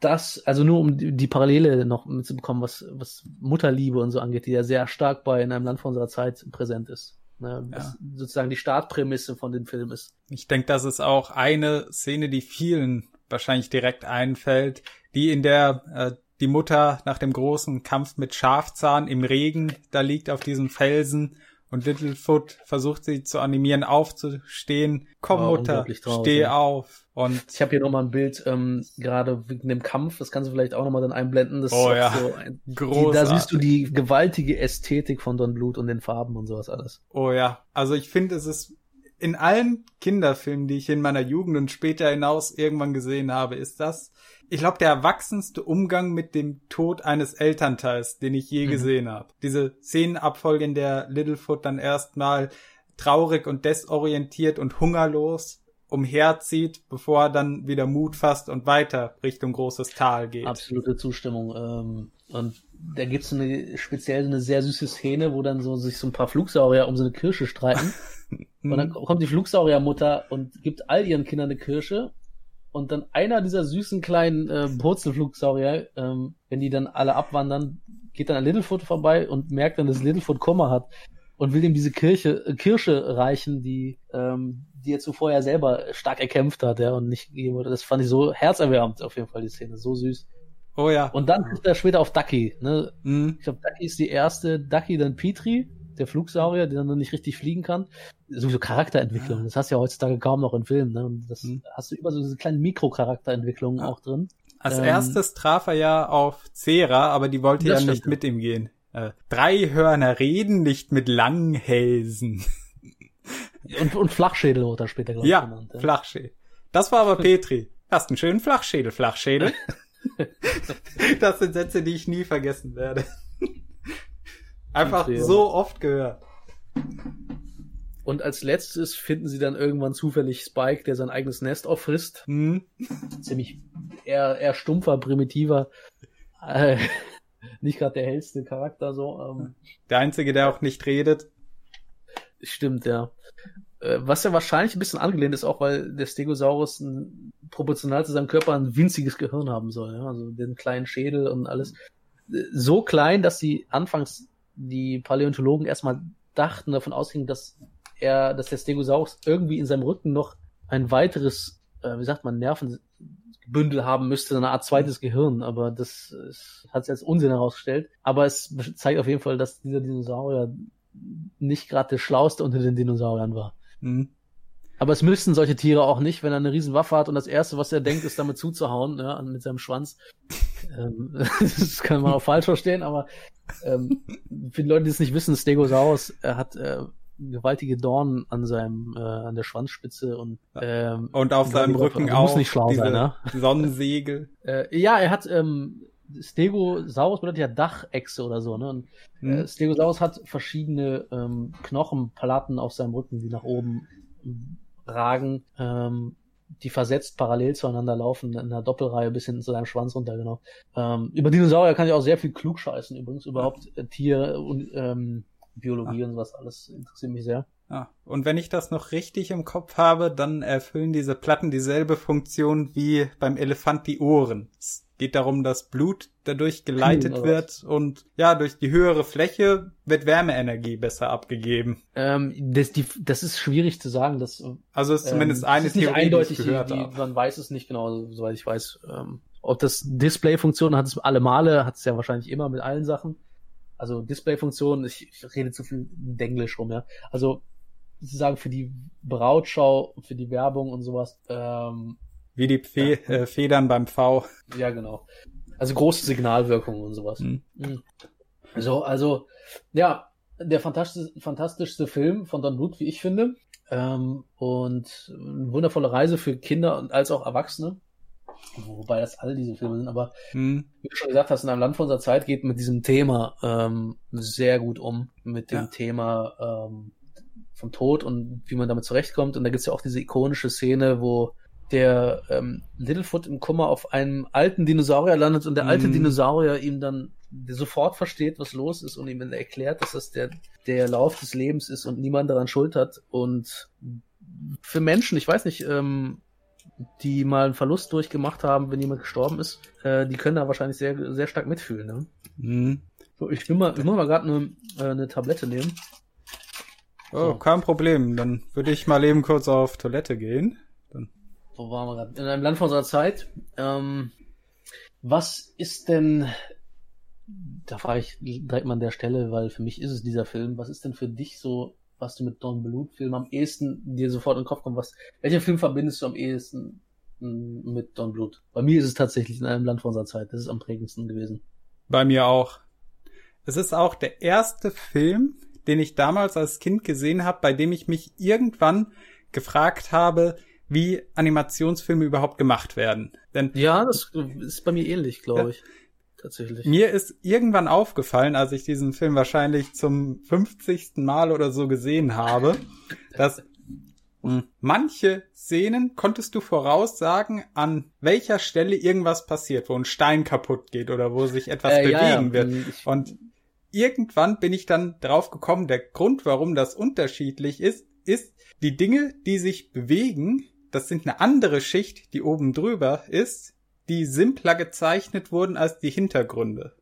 das, also nur um die, die Parallele noch mitzubekommen, was, was Mutterliebe und so angeht, die ja sehr stark bei in einem Land von unserer Zeit präsent ist. Ne, ja. sozusagen die Startprämisse von dem Film ist. Ich denke, das ist auch eine Szene, die vielen wahrscheinlich direkt einfällt, die in der äh, die Mutter nach dem großen Kampf mit Schafzahn im Regen da liegt auf diesem Felsen und Littlefoot versucht sie zu animieren, aufzustehen. Komm, oh, Mutter, steh auf. Und ich habe hier nochmal ein Bild, ähm, gerade wegen dem Kampf, das kannst du vielleicht auch nochmal dann einblenden. Das oh ja, so ein, die, Da siehst du die gewaltige Ästhetik von Don Blut und den Farben und sowas alles. Oh ja, also ich finde, es ist in allen Kinderfilmen, die ich in meiner Jugend und später hinaus irgendwann gesehen habe, ist das, ich glaube, der erwachsenste Umgang mit dem Tod eines Elternteils, den ich je mhm. gesehen habe. Diese Szenenabfolge, in der Littlefoot dann erstmal traurig und desorientiert und hungerlos umherzieht, bevor er dann wieder Mut fasst und weiter Richtung großes Tal geht. Absolute Zustimmung. Ähm, und da gibt's eine speziell eine sehr süße Szene, wo dann so sich so ein paar Flugsaurier um so eine Kirsche streiten. und dann kommt die Flugsauriermutter und gibt all ihren Kindern eine Kirsche. Und dann einer dieser süßen kleinen äh, Purzelflugsaurier, ähm, wenn die dann alle abwandern, geht dann an Littlefoot vorbei und merkt dann, dass Littlefoot Kummer hat und will ihm diese Kirche, äh, Kirsche reichen, die, ähm, die er zuvor ja selber stark erkämpft hat, ja, und nicht gegeben wurde. Das fand ich so herzerwärmend auf jeden Fall, die Szene. So süß. Oh ja. Und dann ist er später auf Ducky, ne? Mhm. Ich glaube, Ducky ist die erste, Ducky dann Petri, der Flugsaurier, der dann noch nicht richtig fliegen kann. Sowieso Charakterentwicklung. Das hast du ja heutzutage kaum noch in Filmen, ne? Und das mhm. hast du immer so diese kleinen Mikrocharakterentwicklungen ja. auch drin. Als ähm, erstes traf er ja auf Cera, aber die wollte ja nicht mit ihm gehen. Äh, drei Hörner reden nicht mit langen Hälsen. Und, und Flachschädel wurde er später, glaube ich, ja, genannt. Ja, Flachschädel. Das war aber Petri. Hast einen schönen Flachschädel, Flachschädel. das sind Sätze, die ich nie vergessen werde. Einfach so oft gehört. Und als letztes finden sie dann irgendwann zufällig Spike, der sein eigenes Nest auffrisst. Mhm. Ziemlich eher, eher stumpfer, primitiver. Äh, nicht gerade der hellste Charakter so. Ähm. Der einzige, der auch nicht redet. Stimmt, ja. Äh, was ja wahrscheinlich ein bisschen angelehnt ist, auch weil der Stegosaurus ein, proportional zu seinem Körper ein winziges Gehirn haben soll. Ja? Also den kleinen Schädel und alles. So klein, dass sie anfangs die Paläontologen erstmal dachten, davon ausgingen, dass er, dass der Stegosaurus irgendwie in seinem Rücken noch ein weiteres, äh, wie sagt man, Nerven, Bündel haben müsste, eine Art zweites Gehirn, aber das ist, hat sich als Unsinn herausgestellt. Aber es zeigt auf jeden Fall, dass dieser Dinosaurier nicht gerade der schlauste unter den Dinosauriern war. Mhm. Aber es müssten solche Tiere auch nicht, wenn er eine riesen Waffe hat und das erste, was er denkt, ist damit zuzuhauen, ja, mit seinem Schwanz. ähm, das kann man auch falsch verstehen, aber ähm, für die Leute, die es nicht wissen, Stegosaurus, er hat äh, gewaltige Dornen an seinem äh, an der Schwanzspitze und ähm, und auf seinem Rücken also auch muss nicht schlau sein, ne? Sonnensegel. äh, ja, er hat ähm, Stegosaurus bedeutet ja Dachechse oder so, ne? Und hm. äh, Stegosaurus hat verschiedene ähm, Knochenplatten auf seinem Rücken, die nach oben ragen, ähm, die versetzt parallel zueinander laufen in einer Doppelreihe bis hinten zu seinem Schwanz runter, genau. Ähm, über Dinosaurier kann ich auch sehr viel klug scheißen, übrigens, überhaupt äh, Tier und ähm, Biologie ah. und sowas alles interessiert mich sehr. Ah. Und wenn ich das noch richtig im Kopf habe, dann erfüllen diese Platten dieselbe Funktion wie beim Elefant die Ohren. Es geht darum, dass Blut dadurch geleitet hm, wird und ja, durch die höhere Fläche wird Wärmeenergie besser abgegeben. Ähm, das, die, das ist schwierig zu sagen. Das, also ist zumindest ähm, eine ist Theorie, eindeutig, die, die, man weiß es nicht genau, soweit ich weiß. Ähm, ob das Display-Funktion hat es alle Male, hat es ja wahrscheinlich immer mit allen Sachen. Also Display-Funktion, ich, ich rede zu viel Denglisch rum, ja. Also sozusagen für die Brautschau, für die Werbung und sowas. Ähm, Wie die Fe ja. äh, Federn beim V. Ja, genau. Also große Signalwirkung und sowas. Mhm. Mhm. So, also, ja, der fantastischste, fantastischste Film von Don Bluth, wie ich finde. Ähm, und eine wundervolle Reise für Kinder und als auch Erwachsene. Wobei das alle diese Filme sind, aber hm. wie du schon gesagt hast, in einem Land von unserer Zeit geht mit diesem Thema ähm, sehr gut um, mit dem ja. Thema ähm, vom Tod und wie man damit zurechtkommt. Und da gibt's ja auch diese ikonische Szene, wo der ähm, Littlefoot im Kummer auf einem alten Dinosaurier landet und der alte hm. Dinosaurier ihm dann sofort versteht, was los ist und ihm dann erklärt, dass das der, der Lauf des Lebens ist und niemand daran schuld hat. Und für Menschen, ich weiß nicht, ähm, die mal einen Verlust durchgemacht haben, wenn jemand gestorben ist, äh, die können da wahrscheinlich sehr, sehr stark mitfühlen. Ne? Mhm. So, ich will mal, ich muss mal gerade eine, äh, eine Tablette nehmen. Oh, so. kein Problem. Dann würde ich mal eben kurz auf Toilette gehen. Wo waren wir gerade? In einem Land von unserer Zeit. Ähm, Was ist denn, da frage ich direkt mal an der Stelle, weil für mich ist es dieser Film, was ist denn für dich so, was du mit Don Bluth Film am ehesten dir sofort in den Kopf kommt? Was, welcher Film verbindest du am ehesten mit Don Bluth? Bei mir ist es tatsächlich in einem Land vor unserer Zeit. Das ist am prägendsten gewesen. Bei mir auch. Es ist auch der erste Film, den ich damals als Kind gesehen habe, bei dem ich mich irgendwann gefragt habe, wie Animationsfilme überhaupt gemacht werden. Denn ja, das ist bei mir ähnlich, glaube ich. Tatsächlich. Mir ist irgendwann aufgefallen, als ich diesen Film wahrscheinlich zum 50. Mal oder so gesehen habe, dass manche Szenen konntest du voraussagen, an welcher Stelle irgendwas passiert, wo ein Stein kaputt geht oder wo sich etwas äh, bewegen ja, wird. Und irgendwann bin ich dann drauf gekommen, der Grund, warum das unterschiedlich ist, ist, die Dinge, die sich bewegen, das sind eine andere Schicht, die oben drüber ist, die simpler gezeichnet wurden als die Hintergründe.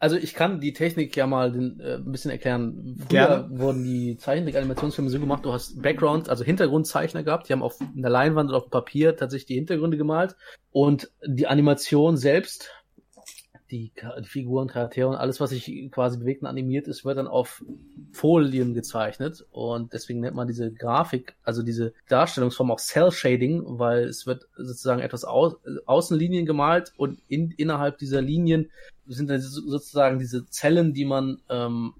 Also ich kann die Technik ja mal den, äh, ein bisschen erklären. Früher Gerne. wurden die Zeichentrick-Animationsfilme so gemacht, du hast Background, also Hintergrundzeichner gehabt, die haben auf einer Leinwand oder auf Papier tatsächlich die Hintergründe gemalt und die Animation selbst die, Figuren, Charaktere und alles, was sich quasi bewegt und animiert ist, wird dann auf Folien gezeichnet. Und deswegen nennt man diese Grafik, also diese Darstellungsform auch Cell Shading, weil es wird sozusagen etwas Au Außenlinien gemalt und in, innerhalb dieser Linien sind dann sozusagen diese Zellen, die man ähm,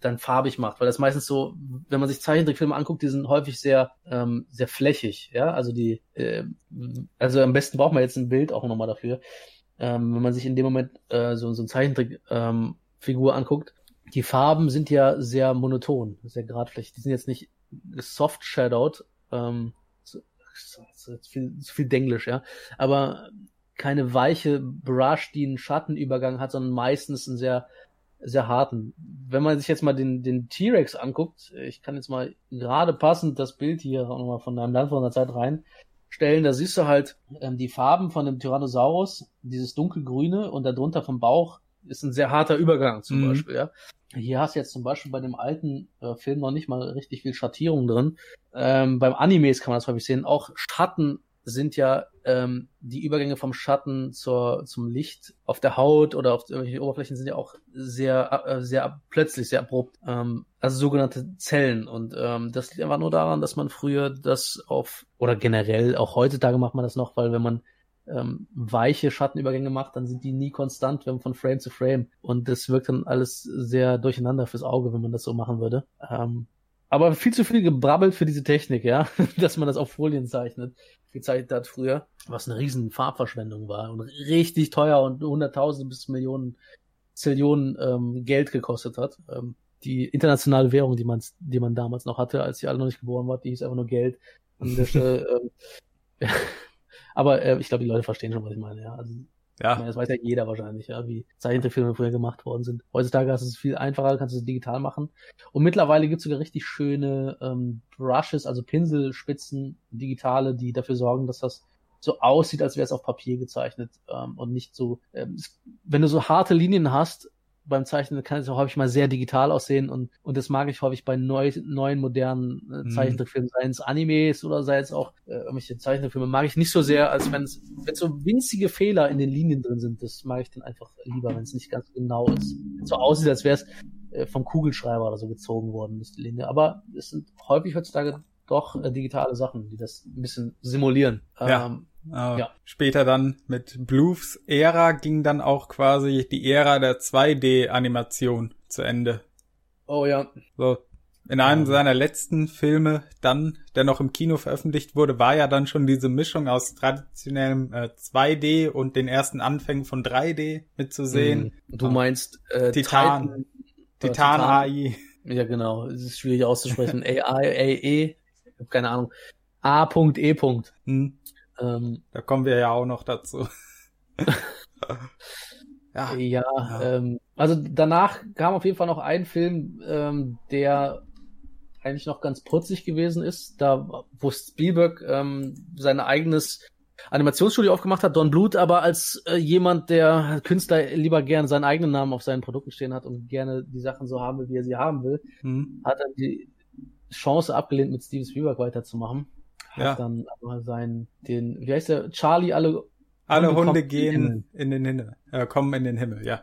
dann farbig macht, weil das meistens so, wenn man sich Zeichentrickfilme anguckt, die sind häufig sehr ähm, sehr flächig, ja, also die, äh, also am besten braucht man jetzt ein Bild auch nochmal dafür ähm, wenn man sich in dem Moment äh, so, so ein Zeichentrickfigur ähm, anguckt, die Farben sind ja sehr monoton, sehr geradflächig. Die sind jetzt nicht soft shadowed, ähm, so, so, viel, so viel Denglisch, ja, aber keine weiche Brush, die einen Schattenübergang hat, sondern meistens einen sehr sehr harten. Wenn man sich jetzt mal den, den T-Rex anguckt, ich kann jetzt mal gerade passend das Bild hier auch nochmal von einem Land von der Zeit rein Stellen, da siehst du halt ähm, die Farben von dem Tyrannosaurus, dieses dunkelgrüne und darunter vom Bauch ist ein sehr harter Übergang zum mhm. Beispiel, ja. Hier hast du jetzt zum Beispiel bei dem alten äh, Film noch nicht mal richtig viel Schattierung drin. Ähm, beim Animes kann man das häufig sehen. Auch Schatten sind ja ähm, die Übergänge vom Schatten zur, zum Licht auf der Haut oder auf irgendwelchen Oberflächen sind ja auch sehr, äh, sehr plötzlich, sehr abrupt. Ähm, also sogenannte Zellen. Und ähm, das liegt einfach nur daran, dass man früher das auf, oder generell, auch heutzutage macht man das noch, weil wenn man ähm, weiche Schattenübergänge macht, dann sind die nie konstant, wenn von Frame zu Frame. Und das wirkt dann alles sehr durcheinander fürs Auge, wenn man das so machen würde. Ähm, aber viel zu viel gebrabbelt für diese Technik, ja, dass man das auf Folien zeichnet, gezeichnet hat früher, was eine riesen Farbverschwendung war und richtig teuer und hunderttausende bis Millionen, Zillionen ähm, Geld gekostet hat. Ähm, die internationale Währung, die man, die man damals noch hatte, als sie alle noch nicht geboren war, die hieß einfach nur Geld. Der Stelle, ähm, ja. Aber äh, ich glaube, die Leute verstehen schon, was ich meine, ja. Also ja. Meine, das weiß ja jeder wahrscheinlich, ja, wie Zeichentrickfilme früher gemacht worden sind. Heutzutage du es viel einfacher, kannst du es digital machen. Und mittlerweile gibt es sogar richtig schöne ähm, Brushes, also Pinselspitzen, digitale, die dafür sorgen, dass das so aussieht, als wäre es auf Papier gezeichnet ähm, und nicht so. Ähm, wenn du so harte Linien hast, beim Zeichnen kann es auch häufig mal sehr digital aussehen und, und das mag ich häufig bei neu, neuen, modernen äh, mhm. Zeichentrickfilmen, seien es Animes oder sei es auch äh, irgendwelche Zeichentrickfilme, mag ich nicht so sehr, als wenn es wenn so winzige Fehler in den Linien drin sind. Das mag ich dann einfach lieber, wenn es nicht ganz genau ist. So aussieht, als wäre es äh, vom Kugelschreiber oder so gezogen worden, ist die Linie. Aber es sind häufig heutzutage doch äh, digitale Sachen, die das ein bisschen simulieren. Ja. Ähm, äh, ja. Später dann mit Blues Ära ging dann auch quasi die Ära der 2D-Animation zu Ende. Oh ja. So. In einem ja. seiner letzten Filme dann, der noch im Kino veröffentlicht wurde, war ja dann schon diese Mischung aus traditionellem äh, 2D und den ersten Anfängen von 3D mitzusehen. Mhm. Du meinst äh, Titan, Titan, Titan AI. Ja, genau. Es ist schwierig auszusprechen. AI, AE. Ich habe keine Ahnung. A.E. Hm. Ähm, da kommen wir ja auch noch dazu. ja, ja, ja. Ähm, also danach kam auf jeden Fall noch ein Film, ähm, der eigentlich noch ganz putzig gewesen ist, da wo Spielberg ähm, sein eigenes Animationsstudio aufgemacht hat, Don Bluth aber als äh, jemand, der Künstler lieber gern seinen eigenen Namen auf seinen Produkten stehen hat und gerne die Sachen so haben will, wie er sie haben will, mhm. hat er die Chance abgelehnt, mit Steven Spielberg weiterzumachen. Hat ja. dann aber seinen, den, wie heißt der, Charlie alle Alle Hunde Hunde gehen in den Himmel, äh, kommen in den Himmel, ja.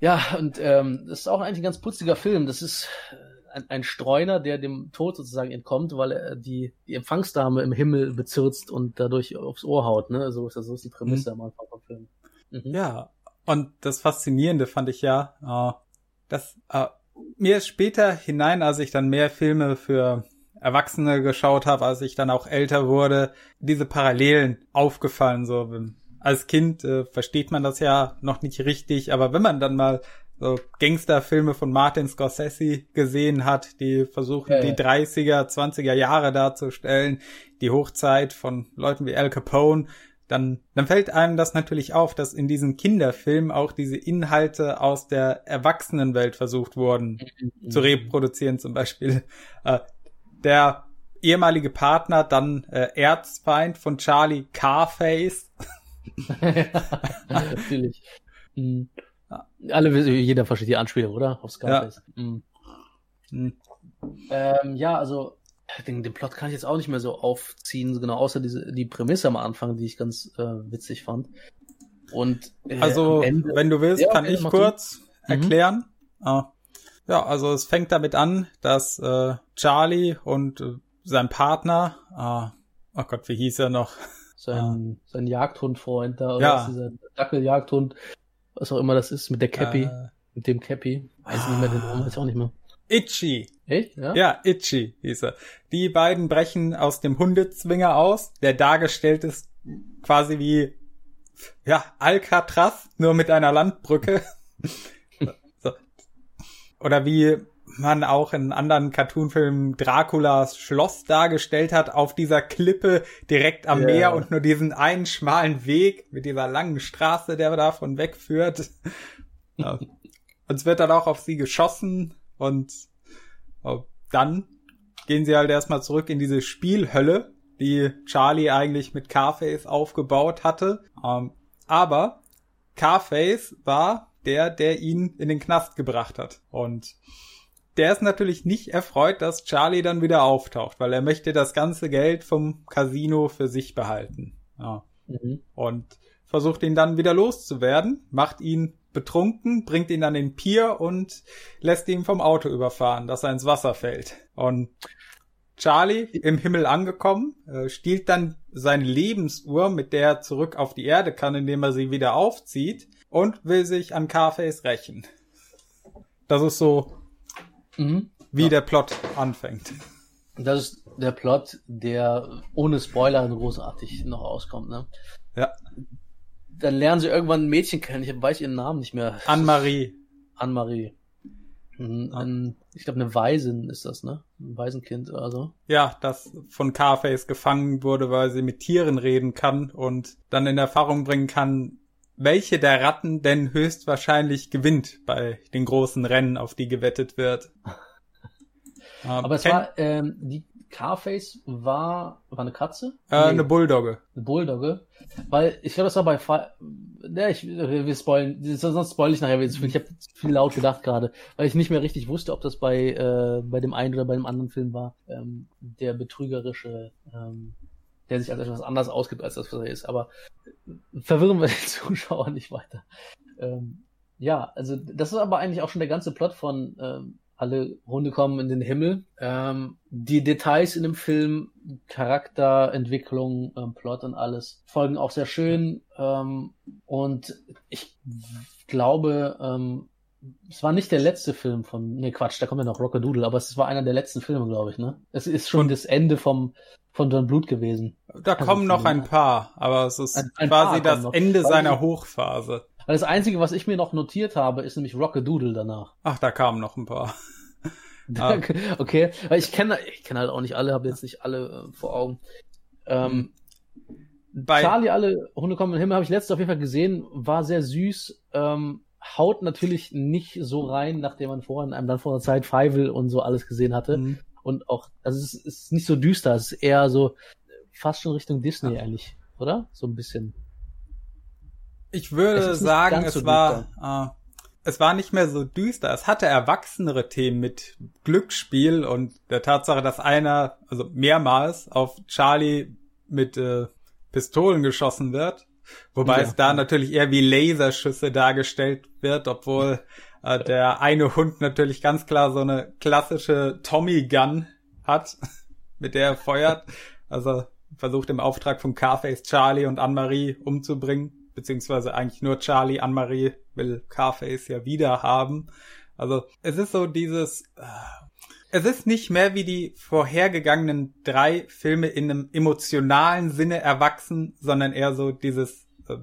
Ja, und ähm, das ist auch eigentlich ein ganz putziger Film. Das ist äh, ein, ein Streuner, der dem Tod sozusagen entkommt, weil er die, die Empfangsdame im Himmel bezirzt und dadurch aufs Ohr haut. Ne? So ist, so ist die Prämisse am Anfang vom Film. Mhm. Ja, und das Faszinierende fand ich ja, äh, dass äh, mir später hinein, als ich dann mehr Filme für Erwachsene geschaut habe, als ich dann auch älter wurde, diese Parallelen aufgefallen. So als Kind äh, versteht man das ja noch nicht richtig, aber wenn man dann mal so Gangsterfilme von Martin Scorsese gesehen hat, die versuchen Ja, die ja. 30er, 20er Jahre darzustellen, die Hochzeit von Leuten wie Al Capone, dann, dann fällt einem das natürlich auf, dass in diesen Kinderfilmen auch diese Inhalte aus der Erwachsenenwelt versucht wurden Mhm. zu reproduzieren. Zum Beispiel äh, der ehemalige Partner, dann äh, Erzfeind von Charlie Carface. Natürlich. Mhm. Alle jeder versteht die Anspielung, oder? Auf Scarface. Mhm. Hm. Ähm, ja, also den, den Plot kann ich jetzt auch nicht mehr so aufziehen, genau, außer diese die Prämisse am Anfang, die ich ganz äh, witzig fand. Und äh, Also, Ende, wenn du willst, Ja, kann okay, ich mach du. kurz Mhm. erklären. Äh, ja, also es fängt damit an, dass äh, Charlie und äh, sein Partner, äh, oh Gott, wie hieß er noch? sein, sein Jagdhundfreund da, oder Ja. ist dieser Dackeljagdhund, was auch immer das ist, mit der Cappy, Äh, mit dem Cappy. Weiß nicht mehr den Namen, weiß auch nicht mehr. Itchy. Echt? Ja? Ja, Itchy hieß er. Die beiden brechen aus dem Hundezwinger aus, der dargestellt ist quasi wie, ja, Alcatraz, nur mit einer Landbrücke. Oder wie man auch in anderen Cartoonfilmen Draculas Schloss dargestellt hat, auf dieser Klippe direkt am Ja. Meer und nur diesen einen schmalen Weg mit dieser langen Straße, der davon wegführt. Ja. Und es wird dann auch auf sie geschossen und oh, dann gehen sie halt erstmal zurück in diese Spielhölle, die Charlie eigentlich mit Carface aufgebaut hatte. Ähm, aber Carface war der, der ihn in den Knast gebracht hat. Und der ist natürlich nicht erfreut, dass Charlie dann wieder auftaucht, weil er möchte das ganze Geld vom Casino für sich behalten. Ja Mhm. und versucht ihn dann wieder loszuwerden, macht ihn betrunken, bringt ihn an den Pier und lässt ihn vom Auto überfahren, dass er ins Wasser fällt. Und Charlie, im Himmel angekommen, äh, stiehlt dann seine Lebensuhr, mit der er zurück auf die Erde kann, indem er sie wieder aufzieht und will sich an Carface rächen. Das ist so, Mhm. wie der Plot anfängt. Das ist der Plot, der ohne Spoiler großartig noch auskommt, ne? Ja. Dann lernen sie irgendwann ein Mädchen kennen, ich weiß ihren Namen nicht mehr. Anne-Marie. Anne-Marie. Mhm, Ja. ein, ich glaube, eine Waisin ist das, ne? Ein Waisenkind oder so. Ja, das von Carface gefangen wurde, weil sie mit Tieren reden kann und dann in Erfahrung bringen kann, welche der Ratten denn höchstwahrscheinlich gewinnt bei den großen Rennen, auf die gewettet wird. Ähm, Aber es kenn- war, ähm, die Carface war, war eine Katze? äh, Nee, eine Bulldogge. eine Bulldogge. Weil, ich glaube, das war bei, Fi- ne, ich, wir spoilen, sonst spoil ich nachher wieder. Ich habe viel laut gedacht gerade, weil ich nicht mehr richtig wusste, ob das bei, äh, bei dem einen oder bei dem anderen Film war, ähm, der betrügerische, ähm, der sich als etwas anders ausgibt, als das, was er ist. Aber verwirren wir den Zuschauer nicht weiter. Ähm, ja, also das ist aber eigentlich auch schon der ganze Plot von ähm, alle Hunde kommen in den Himmel. Ähm, die Details in dem Film, Charakterentwicklung, ähm, Plot und alles folgen auch sehr schön. Ähm, und ich glaube, ähm, es war nicht der letzte Film von, nee Quatsch, da kommt ja noch Rockadoodle, aber es war einer der letzten Filme, glaube ich, ne? Es ist schon Und- das Ende vom, von John Blut gewesen. Da Also kommen noch ein paar, aber es ist Ein- ein quasi das noch. Ende Weil seiner Hochphase. Weil das Einzige, was ich mir noch notiert habe, ist nämlich Rockadoodle danach. Ach, da kamen noch ein paar. Ah. Okay, weil ich kenne ich kenne halt auch nicht alle, habe jetzt nicht alle äh, vor Augen. Ähm, Bei, Charlie, alle Hunde kommen in den Himmel, habe ich letztes auf jeden Fall gesehen, war sehr süß, ähm, haut natürlich nicht so rein, nachdem man vorhin einem dann vor einer Zeit Feivel und so alles gesehen hatte. Mhm. Und auch, also es ist, ist nicht so düster, es ist eher so fast schon Richtung Disney eigentlich, oder? So ein bisschen. Ich würde sagen, es so war, äh, es war nicht mehr so düster. Es hatte erwachsenere Themen mit Glücksspiel und der Tatsache, dass einer, also mehrmals auf Charlie mit äh, Pistolen geschossen wird. Wobei Ja. es da natürlich eher wie Laserschüsse dargestellt wird, obwohl äh, der eine Hund natürlich ganz klar so eine klassische Tommy Gun hat, mit der er feuert. Also versucht im Auftrag von Carface Charlie und Anne-Marie umzubringen, beziehungsweise eigentlich nur Charlie, Anne-Marie will Carface ja wieder haben. Also es ist so dieses, äh, es ist nicht mehr wie die vorhergegangenen drei Filme in einem emotionalen Sinne erwachsen, sondern eher so dieses, äh,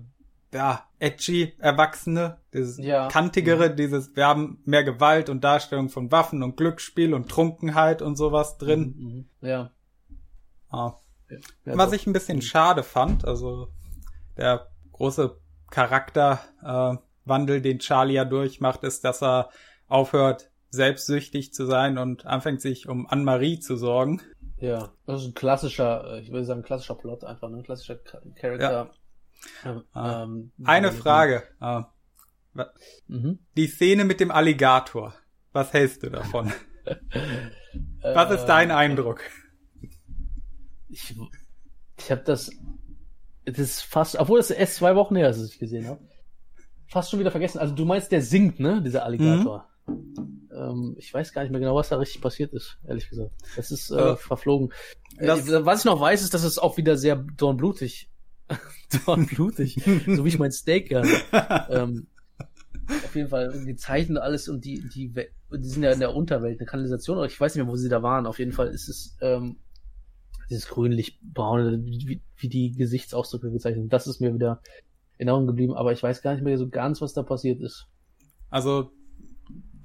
ja, edgy Erwachsene, dieses Ja. kantigere, dieses, wir haben mehr Gewalt und Darstellung von Waffen und Glücksspiel und Trunkenheit und sowas drin. Mhm. Ja. Ah. ja Was ich ein bisschen schade fand, also der große Charakterwandel, äh, den Charlie ja durchmacht, ist, dass er aufhört, selbstsüchtig zu sein und anfängt sich um Anne-Marie zu sorgen. Ja, das ist ein klassischer, äh, ich würde sagen, klassischer Plot einfach, ne? Klassischer Cha- Charakter. Ja. Ah. Ähm, Eine Frage. Äh, Mhm. die Szene mit dem Alligator. Was hältst du davon? Was ist dein Äh, Eindruck? Ich, ich habe das, das ist fast, obwohl es erst zwei Wochen her ist, dass ich gesehen habe, fast schon wieder vergessen. Also du meinst, der singt, ne, dieser Alligator. Ähm, ich weiß gar nicht mehr genau, was da richtig passiert ist, ehrlich gesagt. Das ist äh, Ja. verflogen. Das- äh, was ich noch weiß, ist, dass es auch wieder sehr dornblutig, dornblutig, so wie ich mein Steak gerne. ähm, auf jeden Fall die Zeichen und alles und die, die, die sind ja in der Unterwelt, eine Kanalisation, oder ich weiß nicht mehr, wo sie da waren. Auf jeden Fall ist es ähm, dieses grünlich-braune, wie, wie die Gesichtsausdrücke gezeichnet. Das ist mir wieder in Erinnerung geblieben, aber ich weiß gar nicht mehr so ganz, was da passiert ist. Also,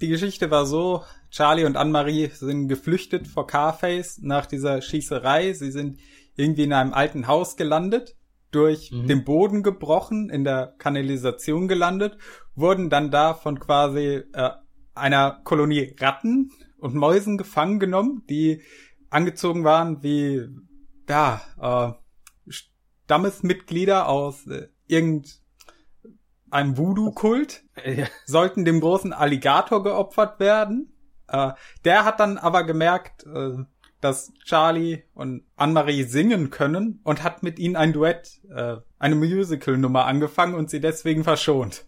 die Geschichte war so, Charlie und Anne-Marie sind geflüchtet vor Carface nach dieser Schießerei. Sie sind irgendwie in einem alten Haus gelandet, durch Mhm. den Boden gebrochen, in der Kanalisation gelandet, wurden dann da von quasi äh, einer Kolonie Ratten und Mäusen gefangen genommen, die angezogen waren wie, ja, äh, Stammesmitglieder aus äh, irgendeinem Voodoo-Kult Ja. sollten dem großen Alligator geopfert werden. Äh, der hat dann aber gemerkt, äh, dass Charlie und Anne-Marie singen können und hat mit ihnen ein Duett, äh, eine Musical-Nummer angefangen und sie deswegen verschont.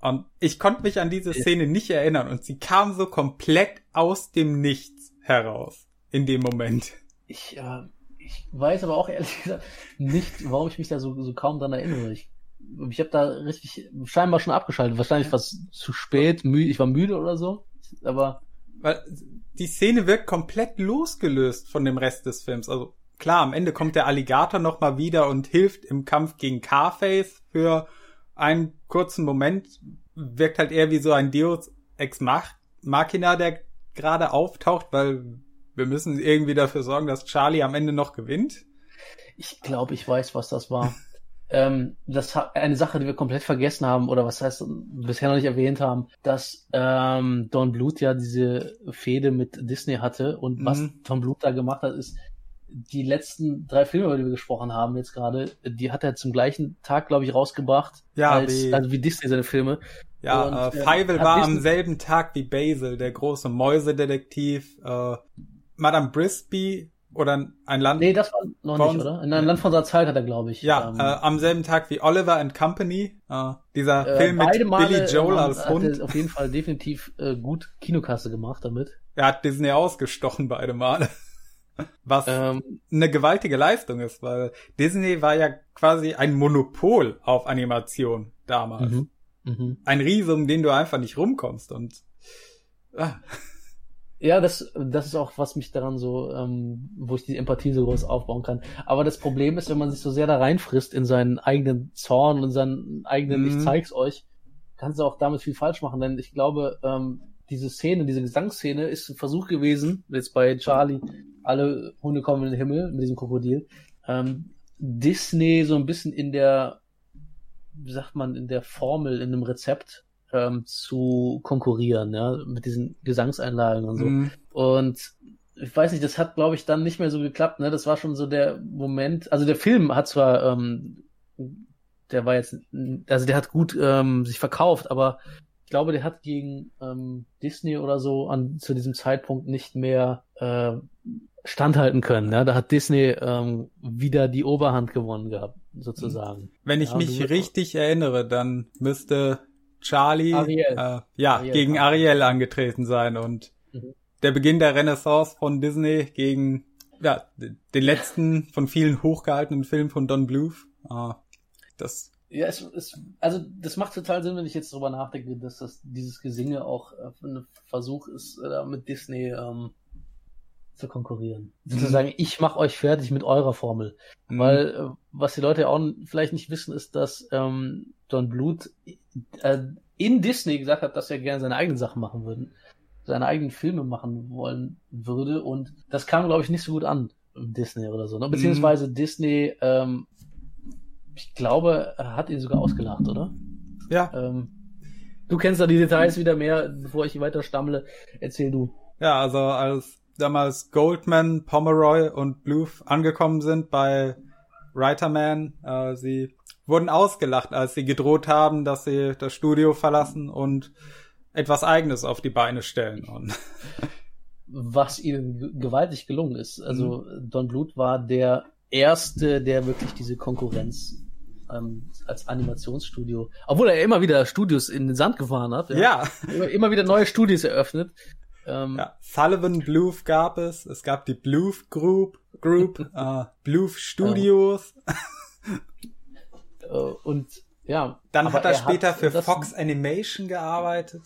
Und ich konnte mich an diese Szene nicht erinnern und sie kam so komplett aus dem Nichts heraus in dem Moment. Ich, äh, ich weiß aber auch ehrlich gesagt nicht, warum ich mich da so, so kaum dran erinnere. Ich, ich habe da richtig scheinbar schon abgeschaltet. Wahrscheinlich was zu spät, müde, ich war müde oder so. Aber Weil die Szene wirkt komplett losgelöst von dem Rest des Films. Also klar, am Ende kommt der Alligator noch mal wieder und hilft im Kampf gegen Carface für einen kurzen Moment. Wirkt halt eher wie so ein Deus Ex Mach- Machina, der gerade auftaucht, weil wir müssen irgendwie dafür sorgen, dass Charlie am Ende noch gewinnt. ich glaube, ich weiß, was das war. Ähm, das eine Sache, die wir komplett vergessen haben, oder was heißt, bisher noch nicht erwähnt haben, dass ähm, Don Bluth ja diese Fehde mit Disney hatte und was Mhm. Don Bluth da gemacht hat, ist die letzten drei Filme, über die wir gesprochen haben jetzt gerade, die hat er zum gleichen Tag, glaube ich, rausgebracht, Ja, als, wie- also wie Disney seine Filme. Ja, Und, äh, ähm, hat war Disney- am selben Tag wie Basil, der große Mäusedetektiv. Äh, Madame Brisby oder ein Land Nee, das war noch War nicht, oder? In einem Land von unserer Zeit hat er, glaube ich. Ja, ähm, äh, am selben Tag wie Oliver and Company, äh, dieser äh, Film mit Male, Billy Joel ähm, als hat Hund. er auf jeden Fall definitiv äh, gut Kinokasse gemacht damit. Er hat Disney ausgestochen beide Male. Was Ähm, eine gewaltige Leistung ist, weil Disney war ja quasi ein Monopol auf Animation damals. mhm, mhm. Ein Riese, um den du einfach nicht rumkommst und ah, Ja, das, das ist auch, was mich daran so, ähm, wo ich die Empathie so groß aufbauen kann. Aber das Problem ist, wenn man sich so sehr da reinfrisst in seinen eigenen Zorn und seinen eigenen, Mhm. ich zeig's euch, kannst du auch damit viel falsch machen. Denn ich glaube, ähm, diese Szene, diese Gesangsszene ist ein Versuch gewesen, jetzt bei Charlie, alle Hunde kommen in den Himmel mit diesem Krokodil, ähm, Disney so ein bisschen in der, wie sagt man, in der Formel, in einem Rezept ähm, zu konkurrieren, ja, mit diesen Gesangseinlagen und so. mh, Und ich weiß nicht, das hat, glaube ich, dann nicht mehr so geklappt, ne? Das war schon so der Moment, also der Film hat zwar, ähm, der war jetzt, also der hat gut ähm, sich verkauft, aber ich glaube, der hat gegen ähm, Disney oder so an zu diesem Zeitpunkt nicht mehr, äh, standhalten können. Ja? Da hat Disney ähm, wieder die Oberhand gewonnen gehabt, sozusagen. Wenn ich Ja, mich richtig erinnere, dann müsste Charlie Ariel. Äh, ja Ariel, gegen. Ariel angetreten sein und Mhm. der Beginn der Renaissance von Disney gegen ja den letzten von vielen hochgehaltenen Film von Don Bluth. Ah, das Ja, es ist, also das macht total Sinn, wenn ich jetzt drüber nachdenke, dass das dieses Gesinge auch äh, ein Versuch ist, äh, mit Disney ähm, zu konkurrieren. Sozusagen, ich mache euch fertig mit eurer Formel. mh, Weil äh, was die Leute auch vielleicht nicht wissen, ist, dass ähm, Don Bluth äh, in Disney gesagt hat, dass er gerne seine eigenen Sachen machen würde, seine eigenen Filme machen wollen würde und das kam, glaube ich, nicht so gut an im Disney oder so. Ne? Beziehungsweise Disney, ähm, ich glaube, er hat ihn sogar ausgelacht, oder? ja Ähm, du kennst da die Details wieder mehr, bevor ich weiter stammle. Erzähl du. ja also als damals Goldman, Pomeroy und Bluth angekommen sind bei Writerman, äh, sie wurden ausgelacht, als sie gedroht haben, dass sie das Studio verlassen und etwas Eigenes auf die Beine stellen. Und was ihnen gewaltig gelungen ist. Also Don Bluth war der erste, der wirklich diese Konkurrenz ähm, als Animationsstudio, obwohl er immer wieder Studios in den Sand gefahren hat, ja, immer, immer wieder neue Studios eröffnet. Ähm, Ja, Sullivan Bluth gab es. Es gab die Bluth Group, Group, äh, Bluth Studios. äh, und ja. Dann hat er später für das- Fox Animation gearbeitet.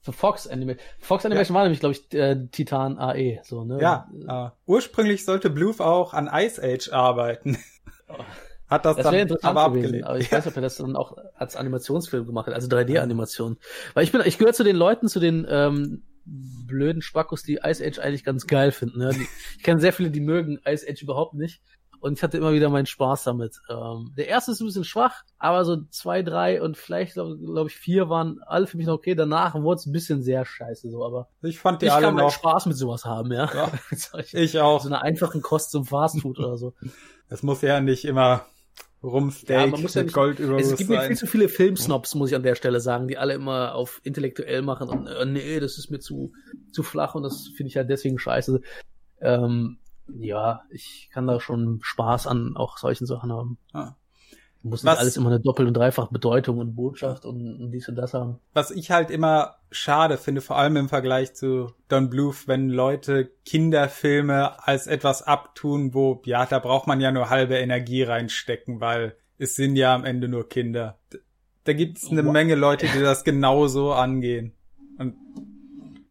Für Fox Animation. Fox Animation war nämlich, glaube ich, äh, Titan AE, so, ne? Ja, äh, ursprünglich sollte Bluth auch an Ice Age arbeiten. Hat das, Das dann interessant aber gewesen, abgelehnt. aber ich ja. weiß nicht, ob er das dann auch als Animationsfilm gemacht hat, also 3D-Animation. Weil ich bin, ich gehöre zu den Leuten, zu den ähm, blöden Spackos, die Ice Age eigentlich ganz geil finden. Ne? Die, ich kenne sehr viele, die mögen Ice Age überhaupt nicht. Und ich hatte immer wieder meinen Spaß damit. Ähm, der erste ist ein bisschen schwach, aber so zwei, drei und vielleicht, glaube glaub ich, vier waren alle für mich noch okay. Danach wurde es ein bisschen sehr scheiße so, aber ich fand die ich alle kann meinen noch. Spaß mit sowas haben, ja. Ja. Ich auch. so einer einfachen Kost zum Fastfood oder so. Es muss ja nicht immer Rumsteak Ja, man muss ja mit nicht- Gold überrüstet Es gibt mir viel zu viele Filmsnobs, muss ich an der Stelle sagen, die alle immer auf intellektuell machen und äh, nee, das ist mir zu, zu flach und das finde ich halt deswegen scheiße. Ähm, ja, ich kann da schon Spaß an auch solchen Sachen haben. Ah. Muss nicht Was- alles immer eine doppelt und dreifach Bedeutung und Botschaft und, und dies und das haben. was ich halt immer schade finde, vor allem im Vergleich zu Don Bluth, wenn Leute Kinderfilme als etwas abtun, wo, ja, da braucht man ja nur halbe Energie reinstecken, weil es sind ja am Ende nur Kinder. Da gibt es eine. Menge Leute, die das genauso angehen.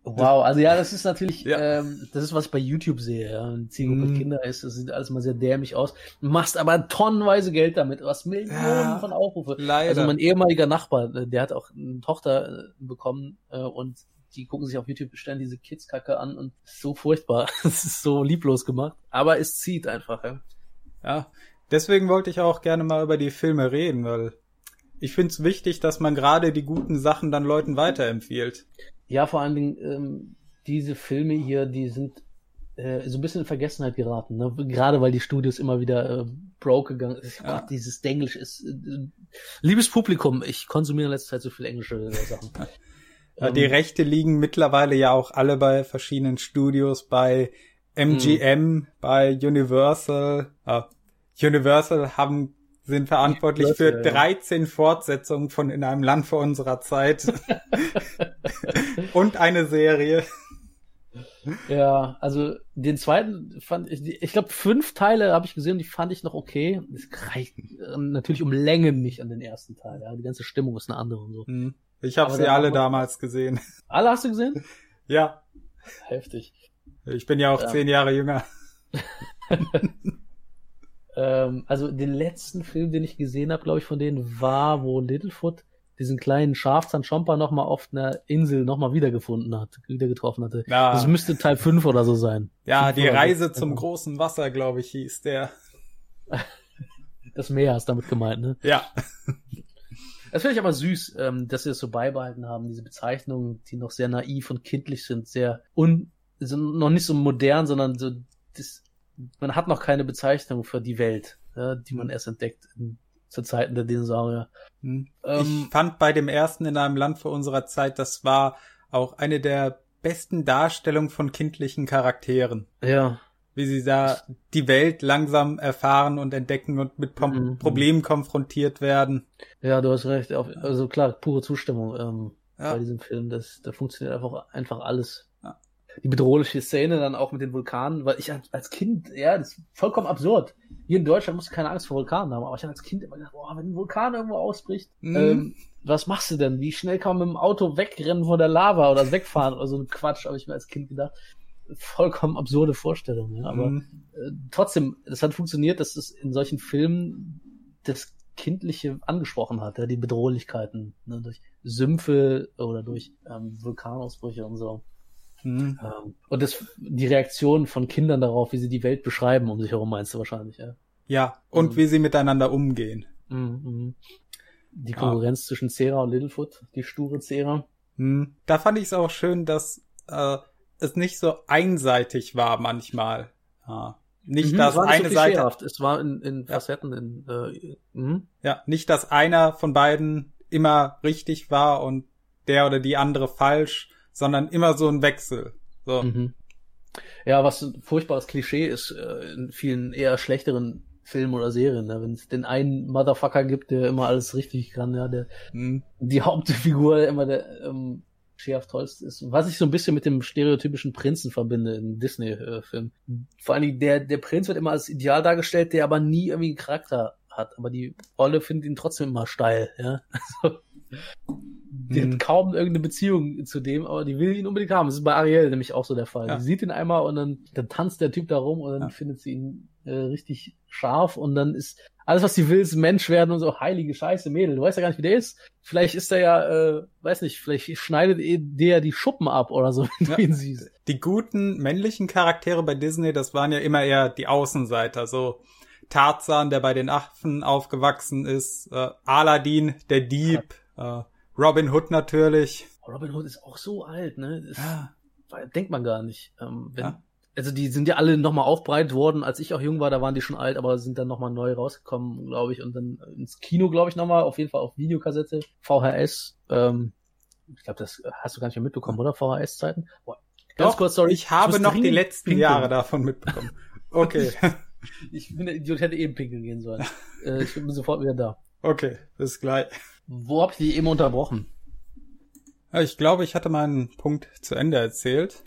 Wow, also ja, das ist natürlich, Ja. ähm, das ist, was ich bei YouTube sehe. Ja. Eine Zielgruppe mit Kinder ist, das sieht alles mal sehr dämlich aus. Machst aber tonnenweise Geld damit, hast Millionen Ja, von Aufrufe. leider. Also mein ehemaliger Nachbar, äh, der hat auch eine Tochter äh, bekommen äh, und die gucken sich auf YouTube ständig diese Kidskacke an und ist so furchtbar. Es ist so lieblos gemacht. Aber es zieht einfach. Ja. Ja, deswegen wollte ich auch gerne mal über die Filme reden, weil ich finde es wichtig, dass man gerade die guten Sachen dann Leuten weiterempfiehlt. Ja, vor allen Dingen ähm, diese Filme hier, die sind äh, so ein bisschen in Vergessenheit geraten. Ne? Gerade weil die Studios immer wieder äh, broke gegangen sind. Ja. Gott, dieses Englisch ist. Äh, liebes Publikum, ich konsumiere in letzter Zeit so viel englische äh, Sachen. Ja, die Ähm, Rechte liegen mittlerweile ja auch alle bei verschiedenen Studios, bei MGM, bei Universal. Ah, Universal haben sind verantwortlich für Universal, ja. 13 Fortsetzungen von In einem Land vor unserer Zeit und eine Serie. Ja, also den zweiten fand ich, ich glaube fünf Teile habe ich gesehen, die fand ich noch okay. Es reicht äh, natürlich um Längen nicht an den ersten Teil. Ja, die ganze Stimmung ist eine andere und so. Hm. Ich habe sie alle damals gesehen. Alle hast du gesehen? Ja, Heftig. ich bin ja auch Ja. zehn Jahre jünger. Ähm, also den letzten Film, den ich gesehen habe, glaube ich, von denen war, wo Littlefoot diesen kleinen Schafzahn Chomper noch mal auf einer Insel noch mal wiedergefunden hat, wieder getroffen hatte. Ja. Das müsste Teil 5 oder so sein. Ja, die Reise sechs, zum großen Wasser, glaube ich, hieß der. Das Meer ist damit gemeint, ne? Ja. Das finde ich aber süß, ähm, dass sie das so beibehalten haben, diese Bezeichnungen, die noch sehr naiv und kindlich sind, sehr un, sind noch nicht so modern, sondern so, das, man hat noch keine Bezeichnung für die Welt, ja, die man erst entdeckt in, zu Zeiten der Dinosaurier. Hm. Ähm, ich fand bei dem ersten in einem Land vor unserer Zeit, das war auch eine der besten Darstellungen von kindlichen Charakteren. Ja, wie sie da die Welt langsam erfahren und entdecken und mit Pom mhm. Problemen konfrontiert werden. Ja, du hast recht. Also klar, pure Zustimmung ähm, ja. bei diesem Film. Das, da funktioniert einfach, einfach alles. Die bedrohliche Szene dann auch mit den Vulkanen, weil ich als Kind, ja, das ist vollkommen absurd. Hier in Deutschland musst du keine Angst vor Vulkanen haben, aber ich habe als Kind immer gedacht, boah, wenn ein Vulkan irgendwo ausbricht, mhm. ähm, was machst du denn? Wie schnell kann man mit dem Auto wegrennen von der Lava oder wegfahren oder so ein Quatsch, habe ich mir als Kind gedacht vollkommen absurde Vorstellung. Ja? Aber mhm. äh, trotzdem, es hat funktioniert, dass es in solchen Filmen das Kindliche angesprochen hat, ja, die Bedrohlichkeiten ne, durch Sümpfe oder durch ähm, Vulkanausbrüche und so. Mhm. Ähm, und das, die Reaktion von Kindern darauf, wie sie die Welt beschreiben um sich herum, meinst du wahrscheinlich, ja? Ja, und mhm. wie sie miteinander umgehen. Mhm. mhm. Die Konkurrenz ja. zwischen Cera und Littlefoot, die sture Cera. Mhm. Da fand ich es auch schön, dass äh, es nicht so einseitig war manchmal. Ja. Nicht, mhm, dass eine so Seite. Es war in, in Facetten. In, äh, mhm. Ja, nicht, dass einer von beiden immer richtig war und der oder die andere falsch, sondern immer so ein Wechsel. So. Mhm. Ja, was ein furchtbares Klischee ist äh, in vielen eher schlechteren Filmen oder Serien, ne? wenn es den einen Motherfucker gibt, der immer alles richtig kann, ja, der mhm. die Hauptfigur immer der ähm, Sheriff Tollst ist. Was ich so ein bisschen mit dem stereotypischen Prinzen verbinde in Disney-Filmen. Vor allen Dingen, der, der Prinz wird immer als Ideal dargestellt, der aber nie irgendwie einen Charakter hat. Aber die Rolle findet ihn trotzdem immer steil, ja. Also, die hm. hat kaum irgendeine Beziehung zu dem, aber die will ihn unbedingt haben. Das ist bei Ariel nämlich auch so der Fall. Ja. Die sieht ihn einmal und dann, dann tanzt der Typ da rum und dann ja. findet sie ihn äh, richtig scharf und dann ist alles, was sie will, ist Mensch werden und so heilige Scheiße, Mädel. Du weißt ja gar nicht, wie der ist. Vielleicht ist er ja, äh, weiß nicht, vielleicht schneidet der die Schuppen ab oder so, wenn ja. du ihn siehst. Die guten männlichen Charaktere bei Disney, das waren ja immer eher die Außenseiter, so Tarzan, der bei den Affen aufgewachsen ist, äh, Aladdin, der Dieb, äh, Robin Hood natürlich. Robin Hood ist auch so alt, ne? Das ja. denkt man gar nicht. Ähm, wenn, ja also die sind ja alle nochmal aufbereitet worden, als ich auch jung war, da waren die schon alt, aber sind dann nochmal neu rausgekommen, glaube ich, und dann ins Kino, glaube ich, nochmal, auf jeden Fall auf Videokassette, VHS, ähm, ich glaube, das hast du gar nicht mehr mitbekommen, oder? VHS-Zeiten? Ganz kurz, sorry. Ich habe noch die letzten pinkeln. Jahre davon mitbekommen. Okay. ich bin der Idiot, hätte eben pinkeln gehen sollen. äh, ich bin sofort wieder da. Okay, bis gleich. Wo hab ich die eben unterbrochen? Ich glaube, ich hatte meinen Punkt zu Ende erzählt.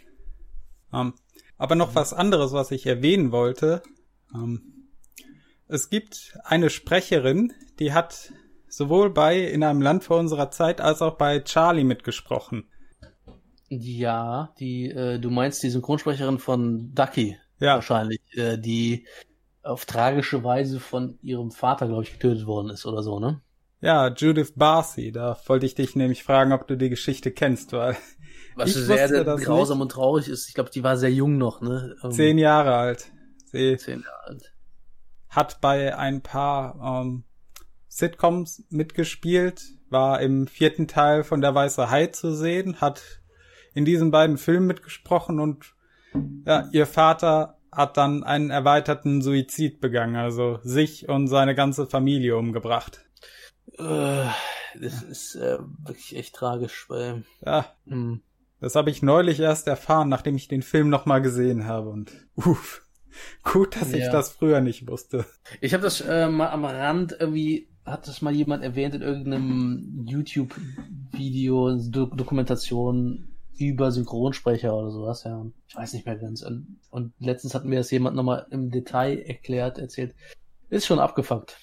Ähm, aber noch was anderes, was ich erwähnen wollte. Ähm, es gibt eine Sprecherin, die hat sowohl bei In einem Land vor unserer Zeit als auch bei Charlie mitgesprochen. Ja, die, äh, du meinst die Synchronsprecherin von Ducky. Ja. Wahrscheinlich, äh, die auf tragische Weise von ihrem Vater, glaube ich, getötet worden ist oder so, ne? Ja, Judith Barcy. Da wollte ich dich nämlich fragen, ob du die Geschichte kennst, weil was ich sehr, sehr grausam nicht. und traurig ist. Ich glaube, die war sehr jung noch, ne? Ähm, Zehn Jahre alt. Sie Zehn Jahre alt. Hat bei ein paar ähm, Sitcoms mitgespielt, war im vierten Teil von Der Weiße Hai zu sehen, hat in diesen beiden Filmen mitgesprochen und ja, ihr Vater hat dann einen erweiterten Suizid begangen, also sich und seine ganze Familie umgebracht. Äh, das ist äh, wirklich echt tragisch, weil. Ja. Mh. Hm. Das habe ich neulich erst erfahren, nachdem ich den Film nochmal gesehen habe und uff. Gut, dass ja. ich das früher nicht wusste. Ich habe das äh, mal am Rand irgendwie, hat das mal jemand erwähnt in irgendeinem YouTube-Video, Do Dokumentation über Synchronsprecher oder sowas, ja. Ich weiß nicht mehr ganz. Und, und letztens hat mir das jemand nochmal im Detail erklärt, erzählt. Ist schon abgefuckt.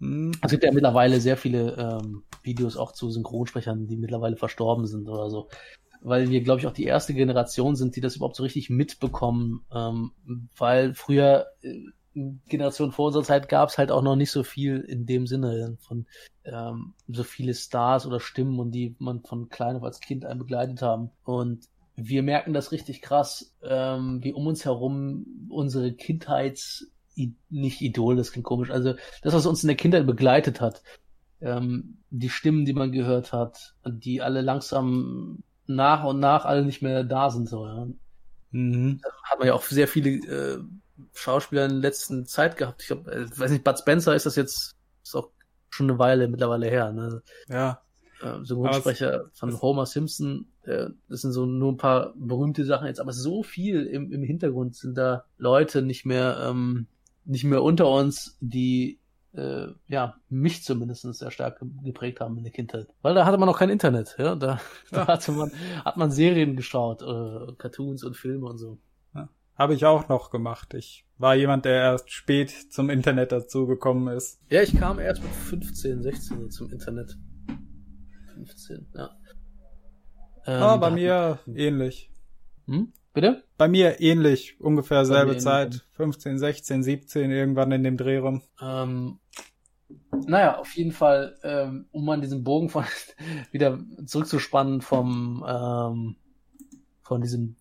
Hm. Es gibt ja mittlerweile sehr viele ähm, Videos auch zu Synchronsprechern, die mittlerweile verstorben sind oder so weil wir, glaube ich, auch die erste Generation sind, die das überhaupt so richtig mitbekommen, ähm, weil früher äh, Generation vor unserer Zeit gab es halt auch noch nicht so viel in dem Sinne von ähm, so viele Stars oder Stimmen und die man von klein auf als Kind ein begleitet haben. Und wir merken das richtig krass, ähm, wie um uns herum unsere Kindheits nicht Idol, das klingt komisch, also das, was uns in der Kindheit begleitet hat, ähm, die Stimmen, die man gehört hat, die alle langsam nach und nach alle nicht mehr da sind. So, ja. Mhm. Hat man ja auch sehr viele äh, Schauspieler in der letzten Zeit gehabt. Ich glaube, äh, weiß nicht, Bud Spencer ist das jetzt ist auch schon eine Weile mittlerweile her. Ne? Ja. äh, Synchronsprecher von Homer Simpson. Äh, das sind so nur ein paar berühmte Sachen jetzt, aber so viel im, im Hintergrund sind da Leute nicht mehr, ähm, nicht mehr unter uns, die äh, ja, mich zumindest sehr stark geprägt haben in der Kindheit. Weil da hatte man noch kein Internet, ja. Da, da hatte man, hat man Serien geschaut, äh, Cartoons und Filme und so. Ja, Habe ich auch noch gemacht. Ich war jemand, der erst spät zum Internet dazugekommen ist. Ja, ich kam erst mit 15, 16 zum Internet. 15, ja. Ähm, ah, bei mir ähnlich. Hm? Bitte? Bei mir ähnlich, ungefähr selbe Zeit, 15, 16, 17, irgendwann in dem Dreh rum. Ähm, naja, auf jeden Fall, ähm, um an diesen Bogen von wieder zurückzuspannen vom ähm, von diesem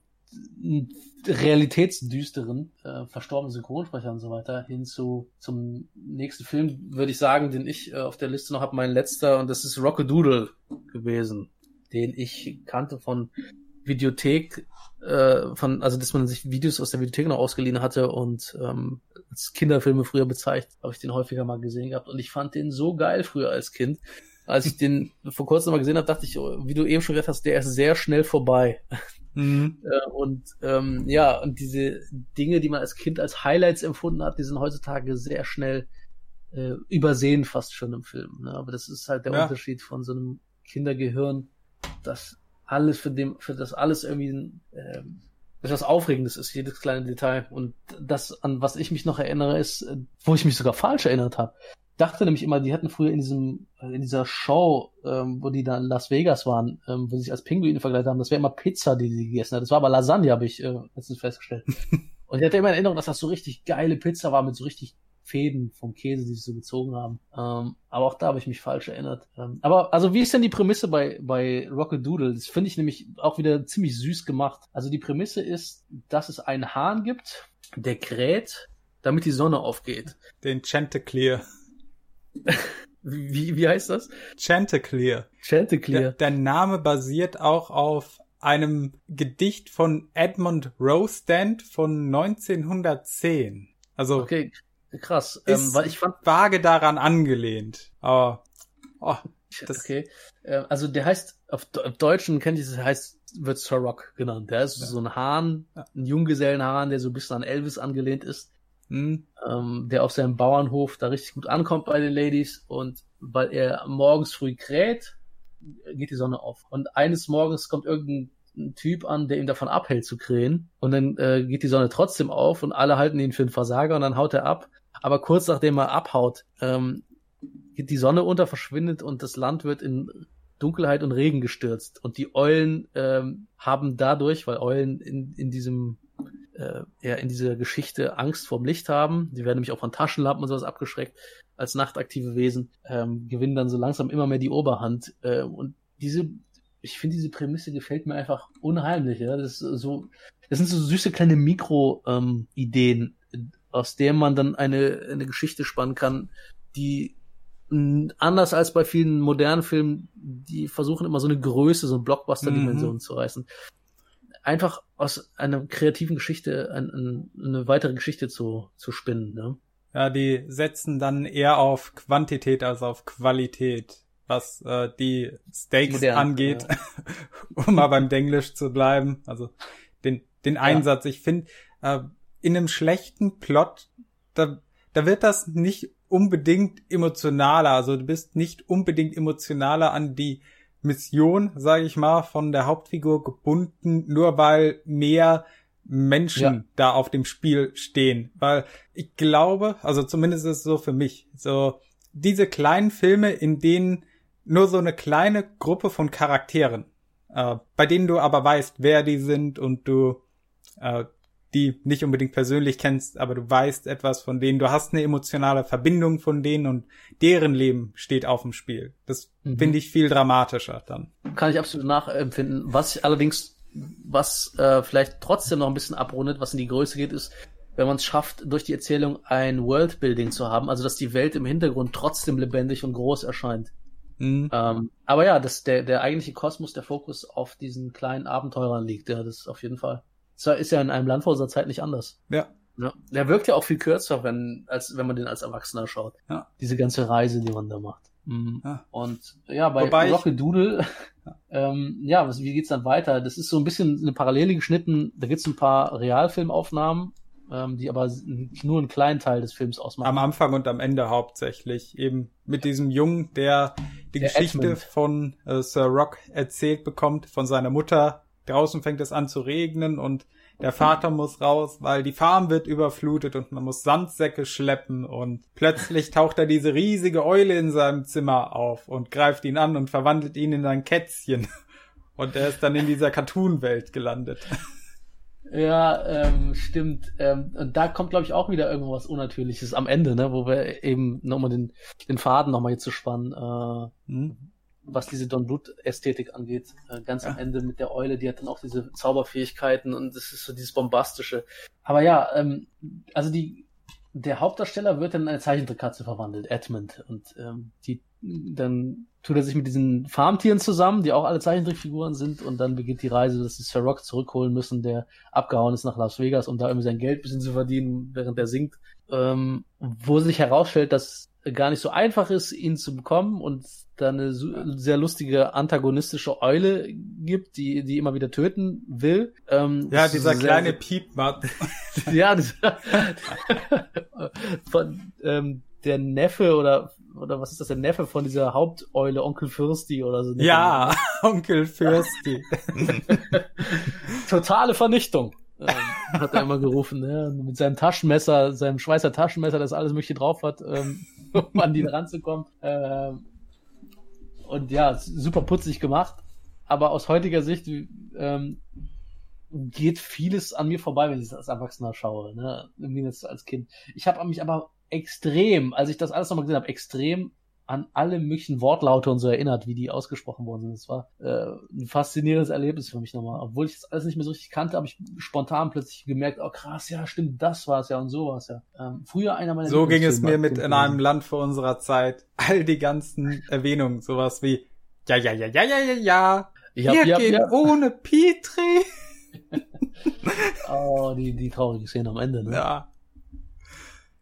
realitätsdüsteren, äh, verstorbenen Synchronsprecher und so weiter, hin zu zum nächsten Film, würde ich sagen, den ich äh, auf der Liste noch habe, mein letzter, und das ist Rockadoodle gewesen, den ich kannte von Videothek äh, von, also dass man sich Videos aus der Videothek noch ausgeliehen hatte und ähm, als Kinderfilme früher bezeichnet, habe ich den häufiger mal gesehen gehabt und ich fand den so geil früher als Kind. Als ich den vor kurzem mal gesehen habe, dachte ich, oh, wie du eben schon gesagt hast, der ist sehr schnell vorbei. Mhm. Äh, und ähm, ja, und diese Dinge, die man als Kind als Highlights empfunden hat, die sind heutzutage sehr schnell äh, übersehen fast schon im Film. Ne? Aber das ist halt der ja. Unterschied von so einem Kindergehirn, das alles für dem, für das alles irgendwie äh, etwas Aufregendes ist, jedes kleine Detail. Und das, an was ich mich noch erinnere, ist, äh, wo ich mich sogar falsch erinnert habe. Dachte nämlich immer, die hatten früher in diesem, in dieser Show, ähm, wo die da in Las Vegas waren, ähm, wo sie sich als Pinguine vergleicht haben, das wäre immer Pizza, die sie gegessen hat. Das war aber Lasagne, habe ich äh, letztens festgestellt. Und ich hatte immer in Erinnerung, dass das so richtig geile Pizza war mit so richtig Fäden vom Käse, die sich so gezogen haben. Ähm, aber auch da habe ich mich falsch erinnert. Ähm, aber also wie ist denn die Prämisse bei, bei Rocket Doodle? Das finde ich nämlich auch wieder ziemlich süß gemacht. Also die Prämisse ist, dass es einen Hahn gibt, der kräht, damit die Sonne aufgeht. Den Chanticleer. wie, wie heißt das? Chanticleer. Chanticleer. Der, der Name basiert auch auf einem Gedicht von Edmund Rostand von 1910. Also okay. Krass, ähm, weil ich fand vage daran angelehnt. Aber oh, das okay. Äh, also der heißt auf, auf Deutschen kennt ich das heißt wird Sir Rock genannt. Der ist ja. so ein Hahn, ein Junggesellenhahn, der so ein bisschen an Elvis angelehnt ist, hm. ähm, der auf seinem Bauernhof da richtig gut ankommt bei den Ladies und weil er morgens früh kräht, geht die Sonne auf. Und eines Morgens kommt irgendein Typ an, der ihn davon abhält zu krähen. Und dann äh, geht die Sonne trotzdem auf und alle halten ihn für einen Versager und dann haut er ab aber kurz nachdem er abhaut, ähm, geht die Sonne unter, verschwindet und das Land wird in Dunkelheit und Regen gestürzt. Und die Eulen ähm, haben dadurch, weil Eulen in, in diesem äh, ja, in dieser Geschichte Angst vorm Licht haben, die werden nämlich auch von Taschenlampen und sowas abgeschreckt, als nachtaktive Wesen, ähm, gewinnen dann so langsam immer mehr die Oberhand. Äh, und diese, ich finde, diese Prämisse gefällt mir einfach unheimlich. Ja? Das ist so, das sind so süße kleine Mikro-Ideen, ähm, aus der man dann eine, eine Geschichte spannen kann, die anders als bei vielen modernen Filmen, die versuchen immer so eine Größe, so eine Blockbuster-Dimension mhm. zu reißen. Einfach aus einer kreativen Geschichte ein, ein, eine weitere Geschichte zu, zu spinnen. Ne? Ja, die setzen dann eher auf Quantität als auf Qualität, was äh, die Stakes Modern, angeht, ja. um mal beim Denglisch zu bleiben. Also den, den Einsatz. Ja. Ich finde, äh, in einem schlechten Plot, da, da wird das nicht unbedingt emotionaler. Also du bist nicht unbedingt emotionaler an die Mission, sage ich mal, von der Hauptfigur gebunden, nur weil mehr Menschen ja. da auf dem Spiel stehen. Weil ich glaube, also zumindest ist es so für mich, so diese kleinen Filme, in denen nur so eine kleine Gruppe von Charakteren, äh, bei denen du aber weißt, wer die sind und du äh, die nicht unbedingt persönlich kennst, aber du weißt etwas von denen, du hast eine emotionale Verbindung von denen und deren Leben steht auf dem Spiel. Das mhm. finde ich viel dramatischer dann. Kann ich absolut nachempfinden. Was ich allerdings, was äh, vielleicht trotzdem noch ein bisschen abrundet, was in die Größe geht, ist, wenn man es schafft, durch die Erzählung ein Worldbuilding zu haben, also dass die Welt im Hintergrund trotzdem lebendig und groß erscheint. Mhm. Ähm, aber ja, dass der, der eigentliche Kosmos, der Fokus auf diesen kleinen Abenteurern liegt, ja, das auf jeden Fall. Das ist ja in einem Land vor unserer Zeit nicht anders. Ja. ja. Der wirkt ja auch viel kürzer, wenn, als wenn man den als Erwachsener schaut. Ja. Diese ganze Reise, die man da macht. Mhm. Ja. Und ja, bei Wobei Rocket Doodle, ähm, ja, was, wie geht's dann weiter? Das ist so ein bisschen eine Parallele geschnitten. Da gibt's ein paar Realfilmaufnahmen, ähm, die aber nur einen kleinen Teil des Films ausmachen. Am Anfang und am Ende hauptsächlich. Eben mit diesem Jungen, der die der Geschichte Edmund. von äh, Sir Rock erzählt bekommt, von seiner Mutter. Draußen fängt es an zu regnen und der Vater muss raus, weil die Farm wird überflutet und man muss Sandsäcke schleppen und plötzlich taucht da diese riesige Eule in seinem Zimmer auf und greift ihn an und verwandelt ihn in ein Kätzchen. Und er ist dann in dieser Cartoon-Welt gelandet. Ja, ähm, stimmt. Ähm, und da kommt, glaube ich, auch wieder irgendwas Unnatürliches am Ende, ne, wo wir eben nochmal den, den Faden nochmal jetzt zu spannen. Äh, hm was diese Don Blut-Ästhetik angeht. Äh, ganz ja. am Ende mit der Eule, die hat dann auch diese Zauberfähigkeiten und das ist so dieses Bombastische. Aber ja, ähm, also die, der Hauptdarsteller wird dann in eine Zeichentrickkatze verwandelt, Edmund. Und ähm, die, dann tut er sich mit diesen Farmtieren zusammen, die auch alle Zeichentrickfiguren sind, und dann beginnt die Reise, dass sie Sir Rock zurückholen müssen, der abgehauen ist nach Las Vegas, um da irgendwie sein Geld ein bisschen zu verdienen, während er singt. Ähm, wo sich herausstellt, dass gar nicht so einfach ist, ihn zu bekommen und da eine sehr lustige antagonistische Eule gibt, die die immer wieder töten will. Ähm, ja, dieser kleine Piepmatt. ja, dieser von ähm, der Neffe oder oder was ist das, der Neffe von dieser Haupteule, Onkel Fürsti oder so. Ja, Onkel Fürsti. Totale Vernichtung. Ähm, hat er immer gerufen, ne? mit seinem Taschenmesser, seinem Schweißer Taschenmesser, das alles möchte drauf hat, ähm, um an die ranzukommen. Ähm, und ja, super putzig gemacht. Aber aus heutiger Sicht ähm, geht vieles an mir vorbei, wenn ich das als Erwachsener schaue, ne? Irgendwie als Kind. Ich habe mich aber extrem, als ich das alles nochmal gesehen habe, extrem an alle möglichen Wortlaute und so erinnert, wie die ausgesprochen worden sind. Das war äh, ein faszinierendes Erlebnis für mich nochmal. Obwohl ich das alles nicht mehr so richtig kannte, habe ich spontan plötzlich gemerkt, oh krass, ja, stimmt, das war es ja und so war es ja. Ähm, früher einer meiner So ging es mir mit in einem Land vor unserer Zeit. All die ganzen Erwähnungen, sowas wie ja, ja, ja, ja, ja, ja, ja. Ich hab, Wir ja, gehen ja. ohne Petri. oh, die, die traurige Szene am Ende, ne? Ja.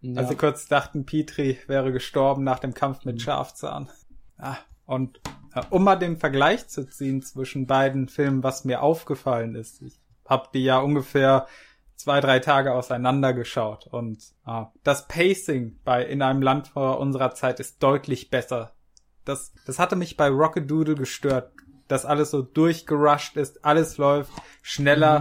Ja. Als sie kurz dachten, Petri wäre gestorben nach dem Kampf mit mhm. Schafzahn. Ja, und äh, um mal den Vergleich zu ziehen zwischen beiden Filmen, was mir aufgefallen ist. Ich habe die ja ungefähr zwei, drei Tage auseinander geschaut und ah, das Pacing bei In einem Land vor unserer Zeit ist deutlich besser. Das, das hatte mich bei Rockadoodle gestört, dass alles so durchgerusht ist, alles läuft schneller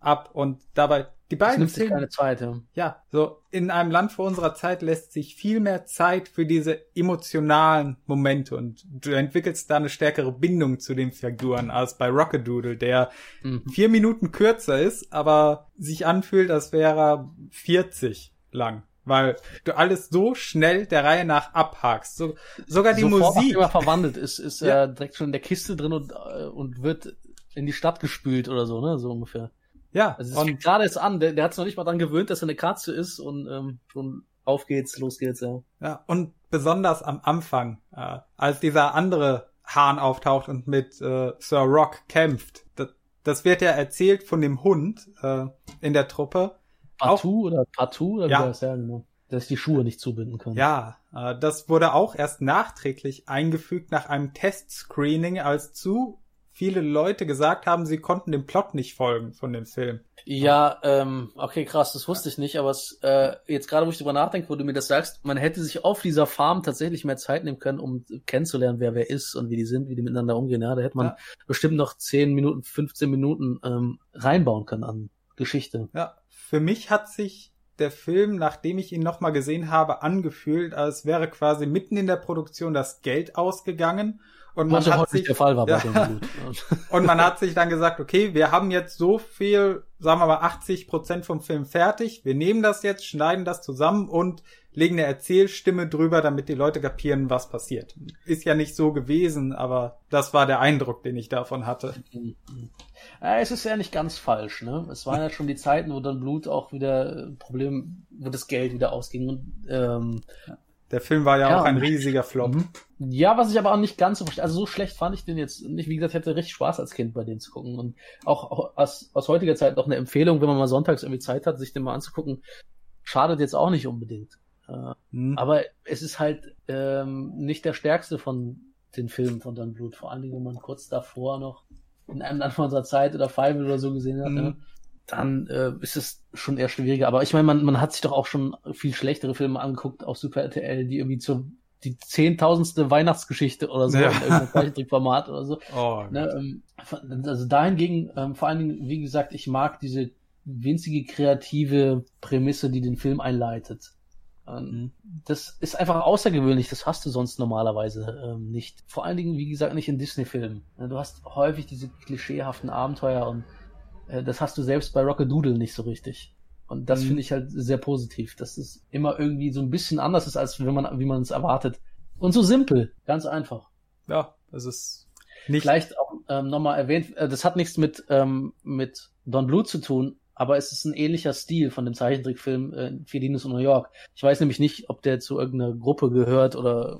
mhm. ab und dabei die beiden nimmt keine Zeit, ja. so in einem Land vor unserer Zeit lässt sich viel mehr Zeit für diese emotionalen Momente und du entwickelst da eine stärkere Bindung zu den Figuren als bei Rockadoodle, der mhm. vier Minuten kürzer ist, aber sich anfühlt, als wäre er 40 lang weil du alles so schnell der Reihe nach abhakst. So, sogar die Sofort, Musik. Immer verwandelt ist, ist ja. er direkt schon in der Kiste drin und, äh, und wird in die Stadt gespült oder so, ne, so ungefähr. Ja. Also es fängt gerade jetzt an, der, der hat sich noch nicht mal dran gewöhnt, dass er eine Katze ist und ähm, schon auf geht's, los geht's, ja. Ja, und besonders am Anfang, äh, als dieser andere Hahn auftaucht und mit äh, Sir Rock kämpft. Das, das wird ja erzählt von dem Hund äh, in der Truppe. Partout oder Partout oder ja. wie das ja genau. Dass ich die Schuhe nicht zubinden kann. Ja, äh, das wurde auch erst nachträglich eingefügt nach einem Testscreening als zu viele Leute gesagt haben, sie konnten dem Plot nicht folgen von dem Film. Ja, ähm, okay, krass, das wusste ich nicht, aber es, äh, jetzt gerade, wo ich drüber nachdenke, wo du mir das sagst, man hätte sich auf dieser Farm tatsächlich mehr Zeit nehmen können, um kennenzulernen, wer wer ist und wie die sind, wie die miteinander umgehen. Ja, da hätte man ja. bestimmt noch 10 Minuten, 15 Minuten ähm, reinbauen können an Geschichte. Ja, für mich hat sich der Film, nachdem ich ihn nochmal gesehen habe, angefühlt, als wäre quasi mitten in der Produktion das Geld ausgegangen und man hat sich, der Fall war ja, und man hat sich dann gesagt, okay, wir haben jetzt so viel, sagen wir mal 80 Prozent vom Film fertig. Wir nehmen das jetzt, schneiden das zusammen und legen eine Erzählstimme drüber, damit die Leute kapieren, was passiert. Ist ja nicht so gewesen, aber das war der Eindruck, den ich davon hatte. Ja, es ist ja nicht ganz falsch, ne? Es waren ja schon die Zeiten, wo dann Blut auch wieder Problem, wo das Geld wieder ausging und ähm, der Film war ja, ja auch ein riesiger Flop. Mhm. Ja, was ich aber auch nicht ganz so verstehe. Also so schlecht fand ich den jetzt nicht. Wie gesagt, ich hatte richtig Spaß als Kind bei dem zu gucken. Und auch, auch aus, aus heutiger Zeit noch eine Empfehlung, wenn man mal sonntags irgendwie Zeit hat, sich den mal anzugucken. Schadet jetzt auch nicht unbedingt. Äh, hm. Aber es ist halt ähm, nicht der stärkste von den Filmen von Don Bluth. Vor allen Dingen, wenn man kurz davor noch in einem Land von unserer Zeit oder Five oder so gesehen hat, hm. Dann äh, ist es schon eher schwieriger. Aber ich meine, man, man hat sich doch auch schon viel schlechtere Filme angeguckt auf Super RTL, die irgendwie zur die zehntausendste Weihnachtsgeschichte oder so ja. in irgendeinem Zeichentrickformat oder so. Oh, ne, ähm, also dahingegen, ähm, vor allen Dingen, wie gesagt, ich mag diese winzige kreative Prämisse, die den Film einleitet. Ähm, mhm. Das ist einfach außergewöhnlich, das hast du sonst normalerweise ähm, nicht. Vor allen Dingen, wie gesagt, nicht in Disney-Filmen. Du hast häufig diese klischeehaften Abenteuer und das hast du selbst bei Rockadoodle nicht so richtig. Und das mhm. finde ich halt sehr positiv, dass es immer irgendwie so ein bisschen anders ist, als wenn man, wie man es erwartet. Und so simpel, ganz einfach. Ja, es ist nicht. Vielleicht auch ähm, nochmal erwähnt, äh, das hat nichts mit, ähm, mit Don Bluth zu tun, aber es ist ein ähnlicher Stil von dem Zeichentrickfilm äh, Felinos in New York. Ich weiß nämlich nicht, ob der zu irgendeiner Gruppe gehört oder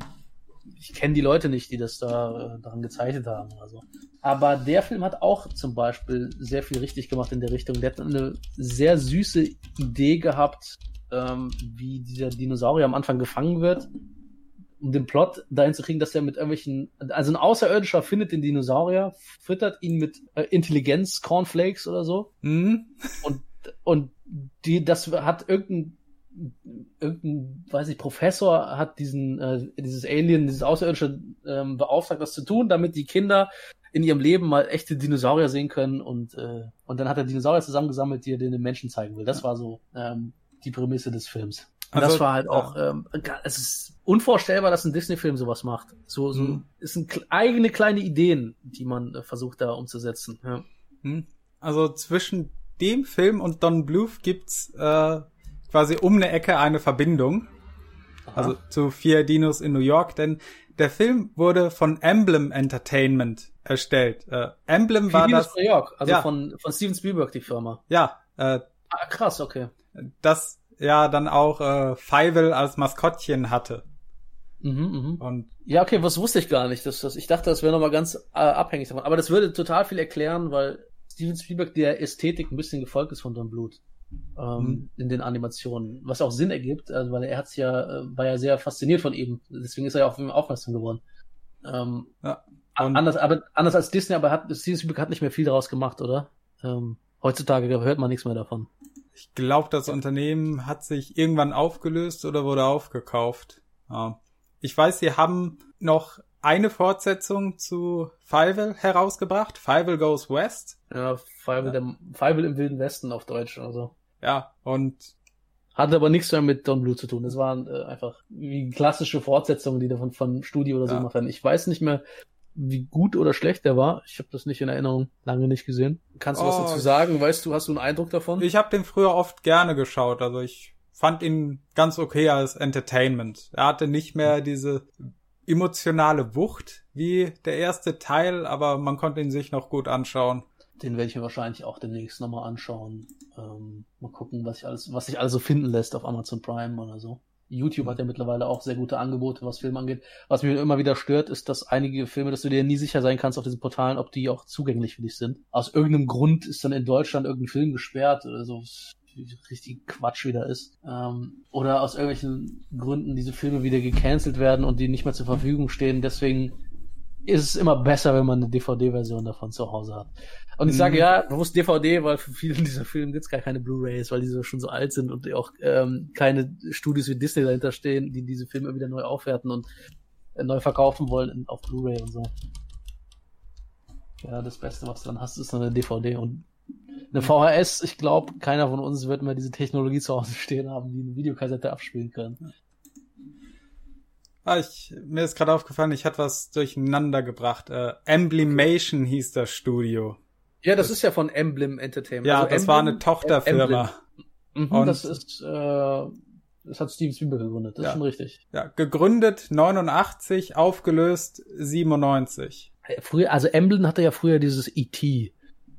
ich kenne die Leute nicht, die das da äh, daran gezeichnet haben oder so. Aber der Film hat auch zum Beispiel sehr viel richtig gemacht in der Richtung. Der hat eine sehr süße Idee gehabt, ähm, wie dieser Dinosaurier am Anfang gefangen wird, um den Plot dahin zu kriegen, dass er mit irgendwelchen, also ein Außerirdischer findet den Dinosaurier, füttert ihn mit äh, Intelligenz, Cornflakes oder so. Mhm. Und, und die, das hat irgendein irgendein, weiß ich, Professor hat diesen, äh, dieses Alien, dieses Außerirdische ähm, beauftragt, das zu tun, damit die Kinder in ihrem Leben mal echte Dinosaurier sehen können und, äh, und dann hat er Dinosaurier zusammengesammelt, die er den Menschen zeigen will. Das war so ähm, die Prämisse des Films. Und also, das war halt auch, ja. ähm, es ist unvorstellbar, dass ein Disney-Film sowas macht. So, so mhm. es sind eigene kleine Ideen, die man äh, versucht da umzusetzen. Ja. Mhm. Also zwischen dem Film und Don Bluth gibt's äh, quasi um eine Ecke eine Verbindung. Aha. Also zu vier Dinos in New York, denn der Film wurde von Emblem Entertainment erstellt. Äh, Emblem vier war Dinos das. New York, also ja. von, von Steven Spielberg die Firma. Ja. Äh, ah, krass, okay. Das ja dann auch äh, Fievel als Maskottchen hatte. Mhm, mh. Und ja, okay, was wusste ich gar nicht. Das, das, ich dachte, das wäre nochmal ganz äh, abhängig davon. Aber das würde total viel erklären, weil Steven Spielberg der Ästhetik ein bisschen gefolgt ist von Don Blut ähm, mhm. in den Animationen, was auch Sinn ergibt, also weil er hat's ja, äh, war ja sehr fasziniert von ihm, deswegen ist er ja auf ihn aufmerksam geworden. Ähm, ja. anders, aber anders als Disney, aber hat Steven Spielberg hat nicht mehr viel daraus gemacht, oder? Ähm, heutzutage hört man nichts mehr davon. Ich glaube, das Unternehmen hat sich irgendwann aufgelöst oder wurde aufgekauft. Ja. Ich weiß, sie haben noch eine Fortsetzung zu Fievel herausgebracht. Fievel Goes West. Ja, Fievel, ja. Der, Fievel im Wilden Westen auf Deutsch. Also. Ja, und hatte aber nichts mehr mit Don Blue zu tun. Das waren äh, einfach wie klassische Fortsetzungen, die da von, von Studio oder so ja. gemacht werden. Ich weiß nicht mehr, wie gut oder schlecht der war. Ich habe das nicht in Erinnerung, lange nicht gesehen. Kannst du oh, was dazu sagen? Weißt du, hast du einen Eindruck davon? Ich habe den früher oft gerne geschaut. Also ich fand ihn ganz okay als Entertainment. Er hatte nicht mehr diese emotionale Wucht wie der erste Teil, aber man konnte ihn sich noch gut anschauen. Den werde ich mir wahrscheinlich auch demnächst nochmal anschauen. Ähm, mal gucken, was ich alles, was sich alles so finden lässt auf Amazon Prime oder so. YouTube hat ja mittlerweile auch sehr gute Angebote, was Filme angeht. Was mich immer wieder stört, ist, dass einige Filme, dass du dir nie sicher sein kannst auf diesen Portalen, ob die auch zugänglich für dich sind. Aus irgendeinem Grund ist dann in Deutschland irgendein Film gesperrt oder so richtig Quatsch wieder ist. Ähm, oder aus irgendwelchen Gründen diese Filme wieder gecancelt werden und die nicht mehr zur Verfügung stehen. Deswegen ist es immer besser, wenn man eine DVD-Version davon zu Hause hat. Und ich sage mhm. ja, bewusst DVD, weil für viele dieser Filme gibt's gar keine Blu-rays, weil diese schon so alt sind und auch ähm, keine Studios wie Disney dahinter stehen, die diese Filme wieder neu aufwerten und äh, neu verkaufen wollen auf Blu-ray und so. Ja, das Beste, was du dann hast, ist eine DVD und eine VHS. Ich glaube, keiner von uns wird mehr diese Technologie zu Hause stehen haben, die eine Videokassette abspielen können. Ah, ich, mir ist gerade aufgefallen, ich hatte was durcheinander gebracht. Äh, Emblemation hieß das Studio. Ja, das, das ist ja von Emblem Entertainment. Ja, also das Emblem, war eine Tochterfirma. Mhm, Und das ist, äh, das hat Steven Spielberg gegründet. Das ja. ist schon richtig. Ja, gegründet 89, aufgelöst 97. Früher, also Emblem hatte ja früher dieses E.T.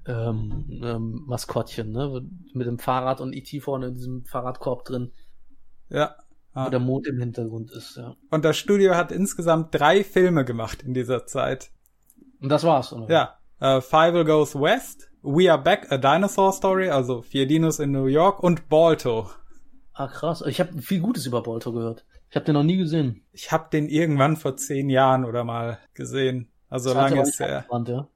Ähm, ähm, Maskottchen, ne? Mit dem Fahrrad und E.T. vorne in diesem Fahrradkorb drin. Ja. Wo der Mond im Hintergrund ist, ja. Und das Studio hat insgesamt drei Filme gemacht in dieser Zeit. Und das war's, oder? Ja. Uh, Five Goes West, We Are Back, A Dinosaur Story, also Vier Dinos in New York und Balto. Ah, krass. Ich habe viel Gutes über Bolto gehört. Ich habe den noch nie gesehen. Ich habe den irgendwann vor zehn Jahren oder mal gesehen. Also Das lange ist er. ja?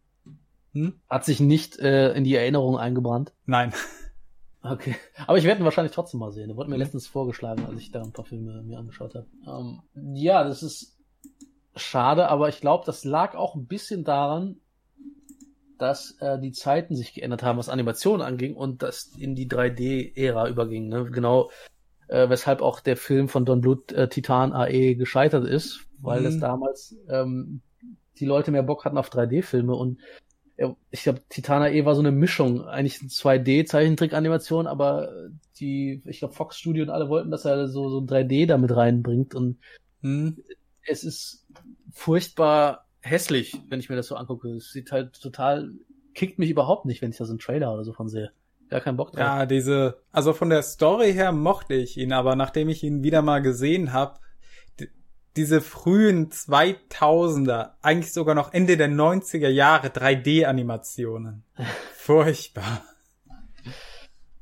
Hm? Hat sich nicht äh, in die Erinnerung eingebrannt. Nein. Okay. Aber ich werde ihn wahrscheinlich trotzdem mal sehen. Der wurde mir letztens vorgeschlagen, als ich da ein paar Filme mir angeschaut habe. Ähm, ja, das ist schade, aber ich glaube, das lag auch ein bisschen daran, dass äh, die Zeiten sich geändert haben, was Animation anging und das in die 3D-Ära überging. Ne? Genau, äh, weshalb auch der Film von Don Bluth äh, Titan AE gescheitert ist, weil Mhm. das damals ähm, die Leute mehr Bock hatten auf 3D-Filme und ich glaube, Titan AE war so eine Mischung, eigentlich eine 2D-Zeichentrick-Animation, aber die, ich glaube, Fox Studio und alle wollten, dass er so, so ein 3D damit reinbringt und Hm? es ist furchtbar hässlich, wenn ich mir das so angucke. Es sieht halt total, kickt mich überhaupt nicht, wenn ich da so einen Trailer oder so von sehe. Gar keinen Bock drauf. Ja, diese, also von der Story her mochte ich ihn, aber nachdem ich ihn wieder mal gesehen habe, diese frühen 2000er, eigentlich sogar noch Ende der 90er Jahre 3D-Animationen. Furchtbar.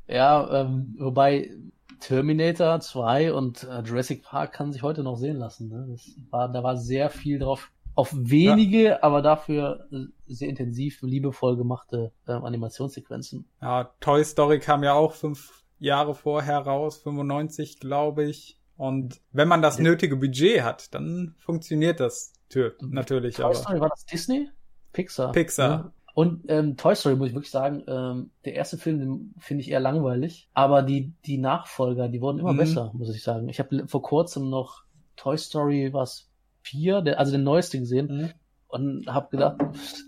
Ja, ähm, wobei Terminator 2 und äh, Jurassic Park kann sich heute noch sehen lassen. Ne? Das war, da war sehr viel drauf, auf wenige, aber dafür äh, sehr intensiv, liebevoll gemachte ähm, Animationssequenzen. Ja, Toy Story kam ja auch fünf Jahre vorher raus, 95, glaube ich. Und wenn man das Ja. nötige Budget hat, dann funktioniert das tö- natürlich. Toy Aber Story war das Disney? Pixar. Pixar. Ne? Und ähm, Toy Story muss ich wirklich sagen, ähm, der erste Film finde ich eher langweilig, aber die die Nachfolger, die wurden immer Mhm. besser, muss ich sagen. Ich habe vor kurzem noch Toy Story was vier, der, also den neueste gesehen Mhm. und habe gedacht,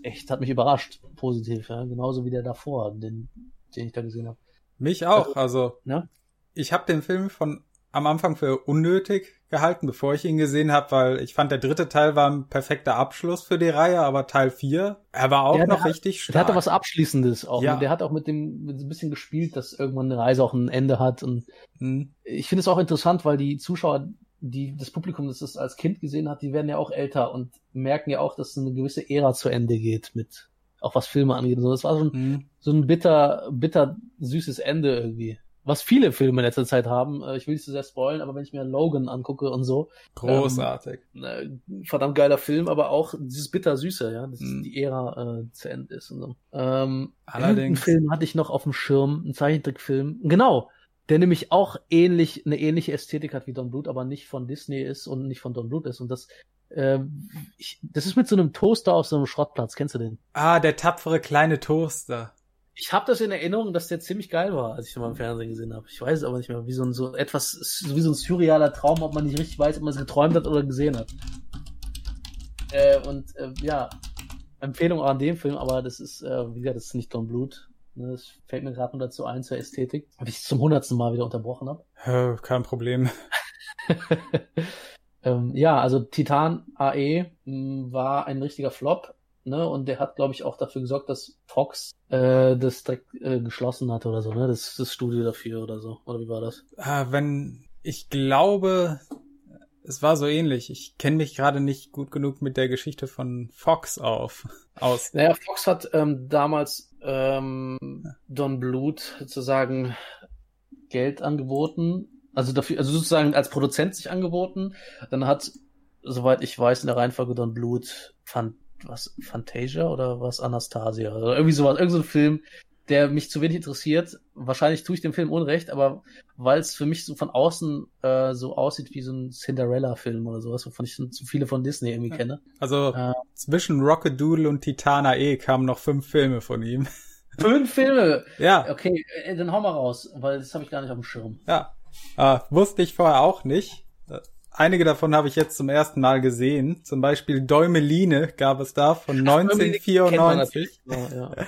echt, hat mich überrascht, positiv, ja, genauso wie der davor, den den ich da gesehen habe. Mich auch. Also, Ne? ich habe den Film von am Anfang für unnötig gehalten, bevor ich ihn gesehen habe, weil ich fand, der dritte Teil war ein perfekter Abschluss für die Reihe, aber Teil 4, er war auch Ja, noch hat- richtig stark. Der hatte was Abschließendes auch. Ja. Ne? Der hat auch mit dem mit so ein bisschen gespielt, dass irgendwann eine Reise auch ein Ende hat und Hm. ich finde es auch interessant, weil die Zuschauer, die das Publikum, das es als Kind gesehen hat, die werden ja auch älter und merken ja auch, dass eine gewisse Ära zu Ende geht mit auch was Filme angeht. und So, das war schon Hm. so ein bitter, bitter süßes Ende irgendwie. Was viele Filme in letzter Zeit haben. Äh, Ich will nicht zu sehr spoilen, aber wenn ich mir Logan angucke und so, Großartig. äh, verdammt geiler Film, aber auch dieses bitter süße, ja, dass Mhm. die Ära äh, zu Ende ist und so. Ähm, Allerdings- Einen Film hatte ich noch auf dem Schirm, einen Zeichentrickfilm. Genau. Der nämlich auch ähnlich, eine ähnliche Ästhetik hat wie Don Bluth, aber nicht von Disney ist und nicht von Don Bluth ist. Und das, äh, ich, das ist mit so einem Toaster auf so einem Schrottplatz. Kennst du den? Ah, der tapfere kleine Toaster. Ich habe das in Erinnerung, dass der ziemlich geil war, als ich den mal im Fernsehen gesehen habe. Ich weiß es aber nicht mehr, wie so ein so etwas, so wie so ein surrealer Traum, ob man nicht richtig weiß, ob man es geträumt hat oder gesehen hat. Äh, und äh, ja, Empfehlung auch an dem Film, aber das ist, äh, wie gesagt, das ist nicht Don Bluth. Ne, Das fällt mir gerade nur dazu ein zur Ästhetik, weil ich es zum hundertsten Mal wieder unterbrochen habe. Kein Problem. ähm, ja, also Titan AE mh, war ein richtiger Flop. Ne, und der hat, glaube ich, auch dafür gesorgt, dass Fox äh, das direkt äh, geschlossen hat oder so, ne? Das, das Studio dafür oder so. Oder wie war das? Ah, wenn, ich glaube, es war so ähnlich. Ich kenne mich gerade nicht gut genug mit der Geschichte von Fox auf, aus. Naja, Fox hat ähm, damals ähm, Don Bluth sozusagen Geld angeboten, also dafür, also sozusagen als Produzent sich angeboten. Dann hat, soweit ich weiß, in der Reihenfolge Don Bluth fand was Fantasia oder was Anastasia oder irgendwie sowas, irgend so Film, der mich zu wenig interessiert. Wahrscheinlich tue ich dem Film Unrecht, aber weil es für mich so von außen äh, so aussieht wie so ein Cinderella-Film oder sowas, wovon ich zu viele von Disney irgendwie kenne. Also Äh. zwischen Rockadoodle und Titana E kamen noch fünf Filme von ihm. Fünf Filme! Ja, Okay, äh, dann hau mal raus, weil das habe ich gar nicht auf dem Schirm. ja. Äh, wusste ich vorher auch nicht. Einige davon habe ich jetzt zum ersten Mal gesehen. Zum Beispiel Däumeline gab es da von Kennt man 1994. natürlich. Ja, ja.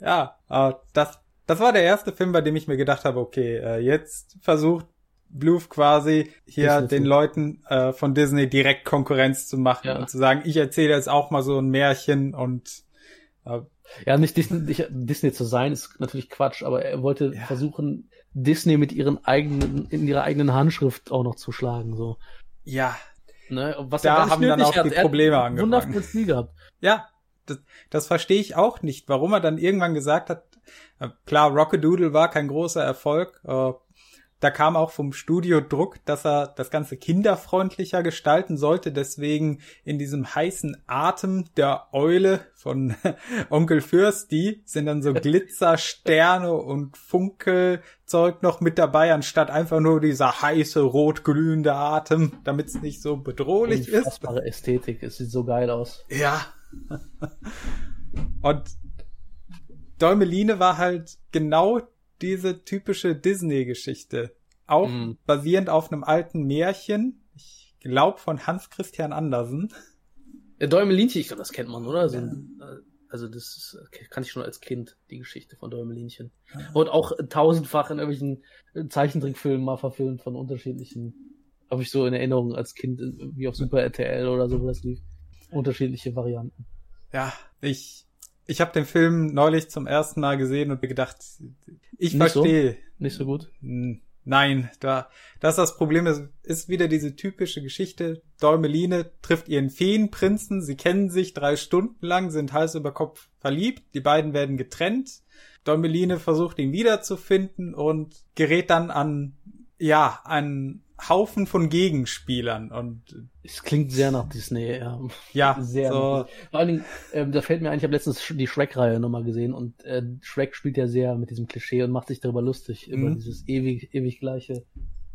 Ja, äh, das, das war der erste Film, bei dem ich mir gedacht habe, okay, äh, jetzt versucht Bluth quasi hier Disney den Leuten äh, von Disney direkt Konkurrenz zu machen Ja. und zu sagen, ich erzähle jetzt auch mal so ein Märchen und äh, ja, nicht Disney, nicht Disney zu sein, ist natürlich Quatsch, aber er wollte Ja. versuchen, Disney mit ihren eigenen, in ihrer eigenen Handschrift auch noch zu schlagen, so. Ja, Ne? Was Da haben dann auch hat. die Probleme angefangen. Wundervollen Stil gehabt. ja, das, das verstehe ich auch nicht, warum er dann irgendwann gesagt hat, äh, klar, Rockadoodle war kein großer Erfolg, äh, da kam auch vom Studio Druck, dass er das Ganze kinderfreundlicher gestalten sollte. Deswegen in diesem heißen Atem der Eule von Onkel Fürsti sind dann so Glitzersterne und Funkelzeug noch mit dabei, anstatt einfach nur dieser heiße, rot-glühende Atem, damit es nicht so bedrohlich ist. Ästhetik, es sieht so geil aus. Ja. Und Däumeline war halt genau diese typische Disney-Geschichte. Auch mm. basierend auf einem alten Märchen. Ich glaube von Hans Christian Andersen. Der Däumelinchen, ich glaube, das kennt man, oder? Also, ja. also das kann ich schon als Kind, die Geschichte von Däumelinchen. Ja. Und auch tausendfach in irgendwelchen Zeichentrickfilmen mal verfilmt von unterschiedlichen, habe ich so in Erinnerung als Kind, wie auf Super RTL oder so, wo das lief. Unterschiedliche Varianten. Ja, ich ich habe den Film neulich zum ersten Mal gesehen und mir gedacht, ich verstehe. So? Nicht so gut? Nein, da, das ist das Problem, es ist wieder diese typische Geschichte. Däumeline trifft ihren Feenprinzen, sie kennen sich drei Stunden lang, sind Hals über Kopf verliebt, die beiden werden getrennt. Däumeline versucht ihn wiederzufinden und gerät dann an, ja, an Haufen von Gegenspielern und es klingt sehr nach Disney, ja. Ja, sehr. So. Vor allen Dingen, ähm, da fällt mir ein, ich habe letztens die Shrek-Reihe nochmal gesehen und äh, Shrek spielt ja sehr mit diesem Klischee und macht sich darüber lustig, mhm. über dieses ewig, ewig gleiche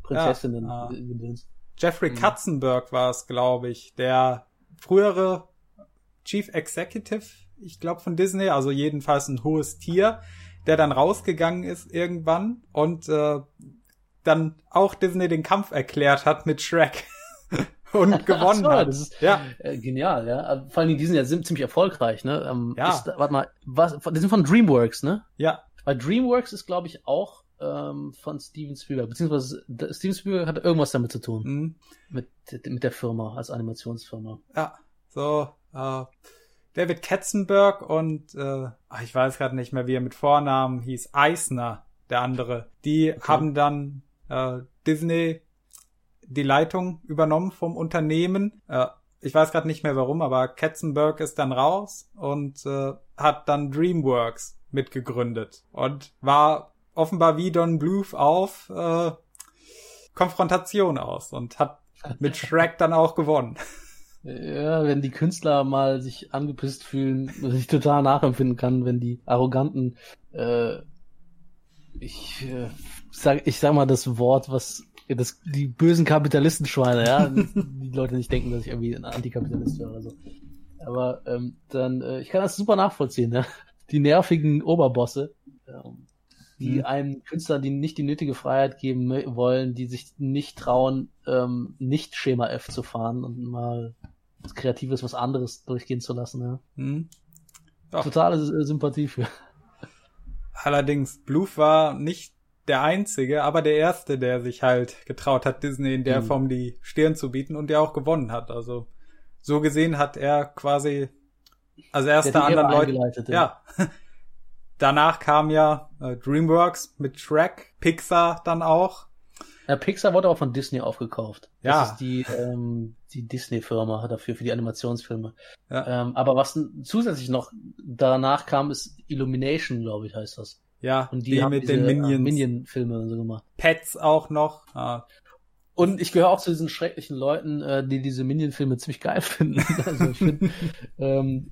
Prinzessinnen. Ja, äh, Jeffrey mhm. Katzenberg war es, glaube ich, der frühere Chief Executive, ich glaube, von Disney, also jedenfalls ein hohes Tier, der dann rausgegangen ist irgendwann und äh, dann auch Disney den Kampf erklärt hat mit Shrek. und gewonnen so, hat. Das ist ja. Äh, genial, ja. Vor allem, die sind ja ziemlich erfolgreich, ne? Ähm, ja. Ist, warte mal, was, die sind von DreamWorks, ne? Ja. Weil DreamWorks ist, glaube ich, auch ähm, von Steven Spielberg, beziehungsweise Steven Spielberg hat irgendwas damit zu tun. Mhm. Mit, mit der Firma, als Animationsfirma. Ja, so, äh, David Katzenberg und äh, ich weiß gerade nicht mehr, wie er mit Vornamen hieß, Eisner, der andere. Die okay. haben dann äh, Disney die Leitung übernommen vom Unternehmen. Äh, ich weiß gerade nicht mehr warum, aber Katzenberg ist dann raus und äh, hat dann DreamWorks mitgegründet und war offenbar wie Don Bluth auf äh, Konfrontation aus und hat mit Shrek dann auch gewonnen. Ja, wenn die Künstler mal sich angepisst fühlen, was ich total nachempfinden kann, wenn die arroganten, äh, ich äh, sag, ich sag mal das Wort, was das, die bösen Kapitalistenschweine, ja, die Leute nicht denken, dass ich irgendwie ein Antikapitalist wäre oder so. Aber ähm, dann, äh, ich kann das super nachvollziehen, ja. Die nervigen Oberbosse, ähm, die mhm. einem Künstler, die nicht die nötige Freiheit geben wollen, die sich nicht trauen, ähm, nicht Schema F zu fahren und mal Kreatives, was anderes durchgehen zu lassen, ja. Mhm. Totale Sympathie für. Allerdings, Bluth war nicht der einzige, aber der erste, der sich halt getraut hat, Disney in der mhm. Form die Stirn zu bieten und der auch gewonnen hat. Also so gesehen hat er quasi als erster anderen Leute. Ja. Danach kam ja äh, DreamWorks mit Shrek, Pixar dann auch. Ja, Pixar wurde aber von Disney aufgekauft. Ja. Das ist die, ähm, die Disney-Firma dafür, für die Animationsfilme. Ja. Ähm, aber was zusätzlich noch danach kam, ist Illumination, glaube ich, heißt das. Ja, und die, die haben mit diese, den Minions. Minion-Filme so gemacht. Pets auch noch. Ah. Und ich gehöre auch zu diesen schrecklichen Leuten, äh, die diese Minion-Filme ziemlich geil finden. also ich find, ähm,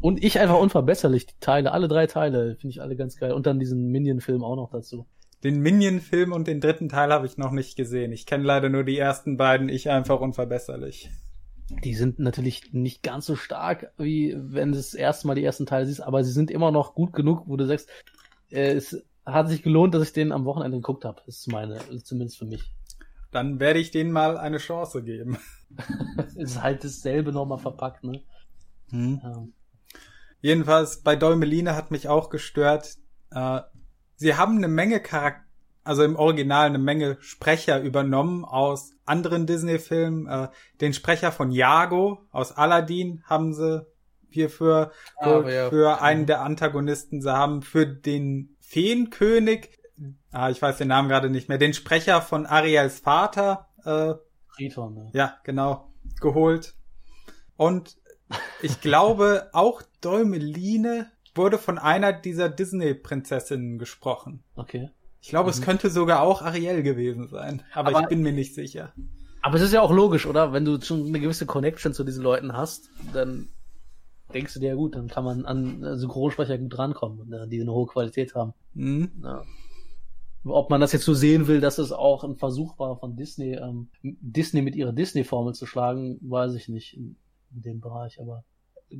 und ich einfach unverbesserlich, die Teile, alle drei Teile, finde ich alle ganz geil. Und dann diesen Minion-Film auch noch dazu. Den Minion-Film und den dritten Teil habe ich noch nicht gesehen. Ich kenne leider nur die ersten beiden, ich einfach unverbesserlich. Die sind natürlich nicht ganz so stark, wie wenn du das erste Mal die ersten Teile siehst, aber sie sind immer noch gut genug, wo du sagst, äh, es hat sich gelohnt, dass ich den am Wochenende geguckt habe. Ist meine, zumindest für mich. Dann werde ich denen mal eine Chance geben. ist halt dasselbe nochmal verpackt, ne? Hm. Ja. Jedenfalls bei Däumeline hat mich auch gestört. Äh, sie haben eine Menge Charakter, also im Original eine Menge Sprecher übernommen aus anderen Disney-Filmen. Äh, den Sprecher von Jago aus Aladdin haben sie hier für, ah, für, ja. für einen der Antagonisten. Sie haben für den Feenkönig, ah, ich weiß den Namen gerade nicht mehr, den Sprecher von Ariels Vater, äh, Riton, ne? ja, genau, geholt. Und ich glaube, auch Däumeline wurde von einer dieser Disney-Prinzessinnen gesprochen. Okay. Ich glaube, mhm. es könnte sogar auch Ariel gewesen sein, aber, aber, ich bin mir nicht sicher. Aber es ist ja auch logisch, oder? Wenn du schon eine gewisse Connection zu diesen Leuten hast, dann denkst du dir ja gut, dann kann man an Synchronsprecher gut rankommen, die eine hohe Qualität haben. Mhm. Ja. Ob man das jetzt so sehen will, dass es auch ein Versuch war von Disney, ähm, Disney mit ihrer Disney-Formel zu schlagen, weiß ich nicht in, in dem Bereich, aber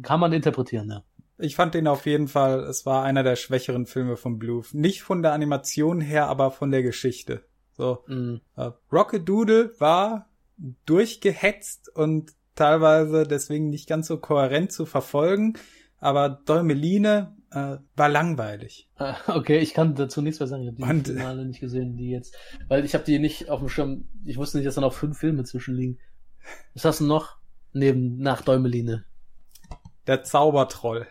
kann man interpretieren, ja. Ich fand den auf jeden Fall, es war einer der schwächeren Filme von Blue. Nicht von der Animation her, aber von der Geschichte. So. Mm. Uh, Rocket Doodle war durchgehetzt und teilweise deswegen nicht ganz so kohärent zu verfolgen. Aber Däumeline äh, war langweilig. Ah, okay, ich kann dazu nichts mehr sagen. Ich habe die Finale nicht gesehen, die jetzt, weil ich habe die nicht auf dem Schirm. Ich wusste nicht, dass da noch fünf Filme zwischenliegen. Was hast du noch neben nach Däumeline? Der Zaubertroll.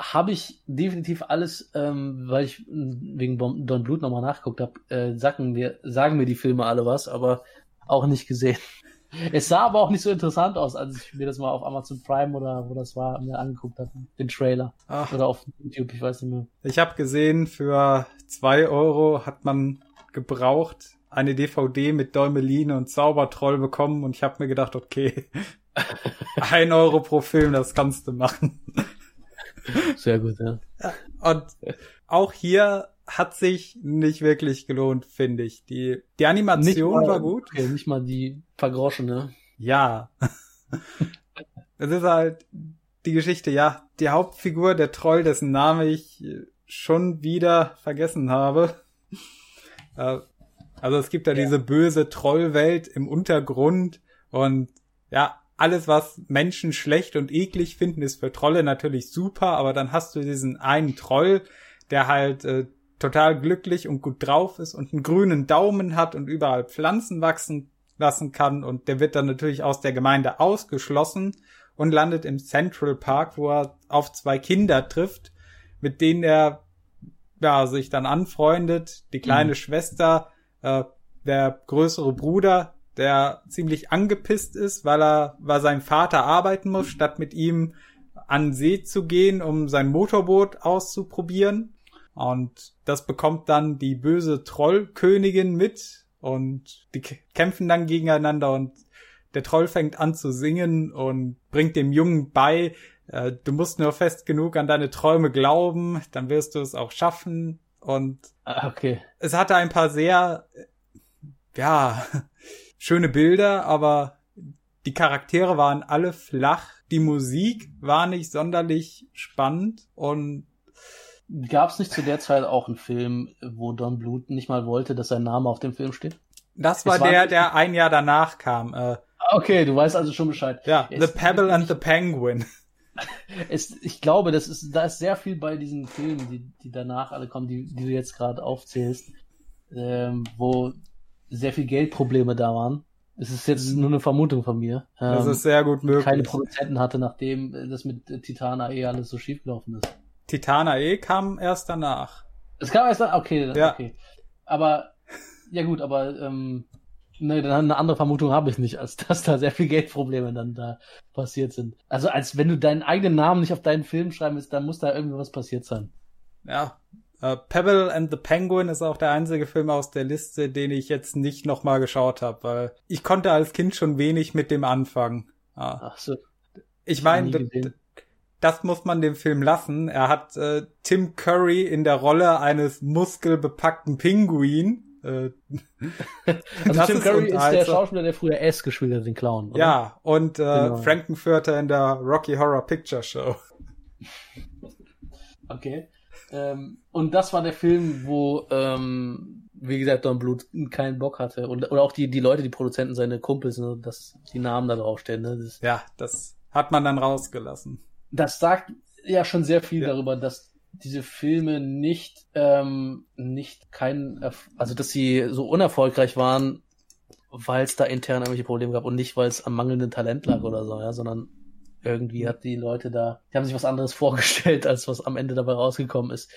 Habe ich definitiv alles, ähm, weil ich wegen Don Blut nochmal nachgeguckt habe, äh, sagen, mir, sagen mir die Filme alle was, aber auch nicht gesehen. Es sah aber auch nicht so interessant aus, als ich mir das mal auf Amazon Prime oder wo das war, mir angeguckt habe, den Trailer. Ach. Oder auf YouTube, ich weiß nicht mehr. Ich habe gesehen, für zwei Euro hat man gebraucht eine DVD mit Däumeline und Zaubertroll bekommen und ich habe mir gedacht, okay, ein Euro pro Film, das kannst du machen. Sehr gut, ja. Und auch hier hat sich nicht wirklich gelohnt, finde ich. Die, die Animation mal, war gut. Okay, nicht mal die vergroschene. Ja. es ist halt die Geschichte, ja. Die Hauptfigur, der Troll, dessen Name ich schon wieder vergessen habe. Äh, also es gibt da ja. diese böse Trollwelt im Untergrund und ja, alles, was Menschen schlecht und eklig finden, ist für Trolle natürlich super, aber dann hast du diesen einen Troll, der halt äh, total glücklich und gut drauf ist und einen grünen Daumen hat und überall Pflanzen wachsen lassen kann und der wird dann natürlich aus der Gemeinde ausgeschlossen und landet im Central Park, wo er auf zwei Kinder trifft, mit denen er ja sich dann anfreundet. Die kleine mhm. Schwester, äh, der größere Bruder, der ziemlich angepisst ist, weil er, weil sein Vater arbeiten muss, statt mit ihm an See zu gehen, um sein Motorboot auszuprobieren. Und das bekommt dann die böse Trollkönigin mit und die kämpfen dann gegeneinander und der Troll fängt an zu singen und bringt dem Jungen bei, äh, du musst nur fest genug an deine Träume glauben, dann wirst du es auch schaffen. Und ah, okay. es hatte ein paar sehr, ja, schöne Bilder, aber die Charaktere waren alle flach. Die Musik war nicht sonderlich spannend und Gab es nicht zu der Zeit auch einen Film, wo Don Bluth nicht mal wollte, dass sein Name auf dem Film steht? Das war, war der, der ein Jahr danach kam. Äh, okay, du weißt also schon Bescheid. Ja, es The Pebble and the Penguin. Es, ich glaube, das ist, da ist sehr viel bei diesen Filmen, die, die danach alle kommen, die, die du jetzt gerade aufzählst, ähm, wo sehr viel Geldprobleme da waren. Es ist jetzt nur eine Vermutung von mir. Ähm, das ist sehr gut möglich. Keine Produzenten hatte, nachdem das mit Titana eh alles so schief gelaufen ist. Titana E kam erst danach. Es kam erst danach? Okay, ja. okay. Aber, ja gut, aber, ähm, ne, dann eine andere Vermutung habe ich nicht, als dass da sehr viel Geldprobleme dann da passiert sind. Also als wenn du deinen eigenen Namen nicht auf deinen Film schreiben willst, dann muss da irgendwas passiert sein. Ja. Uh, Pebble and the Penguin ist auch der einzige Film aus der Liste, den ich jetzt nicht nochmal geschaut habe, weil ich konnte als Kind schon wenig mit dem anfangen. Ah. Ach so. Ich meine, das muss man dem Film lassen. Er hat äh, Tim Curry in der Rolle eines muskelbepackten Pinguin. Äh, also Tim Curry ist der Schauspieler, der früher S gespielt hat, den Clown. Oder? Ja, und äh, genau. Frankenfurter in der Rocky Horror Picture Show. Okay. Ähm, und das war der Film, wo, ähm, wie gesagt, Don Blut keinen Bock hatte. Und, oder auch die, die Leute, die Produzenten, seine Kumpels, ne, dass die Namen da draufstehen. Ne? Das, ja, das hat man dann rausgelassen das sagt ja schon sehr viel ja. darüber, dass diese Filme nicht, ähm, nicht kein, also dass sie so unerfolgreich waren, weil es da intern irgendwelche Probleme gab und nicht, weil es am mangelnden Talent lag oder so, ja, sondern irgendwie hat die Leute da, die haben sich was anderes vorgestellt, als was am Ende dabei rausgekommen ist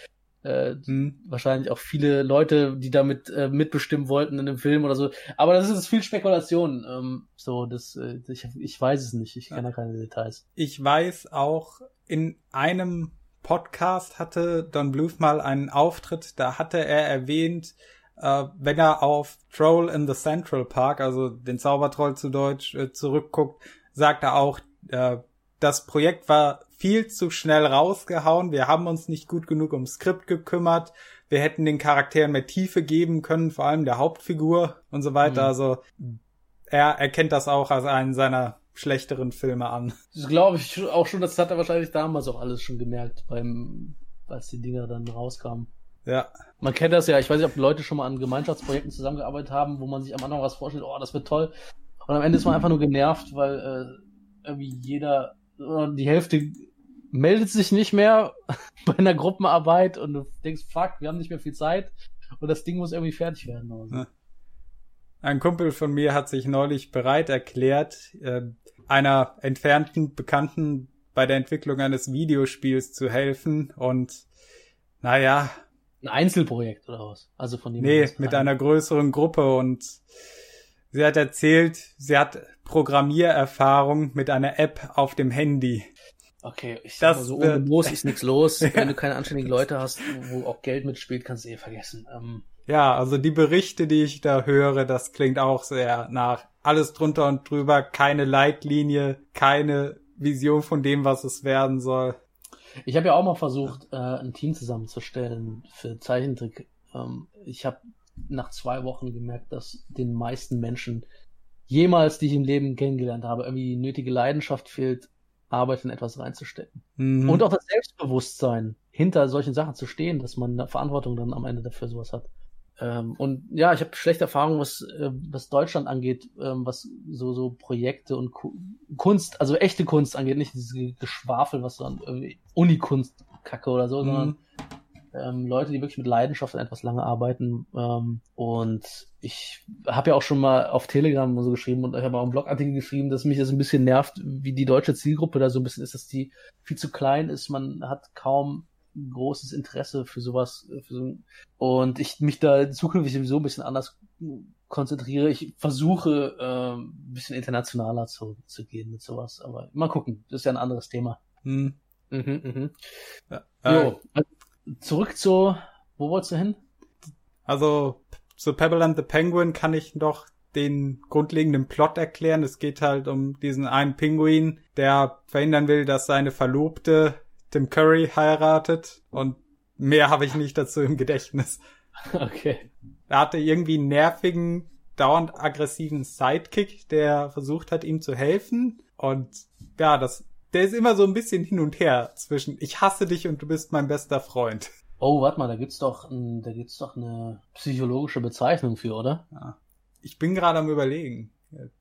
äh, hm. wahrscheinlich auch viele Leute, die damit äh, mitbestimmen wollten in dem Film oder so. Aber das ist viel Spekulation. Ähm, so, das, äh, ich, ich weiß es nicht. Ich kenne ja. keine Details. Ich weiß auch, in einem Podcast hatte Don Bluth mal einen Auftritt, da hatte er erwähnt, äh, wenn er auf Troll in the Central Park, also den Zaubertroll zu Deutsch, äh, zurückguckt, sagt er auch, äh, das Projekt war viel zu schnell rausgehauen. Wir haben uns nicht gut genug ums Skript gekümmert. Wir hätten den Charakteren mehr Tiefe geben können, vor allem der Hauptfigur und so weiter. Mhm. Also er erkennt das auch als einen seiner schlechteren Filme an. Das glaube ich auch schon, das hat er wahrscheinlich damals auch alles schon gemerkt, beim, als die Dinger dann rauskamen. Ja. Man kennt das ja, ich weiß nicht, ob Leute schon mal an Gemeinschaftsprojekten zusammengearbeitet haben, wo man sich am Anfang was vorstellt, oh, das wird toll. Und am Ende ist man einfach nur genervt, weil äh, irgendwie jeder, die Hälfte meldet sich nicht mehr bei einer Gruppenarbeit und du denkst, fuck, wir haben nicht mehr viel Zeit und das Ding muss irgendwie fertig werden. Also. Ein Kumpel von mir hat sich neulich bereit erklärt, äh, einer entfernten Bekannten bei der Entwicklung eines Videospiels zu helfen und naja. Ein Einzelprojekt oder was? Also von dem. Nee, mit einer größeren Gruppe und sie hat erzählt, sie hat Programmiererfahrung mit einer App auf dem Handy. Okay, ich sag das mal so, ohne Moos ist nichts los. ja. Wenn du keine anständigen Leute hast, wo auch Geld mitspielt, kannst du eh vergessen. Ähm, ja, also die Berichte, die ich da höre, das klingt auch sehr nach alles drunter und drüber, keine Leitlinie, keine Vision von dem, was es werden soll. Ich habe ja auch mal versucht, äh, ein Team zusammenzustellen für Zeichentrick. Ähm, ich habe nach zwei Wochen gemerkt, dass den meisten Menschen jemals, die ich im Leben kennengelernt habe, irgendwie die nötige Leidenschaft fehlt, Arbeit in etwas reinzustecken. Mhm. Und auch das Selbstbewusstsein, hinter solchen Sachen zu stehen, dass man eine Verantwortung dann am Ende dafür sowas hat. Ähm, und ja, ich habe schlechte Erfahrungen, was, äh, was Deutschland angeht, ähm, was so, so Projekte und Ku Kunst, also echte Kunst angeht, nicht dieses Geschwafel, was dann irgendwie Unikunst kacke oder so, mhm. sondern ähm, Leute, die wirklich mit Leidenschaft an etwas lange arbeiten. Ähm, und ich habe ja auch schon mal auf Telegram so geschrieben und ich habe auch einen Blogartikel geschrieben, dass mich das ein bisschen nervt, wie die deutsche Zielgruppe da so ein bisschen ist, dass die viel zu klein ist. Man hat kaum großes Interesse für sowas. Äh, für so, und ich mich da zukünftig sowieso ein bisschen anders konzentriere. Ich versuche, äh, ein bisschen internationaler zu, zu gehen mit sowas. Aber mal gucken, das ist ja ein anderes Thema. Hm. Mhm, mhm. Ja, äh, jo, also zurück zu, wo wolltest du hin? Also, zu Pebble and the Penguin kann ich noch den grundlegenden Plot erklären. Es geht halt um diesen einen Pinguin, der verhindern will, dass seine Verlobte Tim Curry heiratet und mehr habe ich nicht dazu im Gedächtnis. Okay. Er hatte irgendwie einen nervigen, dauernd aggressiven Sidekick, der versucht hat, ihm zu helfen. Und ja, das, der ist immer so ein bisschen hin und her zwischen ich hasse dich und du bist mein bester Freund. Oh, warte mal, da gibt's doch, da gibt's doch eine psychologische Bezeichnung für, oder? Ja. Ich bin gerade am überlegen.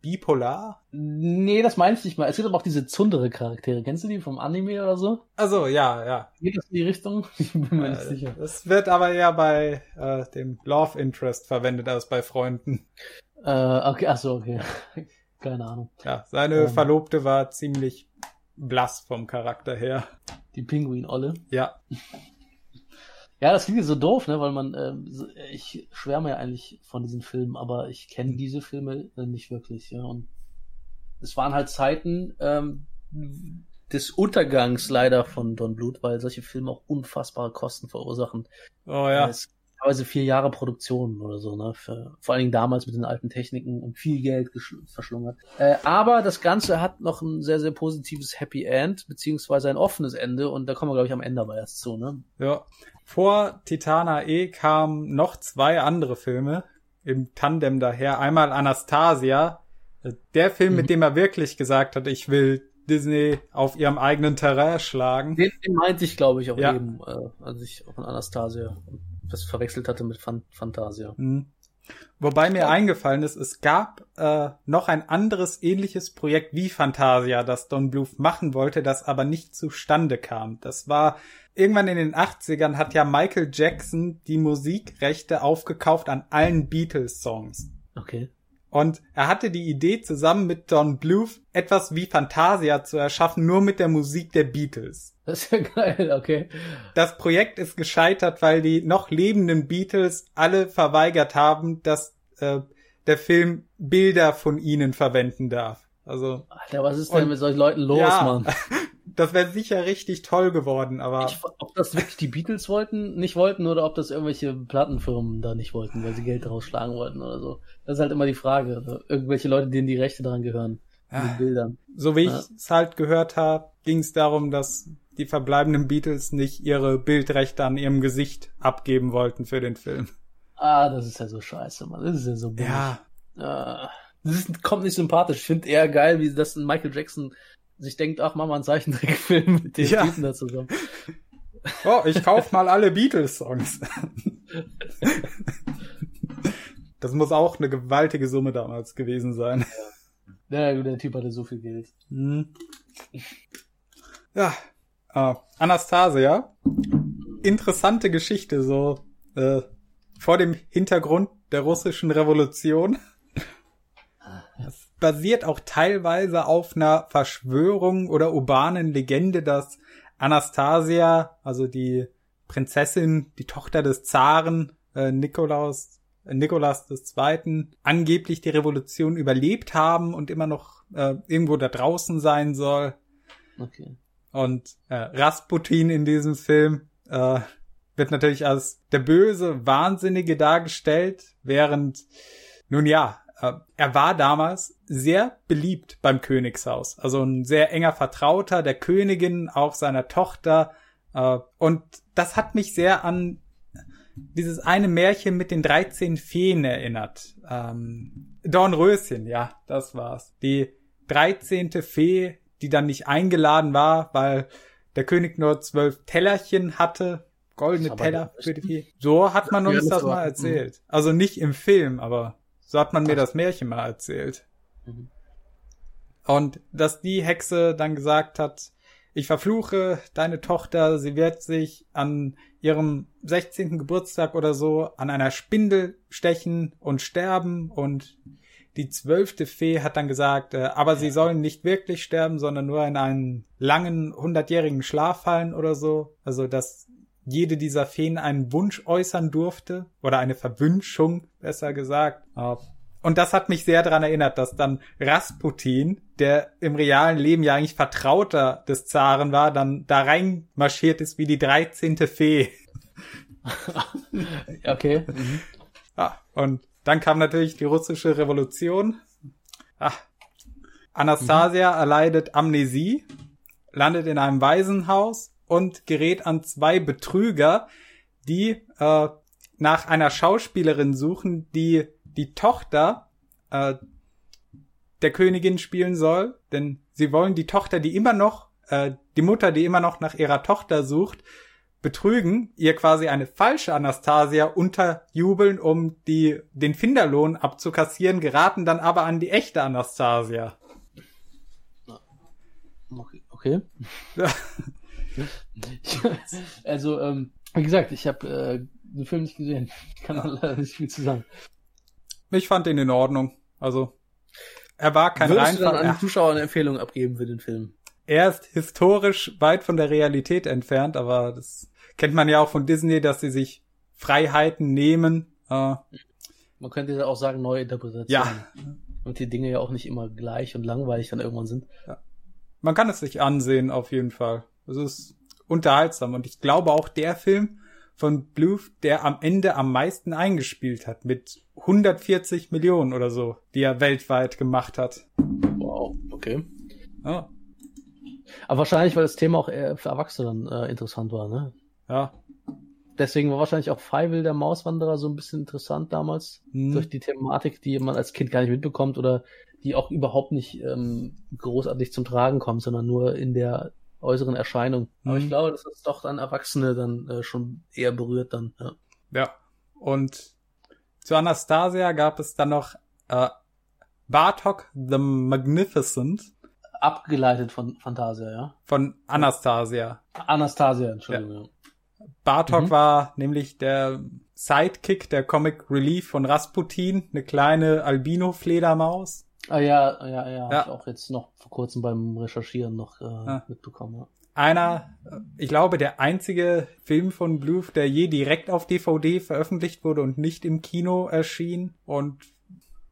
Bipolar? Nee, das meine ich nicht mal. Es gibt aber auch diese Zundere-Charaktere. Kennst du die vom Anime oder so? Also ja, ja. Geht das in die Richtung? Ich bin mir äh, nicht sicher. Das wird aber eher bei äh, dem Love Interest verwendet als bei Freunden. Äh, okay, ach so, okay. Keine Ahnung. Ja, seine ähm, Verlobte war ziemlich blass vom Charakter her. Die Pinguin-Olle? Ja. Ja, das klingt so doof, ne, weil man, äh, ich schwärme ja eigentlich von diesen Filmen, aber ich kenne diese Filme äh, nicht wirklich, ja. Und es waren halt Zeiten ähm, des Untergangs leider von Don Bluth, weil solche Filme auch unfassbare Kosten verursachen. Oh ja. Es teilweise vier Jahre Produktion oder so, ne? Für, vor allen Dingen damals mit den alten Techniken und viel Geld verschlungert. Äh, aber das Ganze hat noch ein sehr, sehr positives Happy End, beziehungsweise ein offenes Ende und da kommen wir, glaube ich, am Ende aber erst zu, ne? Ja. Vor Titana E kamen noch zwei andere Filme im Tandem daher. Einmal Anastasia, der Film, mhm. mit dem er wirklich gesagt hat, ich will Disney auf ihrem eigenen Terrain schlagen. Den, den meinte ich, glaube ich, auch ja. eben, äh, als ich in Anastasia das verwechselt hatte mit Fan Fantasia. Mhm. Wobei mir eingefallen ist, es gab äh, noch ein anderes ähnliches Projekt wie Fantasia, das Don Bluth machen wollte, das aber nicht zustande kam. Das war irgendwann in den 80ern hat ja Michael Jackson die Musikrechte aufgekauft an allen Beatles-Songs. Okay. Und er hatte die Idee, zusammen mit Don Bluth etwas wie Fantasia zu erschaffen, nur mit der Musik der Beatles. Das ist ja geil, okay. Das Projekt ist gescheitert, weil die noch lebenden Beatles alle verweigert haben, dass äh, der Film Bilder von ihnen verwenden darf. Also. Alter, was ist denn mit solchen Leuten los, ja, Mann? das wäre sicher richtig toll geworden, aber. Ich, ob das wirklich die Beatles wollten, nicht wollten, oder ob das irgendwelche Plattenfirmen da nicht wollten, weil sie Geld rausschlagen wollten oder so. Das ist halt immer die Frage. Irgendwelche Leute, denen die Rechte daran gehören. Ja. Ah. Bildern. So wie ja. ich es halt gehört habe, ging es darum, dass die verbleibenden Beatles nicht ihre Bildrechte an ihrem Gesicht abgeben wollten für den Film. Ah, das ist ja so scheiße, Mann. Das ist ja so billig. Ja. Ah, das ist, kommt nicht sympathisch. Ich finde eher geil, wie das ein Michael Jackson sich denkt, ach, mach mal einen Zeichentrickfilm mit den ja. Typen da zusammen. Oh, ich kauf mal alle Beatles-Songs. das muss auch eine gewaltige Summe damals gewesen sein. Ja, ja der Typ hatte so viel Geld. Mhm. Ja, äh, Anastasia. Interessante Geschichte, so äh, vor dem Hintergrund der russischen Revolution. Basiert auch teilweise auf einer Verschwörung oder urbanen Legende, dass Anastasia, also die Prinzessin, die Tochter des Zaren äh, Nikolaus, äh, Nikolas II., angeblich die Revolution überlebt haben und immer noch äh, irgendwo da draußen sein soll. Okay. Und äh, Rasputin in diesem Film äh, wird natürlich als der böse Wahnsinnige dargestellt, während, nun ja, er war damals sehr beliebt beim Königshaus. Also ein sehr enger Vertrauter der Königin, auch seiner Tochter. Äh, und das hat mich sehr an dieses eine Märchen mit den 13 Feen erinnert. Ähm, Dornröschen, ja, das war's. Die 13. Fee, die dann nicht eingeladen war, weil der König nur zwölf Tellerchen hatte goldene Teller für die Fee. So hat man uns das mal erzählt. Also nicht im Film, aber so hat man mir das Märchen mal erzählt. Mhm. Und dass die Hexe dann gesagt hat, ich verfluche deine Tochter, sie wird sich an ihrem 16. Geburtstag oder so an einer Spindel stechen und sterben und die zwölfte Fee hat dann gesagt, äh, aber sie sollen nicht wirklich sterben, sondern nur in einen langen, hundertjährigen Schlaf fallen oder so. Also, dass jede dieser Feen einen Wunsch äußern durfte oder eine Verwünschung, besser gesagt. Und das hat mich sehr daran erinnert, dass dann Rasputin, der im realen Leben ja eigentlich Vertrauter des Zaren war, dann da reinmarschiert ist wie die dreizehnte Fee. okay. Mhm. Ja, und dann kam natürlich die russische Revolution. Ah. Anastasia mhm. erleidet Amnesie, landet in einem Waisenhaus und gerät an zwei Betrüger, die äh, nach einer Schauspielerin suchen, die die Tochter äh, der Königin spielen soll, denn sie wollen die Tochter, die immer noch, äh, die Mutter, die immer noch nach ihrer Tochter sucht, betrügen, ihr quasi eine falsche Anastasia unterjubeln, um die, den Finderlohn abzukassieren, geraten dann aber an die echte Anastasia. Okay. also, ähm, wie gesagt, ich habe äh, den Film nicht gesehen. Ich kann leider nicht viel zu sagen. Ich fand ihn in Ordnung. Also, er war kein Würdest Reinfall. du dann an die Zuschauer eine Empfehlung abgeben für den Film? Er ist historisch weit von der Realität entfernt, aber das kennt man ja auch von Disney, dass sie sich Freiheiten nehmen. Äh, man könnte ja auch sagen, neue Interpretationen. Ja. Und die Dinge ja auch nicht immer gleich und langweilig dann irgendwann sind. Ja. Man kann es sich ansehen, auf jeden Fall. Es ist unterhaltsam. Und ich glaube auch der Film von Bluth, der am Ende am meisten eingespielt hat, mit 140 Millionen oder so, die er weltweit gemacht hat. Wow, okay. Ja. Aber wahrscheinlich, weil das Thema auch eher für Erwachsene äh, interessant war, ne? Ja. Deswegen war wahrscheinlich auch Feivel der Mauswanderer so ein bisschen interessant damals. Hm. Durch die Thematik, die man als Kind gar nicht mitbekommt oder die auch überhaupt nicht ähm, großartig zum Tragen kommt, sondern nur in der äußeren Erscheinung. Aber mhm. ich glaube, das ist doch dann Erwachsene dann äh, schon eher berührt dann. Ja. ja. Und zu Anastasia gab es dann noch äh, Bartok the Magnificent. Abgeleitet von Fantasia, ja. Von Anastasia. Anastasia, Entschuldigung. Ja. Bartok mhm. war nämlich der Sidekick der Comic Relief von Rasputin, eine kleine Albino-Fledermaus. Ah ja, ja, ja, ja. Hab ich auch jetzt noch vor kurzem beim Recherchieren noch äh, ja. mitbekommen. Ja. Einer, ich glaube, der einzige Film von Bluth, der je direkt auf DVD veröffentlicht wurde und nicht im Kino erschien. Und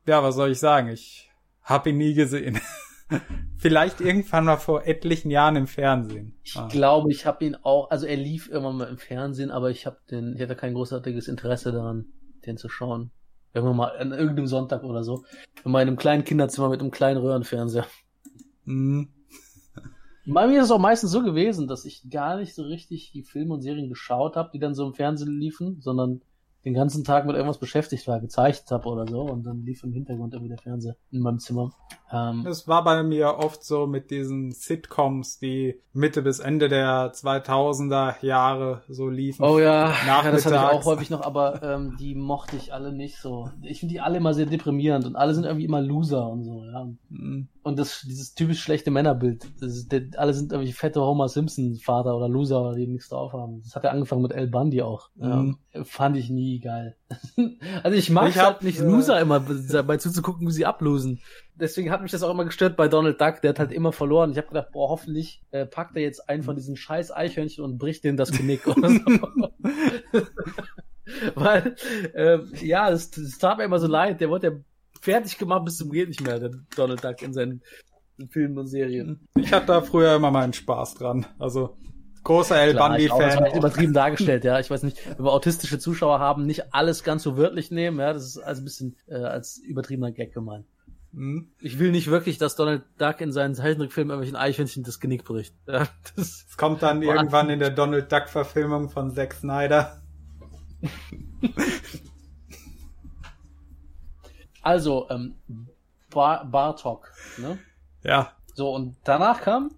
ja, was soll ich sagen? Ich hab ihn nie gesehen. Vielleicht irgendwann mal vor etlichen Jahren im Fernsehen. Ich ah. glaube, ich habe ihn auch, also er lief immer mal im Fernsehen, aber ich habe den, ich hatte kein großartiges Interesse daran, den zu schauen. Irgendwann mal an irgendeinem Sonntag oder so. In meinem kleinen Kinderzimmer mit einem kleinen Röhrenfernseher. Mhm. Bei mir ist es auch meistens so gewesen, dass ich gar nicht so richtig die Filme und Serien geschaut habe, die dann so im Fernsehen liefen, sondern den ganzen Tag mit irgendwas beschäftigt war, gezeichnet habe oder so und dann lief im Hintergrund irgendwie der Fernseher in meinem Zimmer. Ähm, das war bei mir oft so mit diesen Sitcoms, die Mitte bis Ende der 2000er Jahre so liefen. Oh ja, ja das hatte ich auch häufig noch, aber ähm, die mochte ich alle nicht so. Ich finde die alle immer sehr deprimierend und alle sind irgendwie immer Loser und so, ja. Mhm. Und das, dieses typisch schlechte Männerbild. Ist, der, alle sind irgendwie fette Homer Simpson Vater oder Loser, die nichts drauf haben. Das hat ja angefangen mit El Bundy auch. Mhm. Ja, fand ich nie geil. also ich mag ich hab, halt nicht äh, Loser immer dabei zuzugucken, wie sie ablosen. Deswegen hat mich das auch immer gestört bei Donald Duck. Der hat halt immer verloren. Ich habe gedacht, boah, hoffentlich äh, packt er jetzt einen von diesen scheiß Eichhörnchen und bricht denen das Genick. Weil, äh, ja, es, es tat mir immer so leid. Der wurde ja fertig gemacht bis zum geht nicht mehr, der Donald Duck in seinen Filmen und Serien. Ich hatte da früher immer meinen Spaß dran. Also großer El Bundy-Fan. Das war übertrieben dargestellt, ja. Ich weiß nicht, wenn wir autistische Zuschauer haben, nicht alles ganz so wörtlich nehmen, ja. Das ist also ein bisschen äh, als übertriebener Gag gemeint. Mhm. Ich will nicht wirklich, dass Donald Duck in seinen Zeichentrickfilmen irgendwelchen Eichhörnchen das Genick bricht. Ja, das es kommt dann irgendwann in der Donald Duck-Verfilmung von Zack Snyder. Also, ähm, Bar Bartok, ne? Ja. So, und danach kam?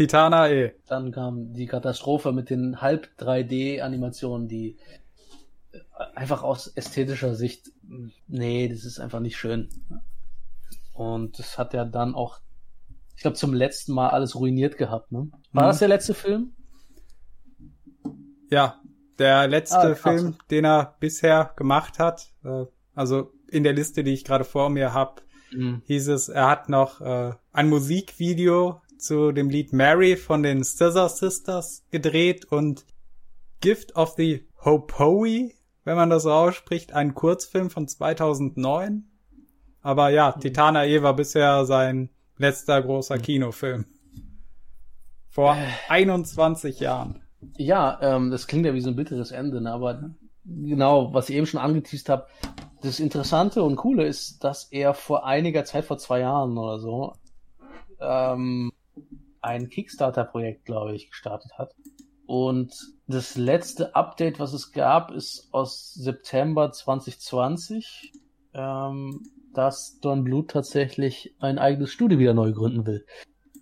Titana E. Dann kam die Katastrophe mit den halb 3D-Animationen, die äh, einfach aus ästhetischer Sicht, nee, das ist einfach nicht schön. Und das hat ja dann auch, ich glaube, zum letzten Mal alles ruiniert gehabt, ne? War mhm. das der letzte Film? Ja, der letzte ah, Film, den er bisher gemacht hat. Äh, also in der Liste, die ich gerade vor mir habe, mhm. hieß es, er hat noch äh, ein Musikvideo zu dem Lied Mary von den Scissor Sisters gedreht und Gift of the Hopoe, wenn man das so ausspricht, ein Kurzfilm von 2009. Aber ja, mhm. Titana E war bisher sein letzter großer mhm. Kinofilm. Vor äh. 21 Jahren. Ja, ähm, das klingt ja wie so ein bitteres Ende, ne? aber genau, was ich eben schon angeteased habe, das Interessante und Coole ist, dass er vor einiger Zeit, vor zwei Jahren oder so, ähm, ein Kickstarter-Projekt, glaube ich, gestartet hat. Und das letzte Update, was es gab, ist aus September 2020, ähm, dass Don Bluth tatsächlich ein eigenes Studio wieder neu gründen will.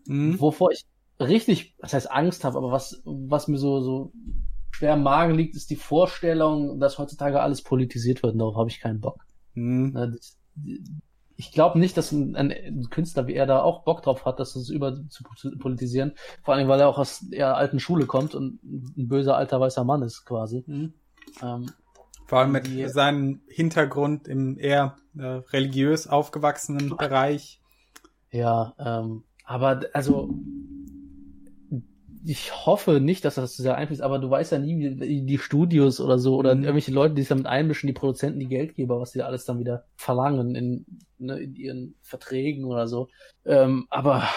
Mhm. Wovor ich richtig, das heißt Angst habe, aber was, was mir so, so schwer im Magen liegt, ist die Vorstellung, dass heutzutage alles politisiert wird. Und darauf habe ich keinen Bock. Mhm. Ich glaube nicht, dass ein, ein, Künstler wie er da auch Bock drauf hat, dass das über zu, zu politisieren. Vor allem, weil er auch aus der alten Schule kommt und ein böser alter weißer Mann ist quasi. Mhm. Ähm, Vor allem mit die, seinem Hintergrund im eher äh, religiös aufgewachsenen Bereich. Ja, ähm, aber also ich hoffe nicht, dass das sehr einfließt, aber du weißt ja nie, wie die Studios oder so oder mhm. irgendwelche Leute, die sich damit einmischen, die Produzenten, die Geldgeber, was die alles dann wieder verlangen in, ne, in ihren Verträgen oder so. Ähm, aber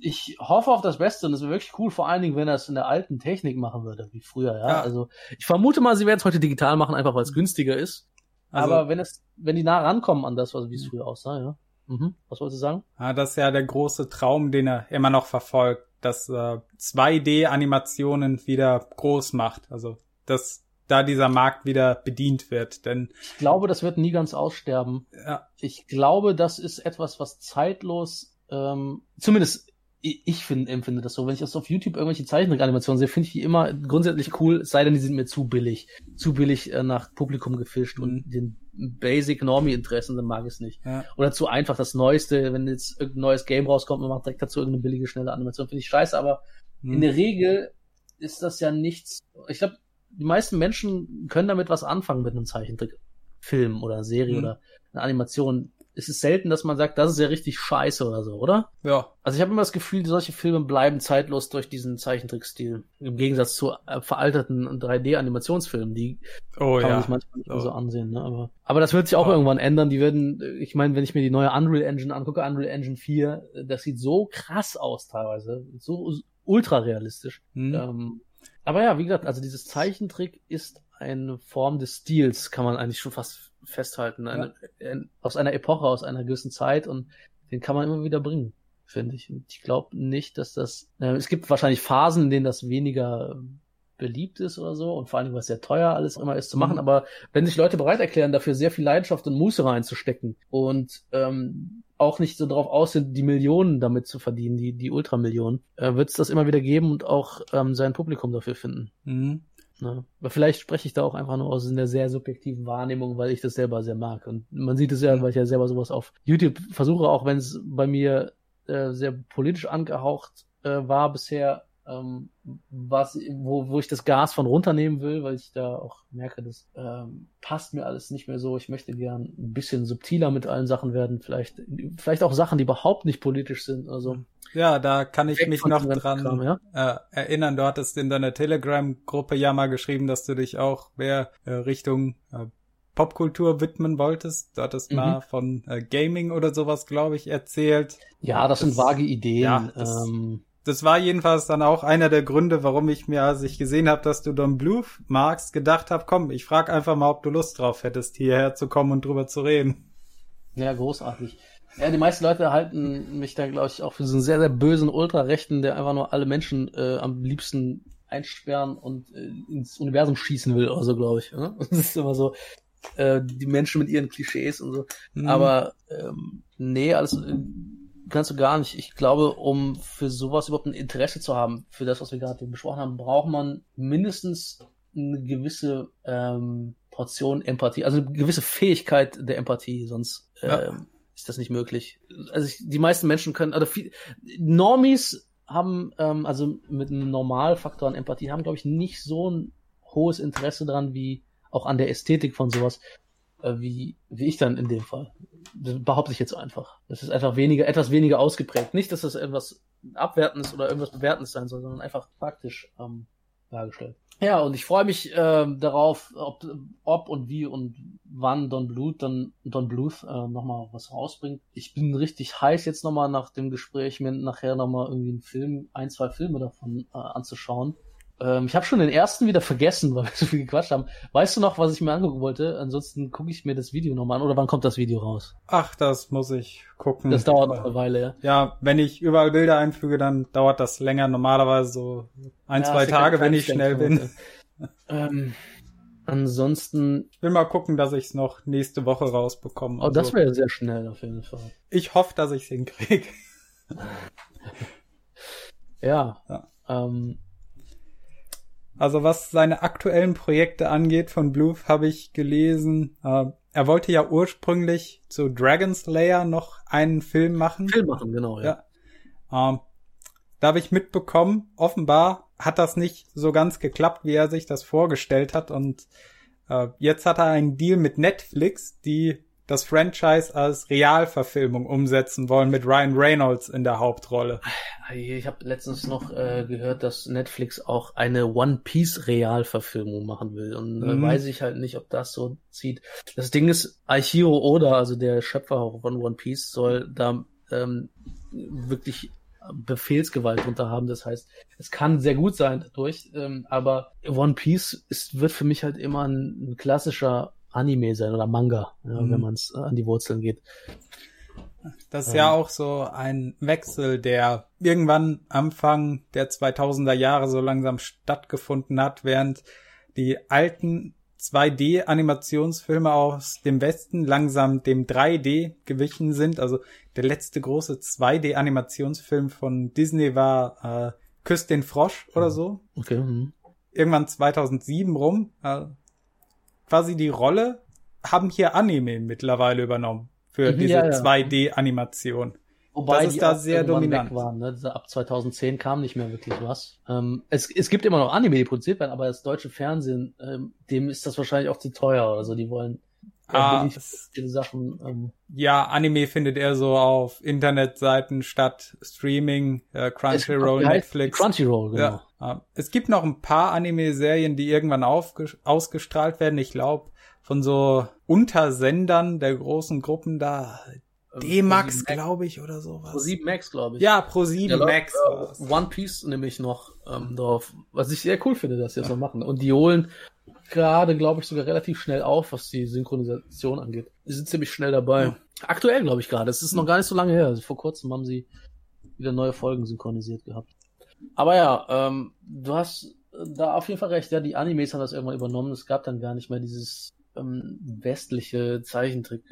ich hoffe auf das Beste und es wäre wirklich cool, vor allen Dingen, wenn er es in der alten Technik machen würde, wie früher, ja. ja. Also ich vermute mal, sie werden es heute digital machen, einfach weil es günstiger ist. Also, aber wenn es, wenn die nah rankommen an das, was wie es früher aussah, ja. Mhm. Was wolltest du sagen? Ja, das ist ja der große Traum, den er immer noch verfolgt das äh, 2D-Animationen wieder groß macht. Also, dass da dieser Markt wieder bedient wird. Denn ich glaube, das wird nie ganz aussterben. Ja. Ich glaube, das ist etwas, was zeitlos, ähm, zumindest ich finde, empfinde das so. Wenn ich das auf YouTube irgendwelche Zeichentrick-Animationen sehe, finde ich die immer grundsätzlich cool, sei denn, die sind mir zu billig. Zu billig äh, nach Publikum gefischt mhm. und den Basic Normie-Interessen, dann mag ich es nicht. Ja. Oder zu einfach das Neueste, wenn jetzt irgendein neues Game rauskommt, man macht direkt dazu irgendeine billige, schnelle Animation, finde ich scheiße, aber mhm. in der Regel ist das ja nichts. Ich glaube, die meisten Menschen können damit was anfangen mit einem Zeichentrickfilm oder Serie mhm. oder einer Animation es ist selten, dass man sagt, das ist ja richtig scheiße oder so, oder? Ja. Also ich habe immer das Gefühl, solche Filme bleiben zeitlos durch diesen Zeichentrickstil. Im Gegensatz zu äh, veralterten 3D-Animationsfilmen, die oh, kann ja. man sich manchmal nicht mehr so ansehen. Ne? Aber, aber das wird sich auch ja. irgendwann ändern. Die werden, ich meine, wenn ich mir die neue Unreal Engine angucke, Unreal Engine 4, das sieht so krass aus teilweise. So ultra realistisch. Hm. Ähm, aber ja, wie gesagt, also dieses Zeichentrick ist eine Form des Stils, kann man eigentlich schon fast festhalten. Eine, ja. aus einer Epoche, aus einer gewissen Zeit und den kann man immer wieder bringen, finde ich. Und ich glaube nicht, dass das. Äh, es gibt wahrscheinlich Phasen, in denen das weniger beliebt ist oder so und vor allem, was sehr teuer alles immer ist zu machen. Mhm. Aber wenn sich Leute bereit erklären, dafür sehr viel Leidenschaft und Muße reinzustecken und ähm, auch nicht so darauf aus sind, die Millionen damit zu verdienen, die, die Ultramillionen, äh, wird es das immer wieder geben und auch ähm, sein Publikum dafür finden. Mhm. Ja. Aber vielleicht spreche ich da auch einfach nur aus einer sehr subjektiven Wahrnehmung, weil ich das selber sehr mag. Und man sieht es ja, weil ich ja selber sowas auf YouTube versuche, auch wenn es bei mir äh, sehr politisch angehaucht äh, war bisher, ähm, was, wo, wo ich das Gas von runternehmen will, weil ich da auch merke, das ähm, passt mir alles nicht mehr so. Ich möchte gern ein bisschen subtiler mit allen Sachen werden, vielleicht, vielleicht auch Sachen, die überhaupt nicht politisch sind. Also ja, da kann ich mich noch dran Kram, ja? äh, erinnern. Du hattest in deiner Telegram-Gruppe ja mal geschrieben, dass du dich auch mehr äh, Richtung äh, Popkultur widmen wolltest. Du hattest mhm. mal von äh, Gaming oder sowas, glaube ich, erzählt. Ja, das, das sind vage Ideen. Ja, das, ähm, das war jedenfalls dann auch einer der Gründe, warum ich mir, als ich gesehen habe, dass du Don Blue magst, gedacht habe, komm, ich frag einfach mal, ob du Lust drauf hättest, hierher zu kommen und drüber zu reden. Ja, großartig. Ja, die meisten Leute halten mich da, glaube ich, auch für so einen sehr, sehr bösen Ultrarechten, der einfach nur alle Menschen äh, am liebsten einsperren und äh, ins Universum schießen will oder so, glaube ich. Ne? Das ist immer so, äh, die Menschen mit ihren Klischees und so. Mhm. Aber ähm, nee, alles äh, kannst du gar nicht. Ich glaube, um für sowas überhaupt ein Interesse zu haben, für das, was wir gerade besprochen haben, braucht man mindestens eine gewisse ähm, Portion Empathie, also eine gewisse Fähigkeit der Empathie, sonst ja. ähm, ist das nicht möglich. Also ich, die meisten Menschen können, oder viel, Normies haben, ähm, also mit einem Normalfaktor an Empathie, haben, glaube ich, nicht so ein hohes Interesse dran, wie auch an der Ästhetik von sowas, äh, wie, wie ich dann in dem Fall. Das behaupte ich jetzt einfach. Das ist einfach weniger, etwas weniger ausgeprägt. Nicht, dass das etwas Abwertendes oder irgendwas Bewertendes sein soll, sondern einfach praktisch ähm, dargestellt. Ja, und ich freue mich äh, darauf, ob, ob und wie und wann Don Bluth dann Don Bluth äh, nochmal was rausbringt. Ich bin richtig heiß jetzt nochmal nach dem Gespräch, mir nachher nochmal irgendwie einen Film, ein, zwei Filme davon äh, anzuschauen. Ähm, ich habe schon den ersten wieder vergessen, weil wir so viel gequatscht haben. Weißt du noch, was ich mir angucken wollte? Ansonsten gucke ich mir das Video nochmal an. Oder wann kommt das Video raus? Ach, das muss ich gucken. Das dauert noch eine Weile, ja. Ja, wenn ich überall Bilder einfüge, dann dauert das länger. Normalerweise so ein, ja, zwei Tage, wenn ich schnell bin. ähm, ansonsten. Ich will mal gucken, dass ich es noch nächste Woche rausbekomme. Oh, also, das wäre sehr schnell auf jeden Fall. Ich hoffe, dass ich es hinkriege. ja. ja. Ähm, also was seine aktuellen Projekte angeht von Bluth, habe ich gelesen, äh, er wollte ja ursprünglich zu Dragon Slayer noch einen Film machen. Film machen, genau, ja. ja. Ähm, da habe ich mitbekommen, offenbar hat das nicht so ganz geklappt, wie er sich das vorgestellt hat. Und äh, jetzt hat er einen Deal mit Netflix, die das Franchise als Realverfilmung umsetzen wollen mit Ryan Reynolds in der Hauptrolle. Ich habe letztens noch äh, gehört, dass Netflix auch eine One Piece Realverfilmung machen will und äh, mhm. weiß ich halt nicht, ob das so zieht. Das Ding ist, Aichiro Oda, also der Schöpfer von One Piece, soll da ähm, wirklich Befehlsgewalt drunter haben. Das heißt, es kann sehr gut sein dadurch, ähm, aber One Piece ist, wird für mich halt immer ein, ein klassischer Anime sein oder Manga, mhm. wenn man es äh, an die Wurzeln geht. Das ist ähm. ja auch so ein Wechsel, der irgendwann Anfang der 2000er Jahre so langsam stattgefunden hat, während die alten 2D-Animationsfilme aus dem Westen langsam dem 3D gewichen sind. Also der letzte große 2D-Animationsfilm von Disney war äh, Küss den Frosch oder so. Okay. Mhm. Irgendwann 2007 rum. Äh, quasi die Rolle haben hier Anime mittlerweile übernommen für mhm, diese ja, ja. 2D-Animation. Wobei das ist da sehr dominant. Waren, ne? Ab 2010 kam nicht mehr wirklich was. Ähm, es, es gibt immer noch Anime, die produziert werden, aber das deutsche Fernsehen, ähm, dem ist das wahrscheinlich auch zu teuer oder so. Die wollen Ah, viele Sachen. Ähm, ja, Anime findet er so auf Internetseiten statt Streaming, äh, Crunchyroll, Netflix. Crunchyroll, genau. Ja. Es gibt noch ein paar Anime-Serien, die irgendwann ausgestrahlt werden. Ich glaube, von so Untersendern der großen Gruppen da. Ähm, D-Max, glaube ich, oder sowas. Pro7 Max, glaube ich. Ja, Pro7 ja, Max. Äh, One Piece nämlich noch ähm, drauf, was ich sehr cool finde, dass sie das ja. so machen. Und die holen gerade, glaube ich, sogar relativ schnell auf, was die Synchronisation angeht. Die sind ziemlich schnell dabei. Ja. Aktuell, glaube ich, gerade. Es ist noch gar nicht so lange her. Also vor kurzem haben sie wieder neue Folgen synchronisiert gehabt. Aber ja, ähm, du hast da auf jeden Fall recht. Ja, die Animes haben das irgendwann übernommen. Es gab dann gar nicht mehr dieses ähm, westliche Zeichentrick.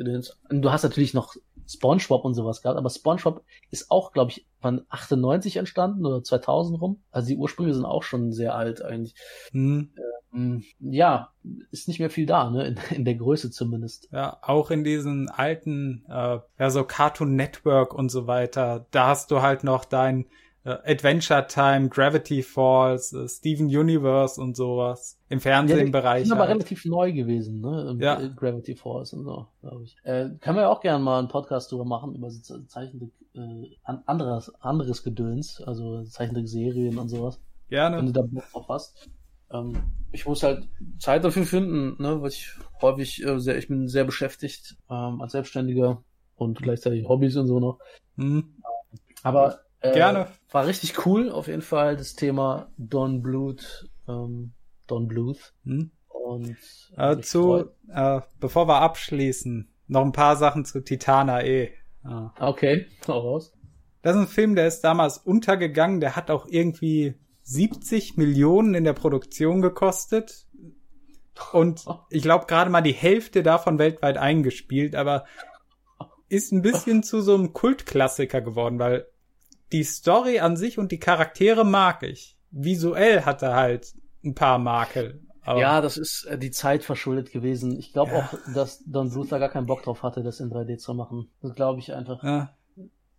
Du hast natürlich noch SpongeBob und sowas gehabt, aber SpongeBob ist auch, glaube ich, von 98 entstanden oder 2000 rum. Also die Ursprünge sind auch schon sehr alt eigentlich. Hm. Ähm, ja, ist nicht mehr viel da, ne? In, in, der Größe zumindest. Ja, auch in diesen alten, äh, ja so Cartoon Network und so weiter. Da hast du halt noch dein äh, Adventure Time, Gravity Falls, äh, Steven Universe und sowas im Fernsehbereich. Ja, die aber halt. relativ neu gewesen, ne? Ja. Gravity Falls und so, glaube ich. Äh, können wir ja auch gerne mal einen Podcast drüber machen, über so Zeichentrick, äh, anderes, anderes Gedöns, also Zeichentrick-Serien und sowas. Gerne. Wenn du da Bock drauf hast. Ähm, ich muss halt Zeit dafür finden, ne, weil ich häufig äh, sehr, ich bin sehr beschäftigt ähm, als Selbstständiger und gleichzeitig Hobbys und so noch. Mhm. Aber äh, Gerne. War richtig cool, auf jeden Fall, das Thema Don Bluth, ähm, Don Bluth. Hm. Und äh, zu, äh, bevor wir abschließen, noch ein paar Sachen zu Titana E. Ah. Okay, hau raus. Das ist ein Film, der ist damals untergegangen, der hat auch irgendwie 70 Millionen in der Produktion gekostet. Und ich glaube gerade mal die Hälfte davon weltweit eingespielt, aber ist ein bisschen zu so einem Kultklassiker geworden, weil die Story an sich und die Charaktere mag ich. Visuell hat er halt ein paar Makel. ja, das ist äh, die Zeit verschuldet gewesen. Ich glaube ja. auch, dass Don Bluth da gar keinen Bock drauf hatte, das in 3D zu machen. Das glaube ich einfach. Ja.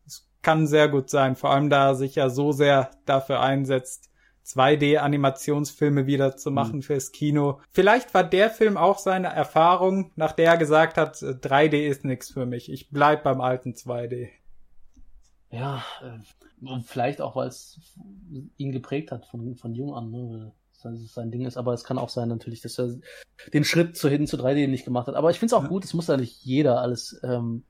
Das kann sehr gut sein, vor allem da er sich ja so sehr dafür einsetzt, 2D-Animationsfilme wieder zu machen mhm. fürs Kino. Vielleicht war der Film auch seine Erfahrung, nach der er gesagt hat, 3D äh, ist nichts für mich. Ich bleib beim alten 2D. Ja, äh, vielleicht auch, weil es ihn geprägt hat von, von jung an, ne? dass es sein Ding ist, aber es kann auch sein natürlich, dass er den Schritt zu hin zu 3D nicht gemacht hat. Aber ich finde es auch ja. gut, es muss ja nicht jeder alles ähm,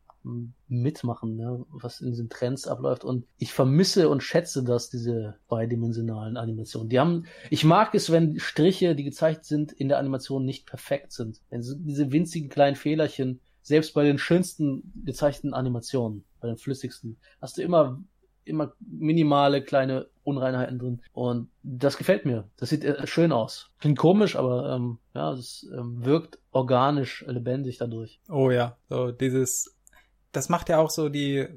mitmachen, ne? was in diesen Trends abläuft. Und ich vermisse und schätze das, diese dreidimensionalen Animationen. Die haben, ich mag es, wenn Striche, die gezeichnet sind, in der Animation nicht perfekt sind. Wenn diese winzigen kleinen Fehlerchen, selbst bei den schönsten gezeichneten Animationen, bei den flüssigsten, hast du immer immer minimale kleine Unreinheiten drin. Und das gefällt mir. Das sieht äh, schön aus. Klingt komisch, aber ähm, ja, es ähm, wirkt organisch, lebendig dadurch. Oh ja, so dieses, das macht ja auch so die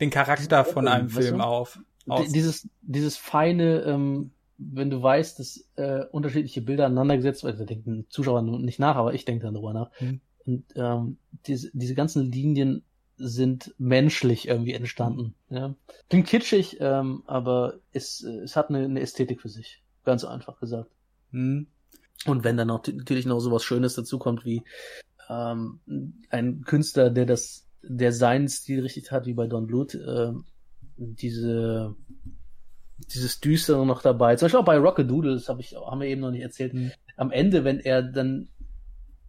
den Charakter von einem Film auf. Aus. Dieses dieses feine, ähm, wenn du weißt, dass äh, unterschiedliche Bilder aneinander gesetzt werden, da denken Zuschauer nicht nach, aber ich denke dann drüber nach. Mhm. Und ähm, diese, diese ganzen Linien sind menschlich irgendwie entstanden. Ja. Klingt kitschig, ähm, aber es, es hat eine, eine Ästhetik für sich. Ganz einfach gesagt. Mhm. Und wenn dann auch natürlich noch so was Schönes dazu kommt wie ähm, ein Künstler, der das, der seinen Stil richtig hat, wie bei Don Bluth, äh, diese dieses Düstere noch dabei. Zum Beispiel auch bei Rockadoodle, das hab ich, haben wir eben noch nicht erzählt. Mhm. Am Ende, wenn er dann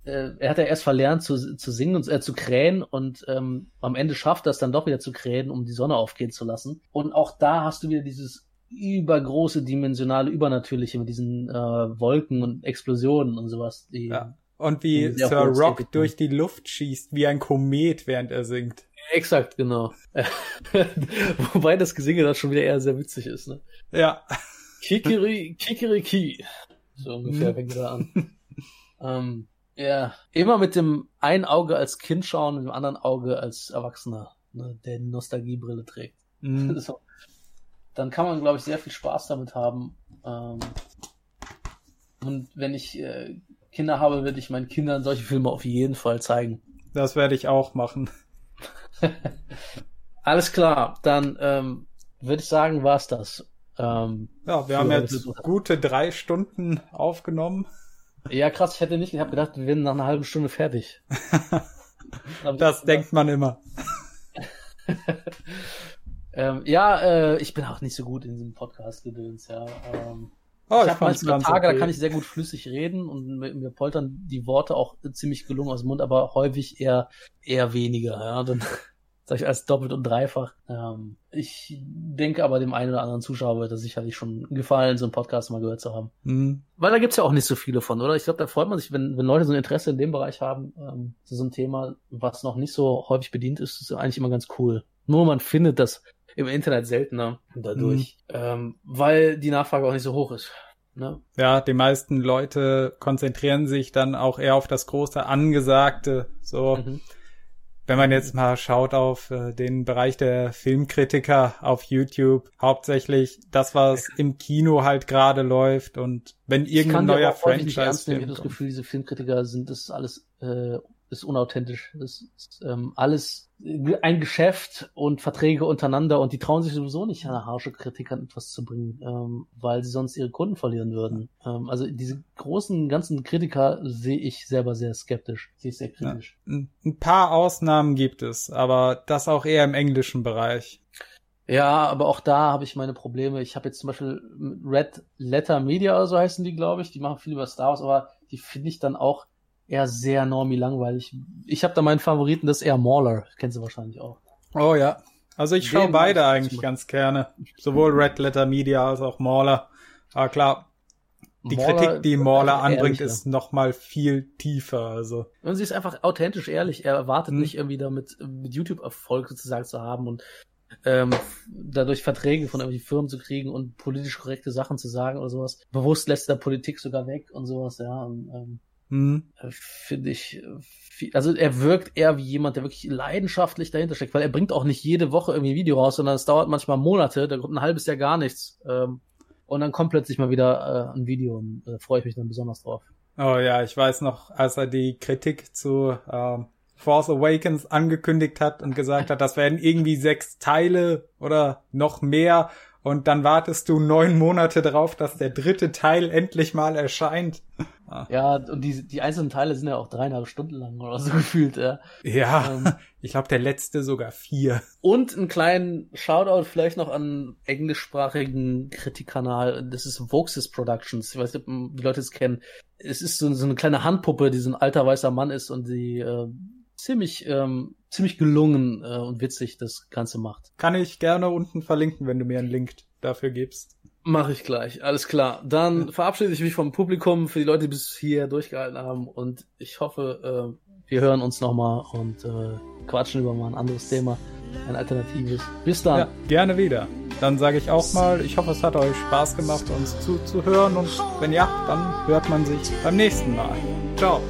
äh, er hat ja erst verlernt zu, zu singen und äh, zu krähen und ähm, am Ende schafft er es dann doch wieder zu krähen, um die Sonne aufgehen zu lassen. Und auch da hast du wieder dieses übergroße, dimensionale, übernatürliche mit diesen äh, Wolken und Explosionen und sowas. Die, ja. Und wie Sir Rock durch die Luft schießt, wie ein Komet, während er singt. Exakt, genau. Wobei das Gesinge dann schon wieder eher sehr witzig ist, ne? Ja. Kikiri, Kikiriki. So ungefähr mhm. fängt er an. ähm, ja, immer mit dem einen Auge als Kind schauen und dem anderen Auge als Erwachsener, ne, der Nostalgiebrille trägt. Mhm. So. Dann kann man, glaube ich, sehr viel Spaß damit haben. Ähm, und wenn ich äh, Kinder habe, werde ich meinen Kindern solche Filme auf jeden Fall zeigen. Das werde ich auch machen. Alles klar, dann ähm, würde ich sagen, war's das. Ähm, ja, wir haben jetzt gute drei Stunden aufgenommen. Ja, krass, ich hätte nicht, ich habe gedacht, wir werden nach einer halben Stunde fertig. das denkt man immer. ähm, ja, äh, ich bin auch nicht so gut in diesem Podcast-Gedöns, ja. Ähm, Oh, ich habe manchmal Tage, okay. da kann ich sehr gut flüssig reden und mir, mir poltern die Worte auch ziemlich gelungen aus dem Mund, aber häufig eher eher weniger. Ja, dann sage ich als doppelt und dreifach. Ähm, ich denke aber dem einen oder anderen Zuschauer wird das sicherlich schon gefallen, so einen Podcast mal gehört zu haben. Mhm. Weil da gibt's ja auch nicht so viele von, oder? Ich glaube, da freut man sich, wenn, wenn Leute so ein Interesse in dem Bereich haben. Ähm, so ein Thema, was noch nicht so häufig bedient ist, ist eigentlich immer ganz cool. Nur man findet das im Internet seltener dadurch, mhm. ähm, weil die Nachfrage auch nicht so hoch ist. Ne? Ja, die meisten Leute konzentrieren sich dann auch eher auf das große Angesagte. So, mhm. Wenn man jetzt mal schaut auf äh, den Bereich der Filmkritiker auf YouTube, hauptsächlich das, was im Kino halt gerade läuft und wenn irgendein neuer Franchise. Nicht ernst nehmen. Ich habe das Gefühl, diese Filmkritiker sind das alles äh, ist unauthentisch. Das ist ähm, alles ein Geschäft und Verträge untereinander und die trauen sich sowieso nicht, eine harsche Kritik an etwas zu bringen, ähm, weil sie sonst ihre Kunden verlieren würden. Ähm, also diese großen ganzen Kritiker sehe ich selber sehr skeptisch, sehe ich sehr kritisch. Ja, ein paar Ausnahmen gibt es, aber das auch eher im englischen Bereich. Ja, aber auch da habe ich meine Probleme. Ich habe jetzt zum Beispiel Red Letter Media oder so heißen die, glaube ich. Die machen viel über Star Wars, aber die finde ich dann auch eher sehr normie langweilig. Ich habe da meinen Favoriten, das ist eher Mauler. Kennst du wahrscheinlich auch. Oh ja. Also ich schaue beide eigentlich ganz gerne. Sowohl Red Letter Media als auch Mauler. Aber klar, die Mauler, Kritik, die Mauler anbringt, ist noch mal viel tiefer. Also. Und sie ist einfach authentisch ehrlich. Er erwartet hm. nicht irgendwie damit mit YouTube Erfolg sozusagen zu haben und ähm, dadurch Verträge von irgendwelchen Firmen zu kriegen und politisch korrekte Sachen zu sagen oder sowas. Bewusst lässt er Politik sogar weg und sowas, ja. Und, ähm, Mhm. Äh, finde ich, äh, also er wirkt eher wie jemand, der wirklich leidenschaftlich dahinter steckt, weil er bringt auch nicht jede Woche irgendwie ein Video raus, sondern es dauert manchmal Monate, da kommt ein halbes Jahr gar nichts. Ähm, und dann kommt plötzlich mal wieder äh, ein Video und da freue ich mich dann besonders drauf. Oh ja, ich weiß noch, als er die Kritik zu äh, Force Awakens angekündigt hat und gesagt hat, das werden irgendwie sechs Teile oder noch mehr und dann wartest du neun Monate darauf, dass der dritte Teil endlich mal erscheint. Ja, und die, die einzelnen Teile sind ja auch dreieinhalb Stunden lang oder so gefühlt, ja. Ja, ähm, ich glaube der letzte sogar vier. Und einen kleinen Shoutout vielleicht noch an englischsprachigen Kritikkanal, das ist Voxis Productions, ich weiß nicht, ob die Leute es kennen. Es ist so, so eine kleine Handpuppe, die so ein alter weißer Mann ist und die äh, ziemlich, ähm, ziemlich gelungen äh, und witzig das Ganze macht. Kann ich gerne unten verlinken, wenn du mir einen Link dafür gibst. Mache ich gleich, alles klar. Dann verabschiede ich mich vom Publikum für die Leute, die bis hier durchgehalten haben und ich hoffe, äh, wir hören uns nochmal und äh, quatschen über mal ein anderes Thema, ein alternatives. Bis dann. Ja, gerne wieder. Dann sage ich auch mal, ich hoffe, es hat euch Spaß gemacht, uns zuzuhören und wenn ja, dann hört man sich beim nächsten Mal. Ciao.